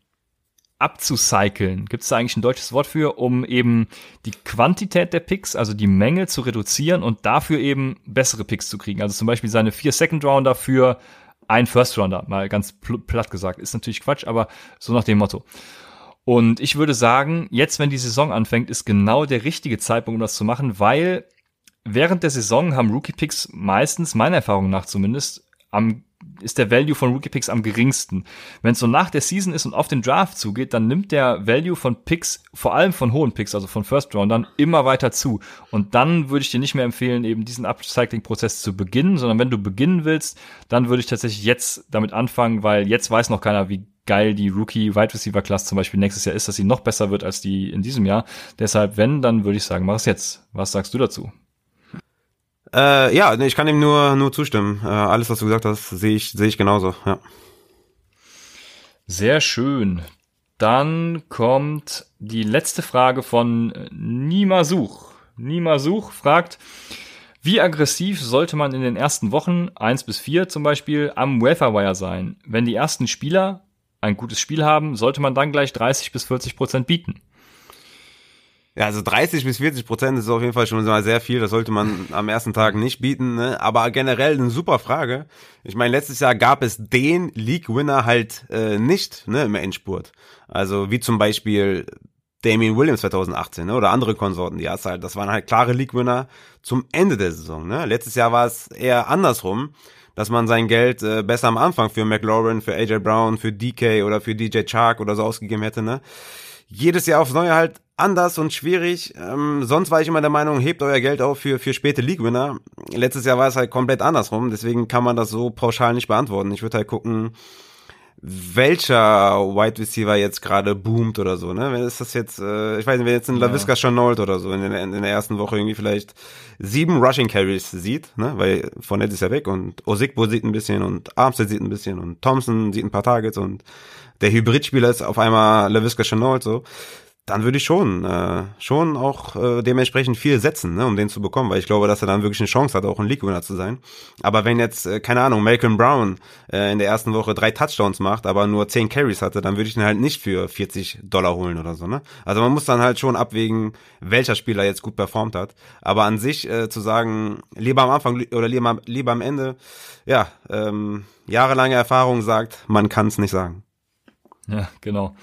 Speaker 1: abzucyceln. Gibt es da eigentlich ein deutsches Wort für, um eben die Quantität der Picks, also die Menge zu reduzieren und dafür eben bessere Picks zu kriegen? Also zum Beispiel seine vier Second Rounder für ein First Rounder, mal ganz platt gesagt. Ist natürlich Quatsch, aber so nach dem Motto. Und ich würde sagen, jetzt, wenn die Saison anfängt, ist genau der richtige Zeitpunkt, um das zu machen, weil während der Saison haben Rookie-Picks meistens, meiner Erfahrung nach zumindest, am ist der Value von Rookie Picks am geringsten. Wenn es so nach der Season ist und auf den Draft zugeht, dann nimmt der Value von Picks, vor allem von hohen Picks, also von First Roundern, immer weiter zu. Und dann würde ich dir nicht mehr empfehlen, eben diesen Upcycling-Prozess zu beginnen, sondern wenn du beginnen willst, dann würde ich tatsächlich jetzt damit anfangen, weil jetzt weiß noch keiner, wie geil die Rookie Wide Receiver Class zum Beispiel nächstes Jahr ist, dass sie noch besser wird als die in diesem Jahr. Deshalb, wenn, dann würde ich sagen, mach es jetzt. Was sagst du dazu?
Speaker 2: Äh, ja, ich kann ihm nur, nur zustimmen. Äh, alles, was du gesagt hast, sehe ich, sehe ich genauso, ja.
Speaker 1: Sehr schön. Dann kommt die letzte Frage von Nima Such. Nima Such fragt, wie aggressiv sollte man in den ersten Wochen, eins bis vier zum Beispiel, am Welfare sein? Wenn die ersten Spieler ein gutes Spiel haben, sollte man dann gleich 30 bis 40 Prozent bieten.
Speaker 2: Ja, also 30 bis 40 Prozent ist auf jeden Fall schon mal sehr viel. Das sollte man am ersten Tag nicht bieten. Ne? Aber generell eine super Frage. Ich meine, letztes Jahr gab es den League-Winner halt äh, nicht ne, im Endspurt. Also wie zum Beispiel Damien Williams 2018 ne? oder andere Konsorten. Die hast halt, das waren halt klare League-Winner zum Ende der Saison. Ne? Letztes Jahr war es eher andersrum dass man sein Geld äh, besser am Anfang für McLaurin, für AJ Brown, für DK oder für DJ Chark oder so ausgegeben hätte, ne? Jedes Jahr aufs Neue halt anders und schwierig. Ähm, sonst war ich immer der Meinung, hebt euer Geld auf für, für späte League-Winner. Letztes Jahr war es halt komplett andersrum, deswegen kann man das so pauschal nicht beantworten. Ich würde halt gucken, welcher Wide Receiver jetzt gerade boomt oder so, ne? Wenn ist das jetzt, äh, ich weiß nicht, wenn jetzt ein ja. LaVisca Chenault oder so in, der, in der ersten Woche irgendwie vielleicht sieben Rushing Carries sieht, ne? Weil Fournette ist ja weg und Osigbo sieht ein bisschen und Armstead sieht ein bisschen und Thompson sieht ein paar Targets und der Hybridspieler ist auf einmal LaVisca Chenault so dann würde ich schon, äh, schon auch äh, dementsprechend viel setzen, ne, um den zu bekommen, weil ich glaube, dass er dann wirklich eine Chance hat, auch ein League-Winner zu sein. Aber wenn jetzt, äh, keine Ahnung, Malcolm Brown äh, in der ersten Woche drei Touchdowns macht, aber nur zehn Carries hatte, dann würde ich ihn halt nicht für 40 Dollar holen oder so, ne? Also man muss dann halt schon abwägen, welcher Spieler jetzt gut performt hat. Aber an sich äh, zu sagen, lieber am Anfang oder lieber, lieber am Ende, ja, ähm, jahrelange Erfahrung sagt, man kann es nicht sagen.
Speaker 1: Ja, genau.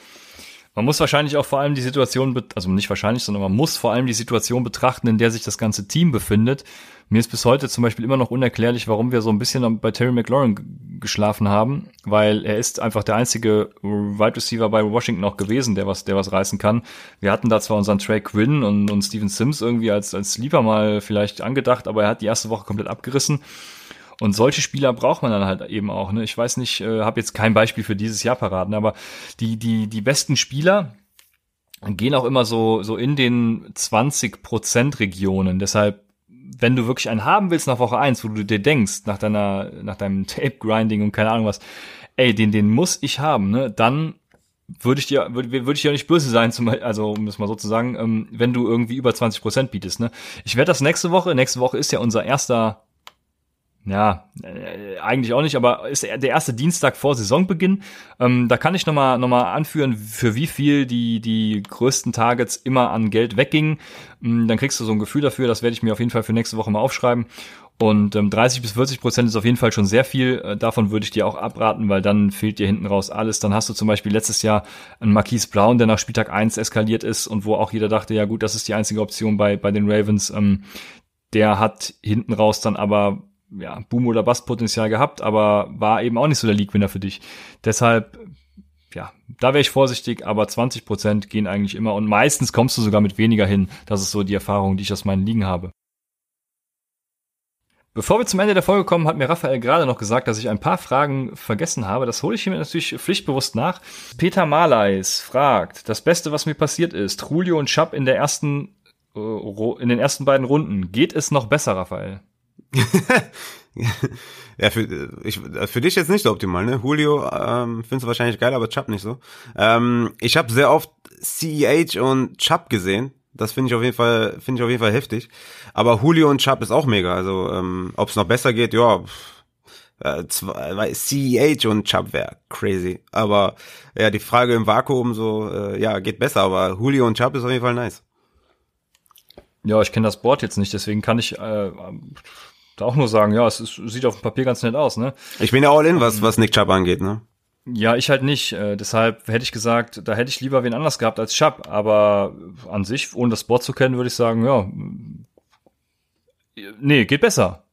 Speaker 1: Man muss wahrscheinlich auch vor allem die Situation, also nicht wahrscheinlich, sondern man muss vor allem die Situation betrachten, in der sich das ganze Team befindet. Mir ist bis heute zum Beispiel immer noch unerklärlich, warum wir so ein bisschen bei Terry McLaurin geschlafen haben, weil er ist einfach der einzige Wide Receiver bei Washington auch gewesen, der was, der was reißen kann. Wir hatten da zwar unseren Trey Quinn und, und Steven Sims irgendwie als, als Sleeper mal vielleicht angedacht, aber er hat die erste Woche komplett abgerissen. Und solche Spieler braucht man dann halt eben auch. Ne? Ich weiß nicht, äh, habe jetzt kein Beispiel für dieses Jahr paraden, aber die, die, die besten Spieler gehen auch immer so, so in den 20% Regionen. Deshalb, wenn du wirklich einen haben willst nach Woche eins, wo du dir denkst, nach deiner, nach deinem Tape-Grinding und keine Ahnung was, ey, den, den muss ich haben, ne, dann würde ich dir, würde, würde ich dir nicht böse sein, zum, also um das mal so zu sagen, ähm, wenn du irgendwie über 20% bietest. Ne? Ich werde das nächste Woche, nächste Woche ist ja unser erster ja, äh, eigentlich auch nicht, aber ist der erste Dienstag vor Saisonbeginn. Ähm, da kann ich nochmal noch mal anführen, für wie viel die, die größten Targets immer an Geld weggingen. Ähm, dann kriegst du so ein Gefühl dafür, das werde ich mir auf jeden Fall für nächste Woche mal aufschreiben. Und ähm, 30 bis 40 Prozent ist auf jeden Fall schon sehr viel. Äh, davon würde ich dir auch abraten, weil dann fehlt dir hinten raus alles. Dann hast du zum Beispiel letztes Jahr einen Marquise Brown, der nach Spieltag 1 eskaliert ist und wo auch jeder dachte, ja gut, das ist die einzige Option bei, bei den Ravens. Ähm, der hat hinten raus dann aber ja, Boom- oder Bust-Potenzial gehabt, aber war eben auch nicht so der League-Winner für dich. Deshalb, ja, da wäre ich vorsichtig, aber 20 Prozent gehen eigentlich immer und meistens kommst du sogar mit weniger hin. Das ist so die Erfahrung, die ich aus meinen Ligen habe. Bevor wir zum Ende der Folge kommen, hat mir Raphael gerade noch gesagt, dass ich ein paar Fragen vergessen habe. Das hole ich hiermit natürlich pflichtbewusst nach. Peter Marleis fragt, das Beste, was mir passiert ist, Julio und Schapp in der ersten, äh, in den ersten beiden Runden. Geht es noch besser, Raphael?
Speaker 2: Ja, für, ich, für dich jetzt nicht so optimal, ne? Julio ähm, findest du wahrscheinlich geil, aber Chubb nicht so. Ähm, ich habe sehr oft CEH und Chubb gesehen. Das finde ich auf jeden Fall, finde ich auf jeden Fall heftig. Aber Julio und Chubb ist auch mega. Also ähm, ob es noch besser geht, ja. Äh, zwei, CEH und Chubb wäre crazy. Aber ja, die Frage im Vakuum so, äh, ja, geht besser. Aber Julio und Chubb ist auf jeden Fall nice.
Speaker 1: Ja, ich kenne das Board jetzt nicht, deswegen kann ich äh, da auch nur sagen, ja, es ist, sieht auf dem Papier ganz nett aus, ne?
Speaker 2: Ich bin ja all in, was, was Nick Chubb angeht, ne?
Speaker 1: Ja, ich halt nicht. Äh, deshalb hätte ich gesagt, da hätte ich lieber wen anders gehabt als Chubb. Aber an sich, ohne das Board zu kennen, würde ich sagen, ja, nee, geht besser.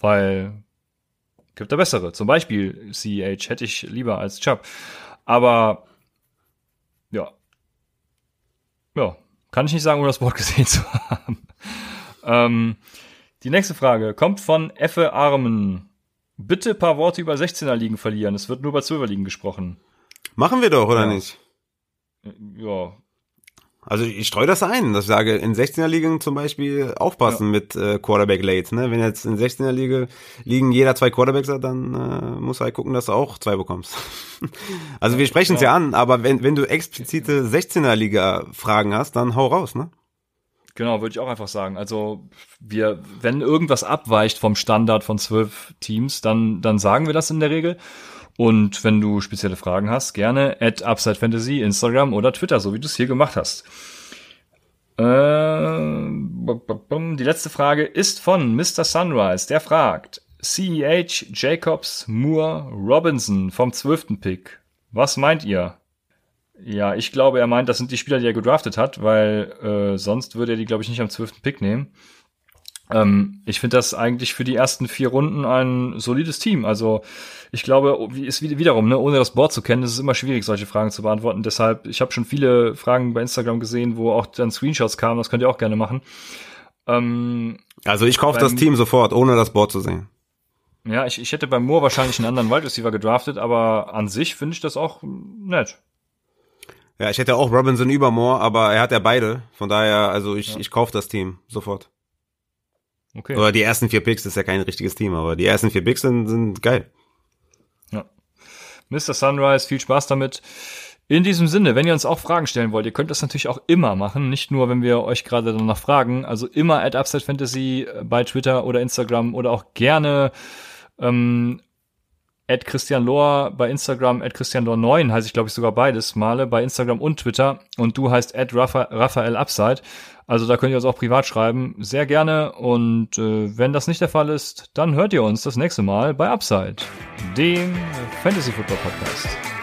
Speaker 1: Weil gibt da bessere. Zum Beispiel CEH hätte ich lieber als Chubb. Aber ja. Ja, kann ich nicht sagen, ohne das Board gesehen zu haben. ähm, die nächste Frage kommt von Effe Armen. Bitte paar Worte über 16er Ligen verlieren. Es wird nur bei 12er Ligen gesprochen.
Speaker 2: Machen wir doch, oder ja. nicht?
Speaker 1: Ja.
Speaker 2: Also ich streue das ein, dass ich sage, in 16er Ligen zum Beispiel aufpassen ja. mit äh, Quarterback Late. Ne? Wenn jetzt in 16er Liga liegen jeder zwei Quarterbacks hat, dann äh, musst du halt gucken, dass du auch zwei bekommst. also wir sprechen es ja. ja an, aber wenn, wenn du explizite 16er Liga Fragen hast, dann hau raus, ne?
Speaker 1: Genau, würde ich auch einfach sagen. Also wir, wenn irgendwas abweicht vom Standard von zwölf Teams, dann, dann sagen wir das in der Regel. Und wenn du spezielle Fragen hast, gerne at Upside Fantasy, Instagram oder Twitter, so wie du es hier gemacht hast. Äh, die letzte Frage ist von Mr. Sunrise. Der fragt, CEH, Jacobs, Moore, Robinson vom 12. Pick. Was meint ihr? Ja, ich glaube, er meint, das sind die Spieler, die er gedraftet hat, weil äh, sonst würde er die, glaube ich, nicht am 12. Pick nehmen. Ähm, ich finde das eigentlich für die ersten vier Runden ein solides Team. Also ich glaube, wie ist wiederum, ne, ohne das Board zu kennen, ist es immer schwierig, solche Fragen zu beantworten. Deshalb, ich habe schon viele Fragen bei Instagram gesehen, wo auch dann Screenshots kamen. Das könnt ihr auch gerne machen.
Speaker 2: Ähm, also ich kaufe das Team sofort, ohne das Board zu sehen.
Speaker 1: Ja, ich, ich hätte bei Moore wahrscheinlich einen anderen Wide Receiver gedraftet, aber an sich finde ich das auch nett.
Speaker 2: Ja, ich hätte auch Robinson über Moore, aber er hat ja beide. Von daher, also ich, ja. ich kaufe das Team sofort. Okay. Oder die ersten vier Picks ist ja kein richtiges Team, aber die ersten vier Picks sind, sind geil.
Speaker 1: Ja. Mr. Sunrise, viel Spaß damit. In diesem Sinne, wenn ihr uns auch Fragen stellen wollt, ihr könnt das natürlich auch immer machen, nicht nur, wenn wir euch gerade danach fragen, also immer at Upside Fantasy bei Twitter oder Instagram oder auch gerne ähm, at Christian Lohr bei Instagram, at Christian Lohr 9 heiße ich glaube ich sogar beides Male bei Instagram und Twitter und du heißt at Raphael Upside. Also da könnt ihr uns auch privat schreiben, sehr gerne. Und äh, wenn das nicht der Fall ist, dann hört ihr uns das nächste Mal bei Upside, dem Fantasy Football Podcast.